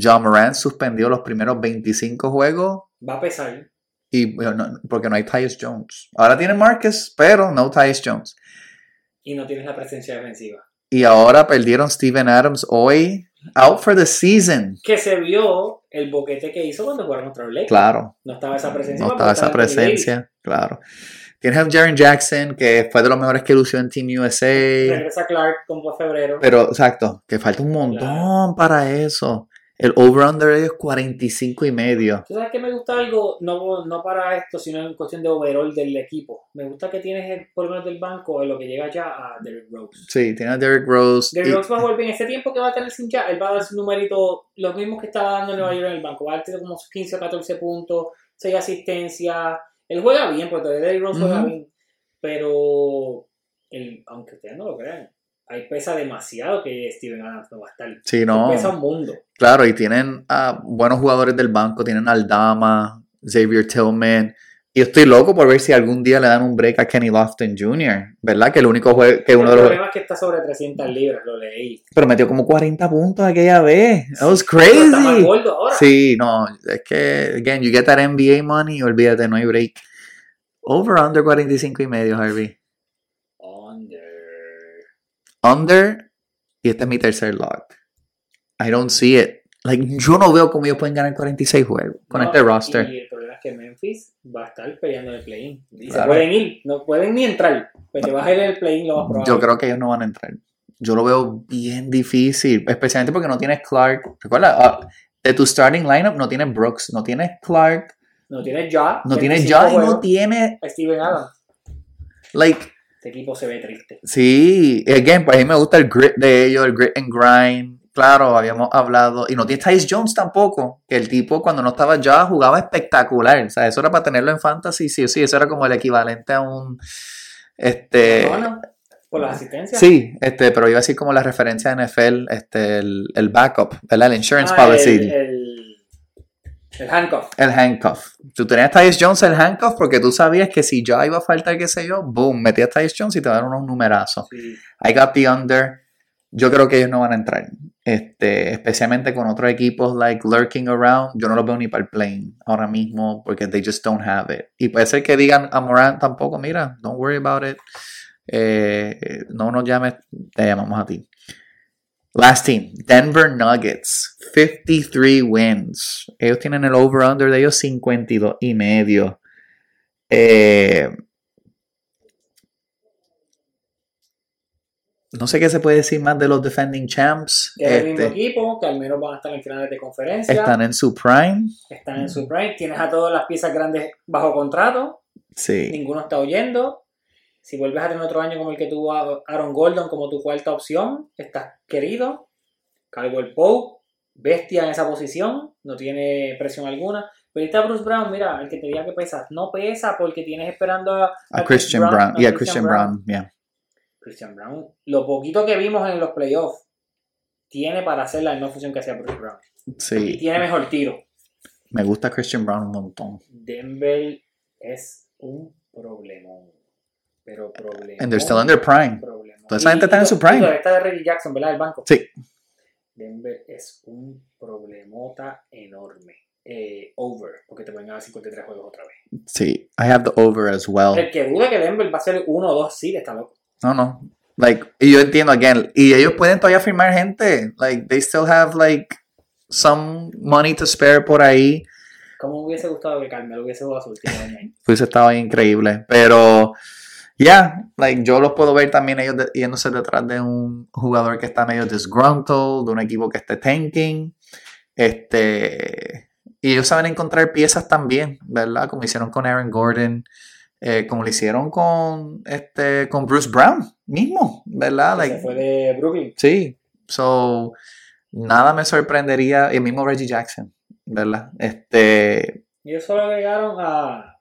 John Morant suspendió los primeros 25 juegos Va a pesar. y no- porque no hay Tyus Jones. Ahora tiene Marcus, pero no Tyus Jones. Y no tienes la presencia defensiva. Y ahora perdieron Steven Adams hoy. Out for the season. Que se vio el boquete que hizo cuando jugaron contra Lakers. Claro, No estaba esa presencia. no estaba esa presencia. Claro. Tienes a Jaren Jackson, que fue de los mejores que lució en Team USA. Regresa Clark como febrero. Pero, exacto, que falta un montón para eso. El over-under es 45 y medio. ¿Tú sabes que me gusta algo? No, no para esto, sino en cuestión de overall del equipo. Me gusta que tienes, el- por lo menos del banco, en lo que llega ya a Derrick Rose. Sí, tiene a Derrick Rose. Derrick y- Rose va a jugar bien. Ese tiempo que va a tener sin ya, él va a dar su numerito, los mismos que estaba dando en Nueva York en el banco. Va a dar como 15 o 14 puntos, 6 asistencias. Él juega bien, porque todavía Derrick Rose juega bien. Pero, él, aunque ustedes no lo crean, ahí pesa demasiado que Steven Adams no va a estar. Sí, no. Pesa un mundo. Claro, y tienen a buenos jugadores del banco, tienen a Aldama, Xavier Tillman. Y estoy loco por ver si algún día le dan un break a Kenny Lofton Jr., ¿verdad? Que el único juego, que uno de el los... problema es que está sobre 300 libras, lo leí. Pero metió como 40 puntos aquella vez. That was Pero está más crazy. gordo ahora. Sí, no, es que, again, you get that NBA money, olvídate, no hay break. Over, under 45 y medio, Harvey. Under. Y este es mi tercer lock. I don't see it. Like, yo no veo cómo ellos pueden ganar 46 juegos con No, este roster. Y el problema es que Memphis va a estar peleando el play-in. Se Claro. pueden ir, no pueden ni entrar. Pues te vas a ir el play-in lo más probable. Yo creo que ellos no van a entrar. Yo lo veo bien difícil, especialmente porque no tienes Clark. Recuerda, ah, de tu starting lineup no tienes Brooks, no tienes Clark, No tienes ya. no tienes 25 Ja y no tienes, a Steven Adams. like, Este equipo se ve triste. Sí, again, pues a mí me gusta el grit de ellos, el grit and grind. Claro, habíamos hablado. Y no tiene Tyus Jones tampoco, que el tipo cuando no estaba ya jugaba espectacular. O sea, eso era para tenerlo en fantasy, sí o sí. Eso era como el equivalente a un. Este. No, no. Por las asistencias. Sí, este, pero iba a decir como la referencia de NFL, este, el, el backup, ¿verdad? El insurance Ah, policy. El, el, el handcuff. El handcuff. Tú tenías Tyus Jones el handcuff porque tú sabías que si ya iba a faltar, qué sé yo, boom, metías Tyus Jones y te daban unos numerazos. Sí. I got the under. Yo creo que ellos no van a entrar. Este, especialmente con otros equipos like lurking around. Yo no los veo ni para el plane ahora mismo porque they just don't have it. Y puede ser que digan a Morant tampoco, mira, don't worry about it. Eh, eh, no nos llames, te llamamos a ti. Last team, Denver Nuggets, 53 wins. Ellos tienen el over-under de ellos 52 y medio. Eh, no sé qué se puede decir más de los defending champs. Que es el mismo Este, equipo, que al menos van a estar en finales de conferencia. están en su prime. están en su prime. Tienes a todas las piezas grandes bajo contrato. Sí. Ninguno está oyendo. Si vuelves a tener otro año como el que tuvo Aaron Gordon como tu cuarta opción, estás querido. Caldwell Pope, bestia en esa posición, no tiene presión alguna. Pero está Bruce Brown, mira, el que te diga que pesa, no pesa porque tienes esperando a, A Christian Brown. a Yeah, Christian Brown. Yeah. Christian Brown, lo poquito que vimos en los playoffs, tiene para hacer la misma función que hacía Bruce Brown. Y Sí. tiene mejor tiro. Me gusta Christian Brown un montón. Denver es un problemón. Pero problemón. And they're still in their prime. problemón. Toda esa gente está en su prime. todavía está Reggie Jackson, ¿verdad? El banco. Sí. Denver es un problemota enorme. Eh, over, porque te pueden ganar 53 juegos otra vez. Sí. I have the over as well. El que dude que Denver va a ser uno o dos sí, está loco. No, no. Like, y yo entiendo, again, y ellos pueden todavía firmar gente. Like, they still have, like, some money to spare por ahí. ¿Cómo hubiese gustado que Carmelo hubiese jugado su último año ahí? Pues estaba increíble. Pero, yeah, like yo los puedo ver también ellos de- yéndose detrás de un jugador que está medio disgruntled, de un equipo que esté tanking. Este, y ellos saben encontrar piezas también, ¿verdad? Como hicieron con Aaron Gordon, eh, como lo hicieron con, este, con Bruce Brown mismo, ¿verdad? que Like, se fue de Brooklyn. Sí, so nada me sorprendería, y el mismo Reggie Jackson, ¿verdad? Este, Y ellos solo agregaron a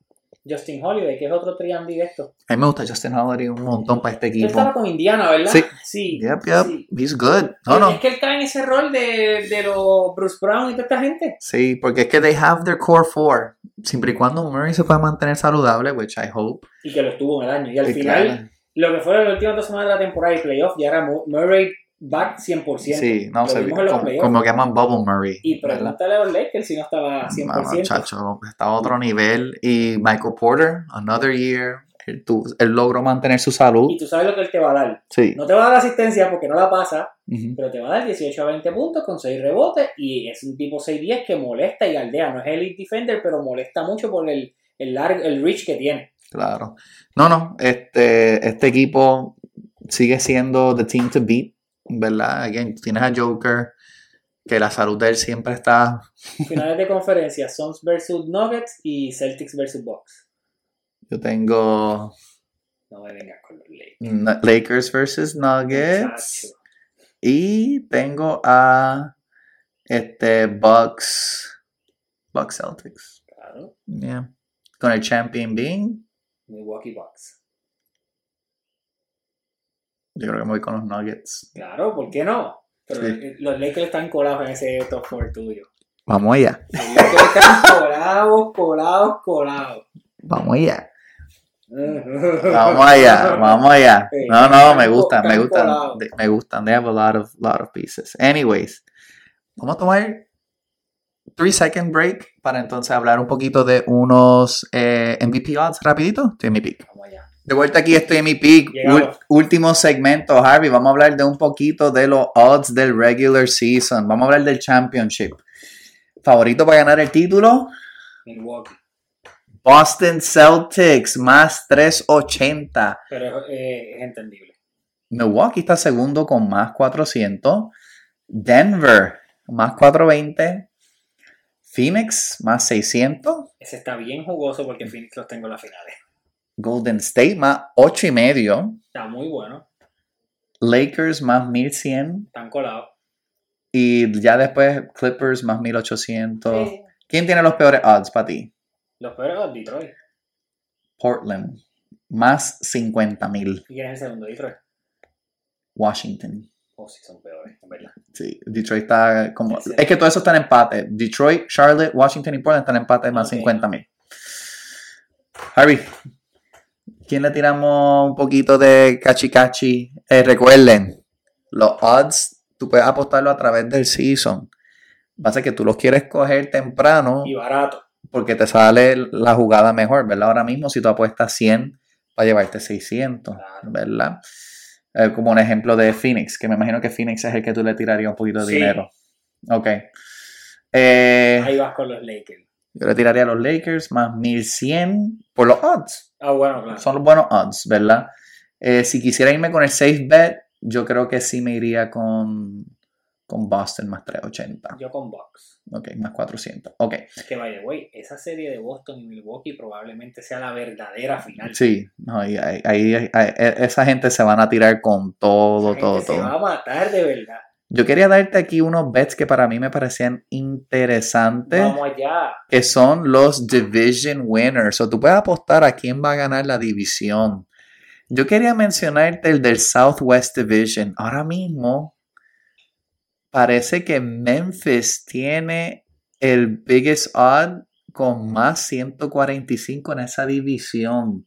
Justin Holiday, que es otro trián directo. a mí me gusta Justin Holiday un montón para este Él equipo. estaba con Indiana, ¿verdad? Sí. Sí. Yep, yep, sí. he's good. No, Es no. que él cae en ese rol de, de los Bruce Brown y toda esta gente. Sí, porque es que they have their core four. Siempre y cuando Murray se pueda mantener saludable, which I hope. Y que lo estuvo en el año. Y al Sí, final, claro. lo que fueron las últimas dos semanas de la temporada y playoff, ya era Mu- Murray back 100%. Sí, no vimos como, como que llaman Bubble Murray. Y pregúntale a los Lakers si no estaba 100%. No, muchacho, está a otro nivel. Y Michael Porter, another year. Él, logró mantener su salud. Y tú sabes lo que él te va a dar. Sí. No te va a dar asistencia porque no la pasa, pero te va a dar 18 a 20 puntos con 6 rebotes y es un tipo 6-10 que molesta y aldea. No es elite defender, pero molesta mucho por el, el, largo, el reach que tiene. Claro. No, no, este, este equipo sigue siendo the team to beat, ¿verdad? Again, tienes a Joker, que la salud de él siempre está. Finales de conferencia, Suns versus Nuggets y Celtics versus Bucks. Yo tengo No me vengas con los Lakers. N- Lakers versus Nuggets y tengo a este Bucks, Bucks Celtics. Claro, Yeah. Con el champion being, Milwaukee Bucks. Yo creo que me voy con los Nuggets. Claro, ¿por qué no? Pero Sí. eh, los Lakers están colados en ese top 4 tuyo. Vamos allá, Los Lakers están colados, colados, colados. vamos allá. Vamos allá, vamos allá. No, no, me gustan, me gustan, me gustan. They have a lot of, lot of pieces. Anyways, vamos a tomar three second break para entonces hablar un poquito de unos eh, MVP odds rapidito. Estoy en mi pick. Vamos allá. De vuelta aquí estoy en mi pick. Último segmento, Harvey. Vamos a hablar de un poquito de los odds del regular season. Vamos a hablar del championship. Favorito para ganar el título. Milwaukee. Boston Celtics más 380. Pero eh, es entendible. Milwaukee está segundo con más 400. Denver más 420. Phoenix más 600. Ese está bien jugoso porque Phoenix los tengo en las finales. Golden State más 8 y medio. Está muy bueno. Lakers más 1100. Están colados. Y ya después Clippers más 1800. Sí. ¿Quién tiene los peores odds para ti? Los peores Detroit. Portland más 50 mil. ¿Y quién es el segundo? Detroit. Washington. Oh, sí, son peores, en verdad. Sí, Detroit está como... Sí. Es que todo eso está en empate. Detroit, Charlotte, Washington y Portland están en empate más Ok. 50 mil. Harvey, ¿quién le tiramos un poquito de cachicachi? Eh, recuerden, los odds, tú puedes apostarlo a través del season. Pasa que tú los quieres coger temprano Y barato. porque te sale la jugada mejor, ¿verdad? Ahora mismo si tú apuestas 100 para llevarte 600, Claro. ¿verdad? Eh, como un ejemplo de Phoenix, que me imagino que Phoenix es el que tú le tirarías un poquito de Sí. dinero. Ok. Eh, Ahí vas con los Lakers. Yo le tiraría a los Lakers más 1100 por los odds. Ah, bueno, claro. Son los buenos odds, ¿verdad? Eh, si quisiera irme con el safe bet, yo creo que sí me iría con, con Boston más 380. Yo con Bucks. Ok, más 400. Ok. Que vaya, güey, esa serie de Boston y Milwaukee probablemente sea la verdadera final. Sí, no, ahí, ahí- e- esa gente se van a tirar con todo, Esa todo, gente Se va todo. a matar de verdad. Yo quería darte aquí unos bets que para mí me parecían interesantes, Vamos allá. que son los division winners. O tú puedes apostar a quién va a ganar la división. Yo quería mencionarte el del Southwest Division. Ahora mismo parece que Memphis tiene el biggest odd con más 145 en esa división.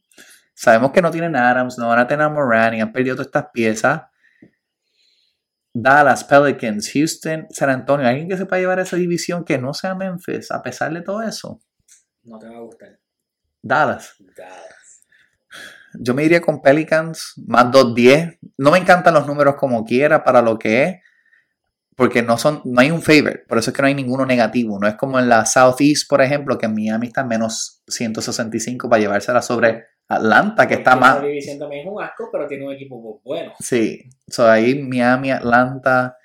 Sabemos que no tienen Adams, no van a tener a Moran y han perdido todas estas piezas. Dallas, Pelicans, Houston, San Antonio. ¿Alguien que sepa llevar esa división que no sea Memphis, a pesar de todo eso? No te va a gustar. Dallas. Dallas. Yo me iría con Pelicans, más 210. No me encantan los números como quiera para lo que es, porque no, son, no hay un favorite, por eso es que no hay ninguno negativo. No es como en la Southeast, por ejemplo, que en Miami está en menos 165 para llevársela sobre Atlanta, que está más. División también es un asco, pero tiene un equipo muy bueno. Sí, so ahí Miami, Atlanta.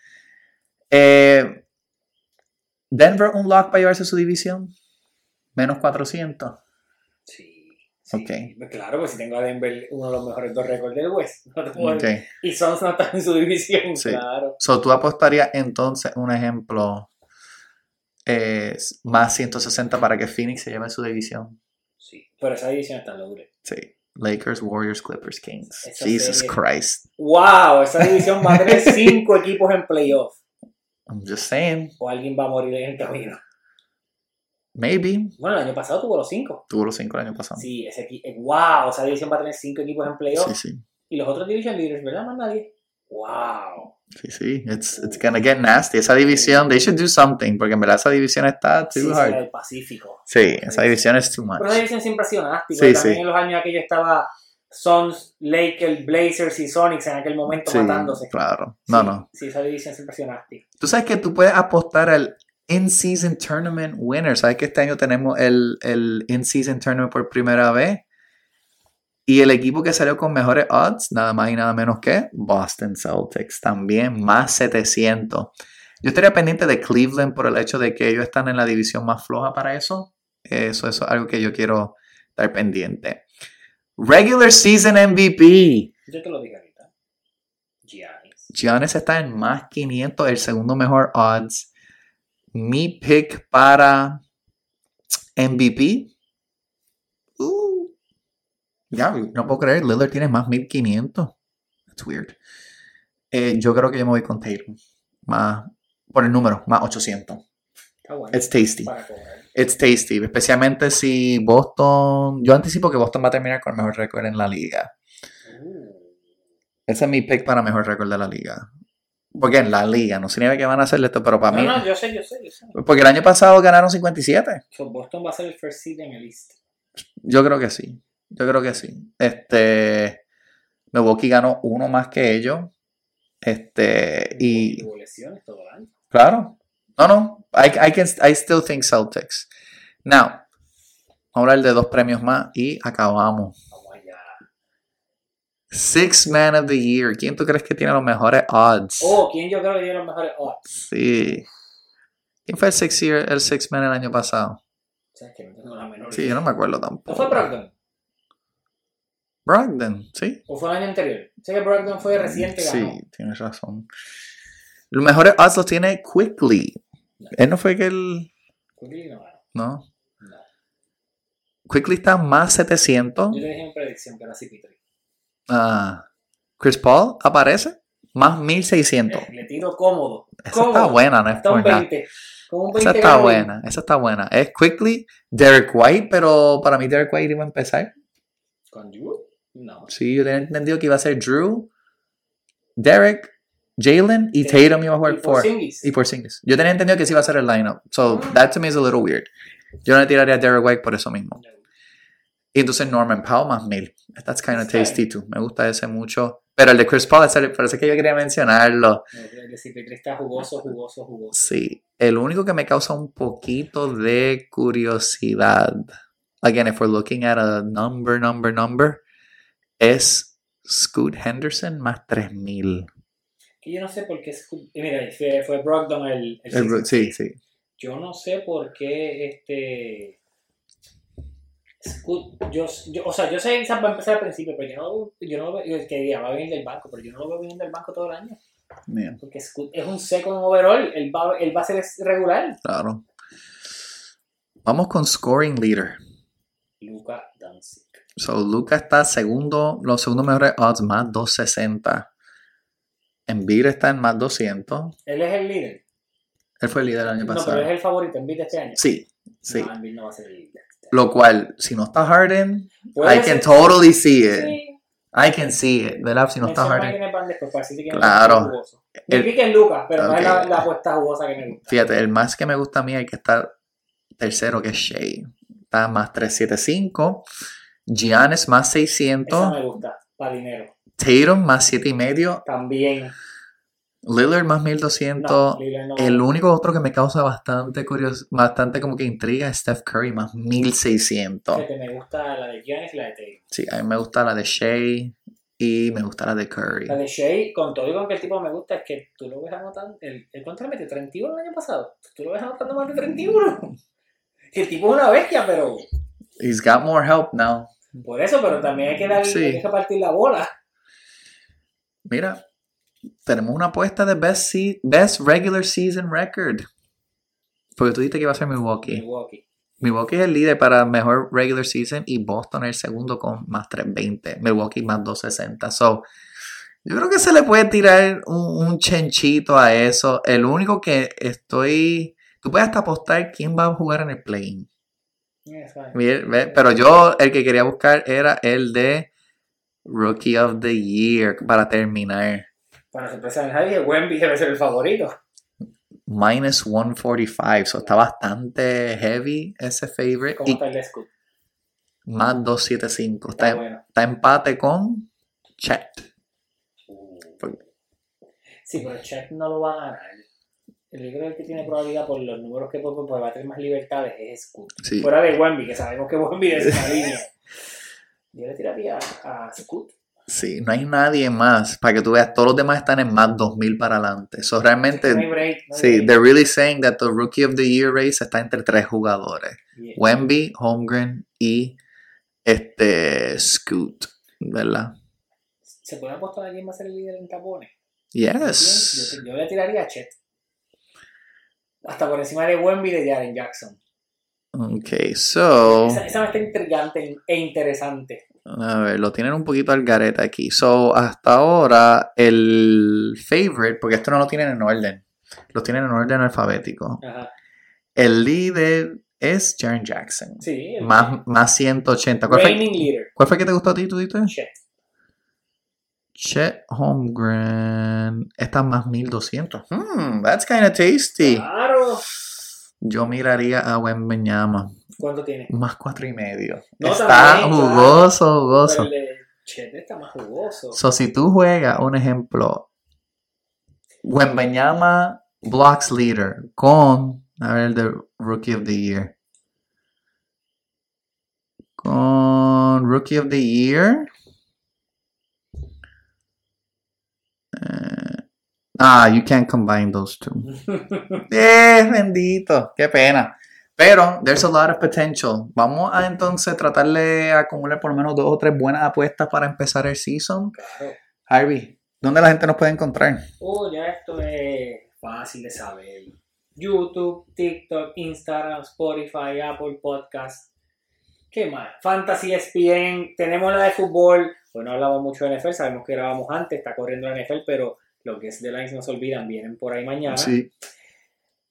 Eh, Denver, un lock para llevarse su división. Menos 400. Sí. sí. Ok. Claro, pues si tengo a Denver uno de los mejores dos récords del West. No te puedo- Ok. Y Suns no está en su división, Sí. claro. So tú apostarías entonces, un ejemplo, eh, más 160 para que Phoenix se lleve su división. Sí. Pero esa división está loaded. Sí. Lakers, Warriors, Clippers, Kings. Esa Jesus serie- Christ. ¡Wow! Esa división va a tener cinco equipos en playoff. I'm just saying. O alguien va a morir en el camino. Maybe. Bueno, el año pasado tuvo los cinco. Tuvo los cinco el año pasado. Sí, ese equi- eh, ¡Wow! Esa división va a tener cinco equipos en playoff. sí, sí. Y los otros division leaders, ¿verdad? Más nadie. ¡Wow! Sí, sí. It's, it's gonna get nasty. Esa división, they should do something, porque en verdad esa división está too Sí, hard. el Pacífico. Sí, esa división es too much. Pero esa división siempre ha sido nasty. Sí, también sí. en los años aquellos estaba Suns, Lakers, Blazers y Sonics en aquel momento Sí, matándose. claro. No, no. Sí, esa división siempre ha sido nasty. Tú sabes que tú puedes apostar al in-season tournament winner. Sabes que este año tenemos el, el in-season tournament por primera vez. Y el equipo que salió con mejores odds, nada más y nada menos que Boston Celtics. También más 700. Yo estaría pendiente de Cleveland por el hecho de que ellos están en la división más floja para eso. Eso, eso es algo que yo quiero estar pendiente. Regular Season MVP. Yo te lo digo ahorita. Giannis. Giannis está en más 500, el segundo mejor odds. Mi pick para MVP. Ya, no puedo creer. Lillard tiene más 1500. That's weird. Eh, yo creo que yo me voy con Tatum. Más, por el número, más 800. Está bueno. It's tasty. It's tasty. Especialmente si Boston. Yo anticipo que Boston va a terminar con el mejor récord en la liga. Uh, Ese es mi pick para mejor récord de la liga. Porque en la liga, no significa que van a hacer esto, pero para no, mí. no, yo sé, yo sé, yo sé. Porque el año pasado ganaron 57. So, Boston va a ser el first seed en el East. Yo creo que sí. Yo creo que sí. Este. Milwaukee ganó uno más que ellos. Este. Y. Claro. No, no. I, I, can, I still think Celtics. Now. Vamos a hablar de dos premios más y acabamos. Six Man of the Year. ¿Quién tú crees que tiene los mejores odds? Oh, ¿quién yo creo que tiene los mejores odds? Sí. ¿Quién fue el Six, year, el six Man el año pasado? O sea, que no tengo la menor Sí, idea. yo no me acuerdo ¿No tampoco. fue Brogdon? Brogdon, sí. ¿O fue el año anterior? Sé que Brogdon fue reciente, ganó. Sí, tienes razón. Los mejores odds los tiene Quickly. Él no fue que él. Quickly no ganó. No. No. Quickly está más 700. Yo le dije en predicción que era CP3. Ah, Chris Paul aparece más 1600. Eh, Le tiro cómodo. Esa cómodo. está buena, no es Está un por nada. 20. Con un 20 Esa está buena, esa está buena. Es Quickly, Derek White, pero para mí Derek White iba a empezar. ¿Con Drew? No. Sí, yo tenía entendido que iba a ser Drew, Derek, Jalen y Sí. Tatum iba a jugar por. Y Porzingis. Yo tenía entendido que ese iba a ser el lineup. So Ah. that to me is a little weird. Yo no le tiraría a Derek White por eso mismo. Y entonces Norman Powell más mil. That's kind of tasty too. Me gusta ese mucho. Pero el de Chris Paul, parece que yo quería mencionarlo. El de CP3 está jugoso, jugoso, jugoso. Sí. El único que me causa un poquito de curiosidad. Again, if we're looking at a number, number, number, es Scoot Henderson más 3000. Que yo no sé por qué. Scoot- Mira, fue, fue Brogdon el. el El bro-. Sí, sí. Yo no sé por qué este. Scoot, yo, yo, o sea, yo sé quizás va a empezar al principio, pero yo no, lo- yo no lo veo, que diga, va a venir del banco, pero yo no lo veo viniendo del banco todo el año. Bien, Porque Scoot es un second overall, él va, él va a ser regular. claro. Vamos con scoring leader. Luca Doncic. So, Luca está segundo, los segundos mejores odds, más 260. Embiid está en más 200. Él es el líder. Él fue el líder el año No, pasado. pero es el favorito en de este año. Sí, sí. No, Embiid no va a ser el líder. Lo cual, si no está Harden, I can ser- totally see it. Sí. I can see it, ¿verdad? Si no está Harden. Claro. el pick es Lucas, pero no es la apuesta jugosa que me gusta. Fíjate, el más que me gusta a mí hay que estar tercero, que es Shea. Está más 375. Giannis más Esa 600. me gusta, para dinero. Tatum más 7,5. También. Lillard más 1200. No, Lillard no. El único otro que me causa bastante curiosidad, bastante como que intriga es Steph Curry más 1600. Fíjate, me gusta la de Giannis y la de Tatum. Sí, a mí me gusta la de Shea y me gusta la de Curry. La de Shea, con todo y con que el tipo me gusta, es que tú lo ves anotando. ¿El, el cuánto le metió? ¿31 el año pasado? Tú lo ves anotando más de 31. El tipo es una bestia, pero. He's got more help now. Por eso, pero también hay que darle, Sí. hay que partir la bola. Mira, tenemos una apuesta de best, se- best regular season record. Porque tú dijiste que iba a ser Milwaukee. Milwaukee. Milwaukee es el líder para mejor regular season y Boston el segundo con más 320. Milwaukee más 260. So, yo creo que se le puede tirar un, un chenchito a eso. El único que estoy. Tú puedes hasta apostar quién va a jugar en el play Pero yo el que quería buscar era el de Rookie of the Year para terminar. Para sorpresa de nadie, Wemby debe ser el favorito. Minus 145. So está bastante heavy ese favorite. ¿Cómo Y está el Scoot? más 275. Está Está, bueno. está empate con Chet. Sí, pero Chet no lo va a ganar. Yo creo que el que tiene probabilidad por los números que pues, va a tener más libertades es Scoot. Sí. Fuera de Wemby, que sabemos que Wemby es una línea. Yo le tiraría a Scoot. Sí, no hay nadie más. Para que tú veas, todos los demás están en más 2000 para adelante. So realmente, No hay break. no hay sí, break. they're really saying that the Rookie of the Year race está entre tres jugadores. Yeah. Wemby, Holmgren y este Scoot, ¿verdad? ¿Se puede apostar a quién va a ser el líder en tapones? Yes. Yo, yo le tiraría a Chet. Hasta por encima de Wemby y de Jaren Jackson. Ok, so, Esa, esa me está intrigante e interesante. a ver, lo tienen un poquito al garete aquí. So, hasta ahora, el favorite, porque esto no lo tienen en orden, lo tienen en orden alfabético. Ajá. El líder es Jaren Jackson. Sí, Más, más 180. ¿Cuál fue, leader. cuál fue el que te gustó a ti, tú dices? Chet. Chet Holmgren. Está más 1200. Hmm, that's kind of tasty. Claro. Yo miraría a Wembeñama. ¿Cuánto tiene? Más cuatro y medio. No, está también, claro. jugoso, Pero jugoso. el de Chet está más jugoso. So, si tú juegas, un ejemplo, Wembeñama Blocks Leader con, a ver, el de Rookie of the Year. Con Rookie of the Year. Eh, ah, you can't combine those two. Eh, bendito, qué pena. Pero there's a lot of potential. Vamos a entonces tratar de acumular por lo menos dos o tres buenas apuestas para empezar el season. Claro. Harvey, ¿dónde la gente nos puede encontrar? Oh, ya esto es fácil de saber. YouTube, TikTok, Instagram, Spotify, Apple Podcast. ¿Qué más? Fantasy ESPN. Tenemos la de fútbol. Pues no hablamos mucho de NFL. Sabemos que grabamos antes. Está corriendo la NFL, pero lo que es de Lines no se olvidan. Vienen por ahí mañana.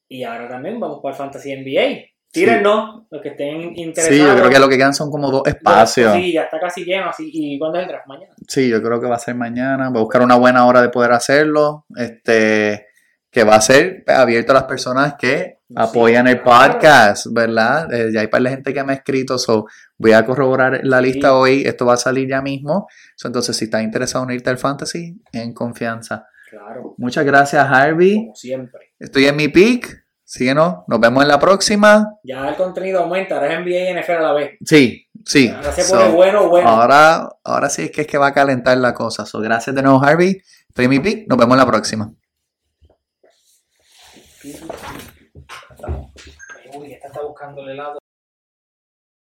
Y ahora también vamos para el Fantasy NBA. Tírennos los que estén interesados. Sí, yo creo que lo que quedan son como dos espacios. Sí, ya está casi lleno. Así. ¿Y cuándo es el draft? Mañana. Sí, yo creo que va a ser mañana. Voy a buscar una buena hora de poder hacerlo. Este, que va a ser abierto a las personas que apoyan el podcast, ¿verdad? Eh, ya hay para la gente que me ha escrito, so voy a corroborar la lista Sí. hoy. Esto va a salir ya mismo. So, entonces, si estás interesado en unirte al fantasy, en confianza. Claro, Muchas gracias, Harvey. como siempre. Estoy en mi pick. Síguenos. Nos vemos en la próxima. Ya el contenido aumenta. Ahora es NBA y NFL a la vez. Sí, sí. Ahora se So, pone bueno, bueno. Ahora, ahora sí es que es que va a calentar la cosa. So, gracias de nuevo, Harvey. Estoy en mi pick. Nos vemos en la próxima. Está buscando el helado.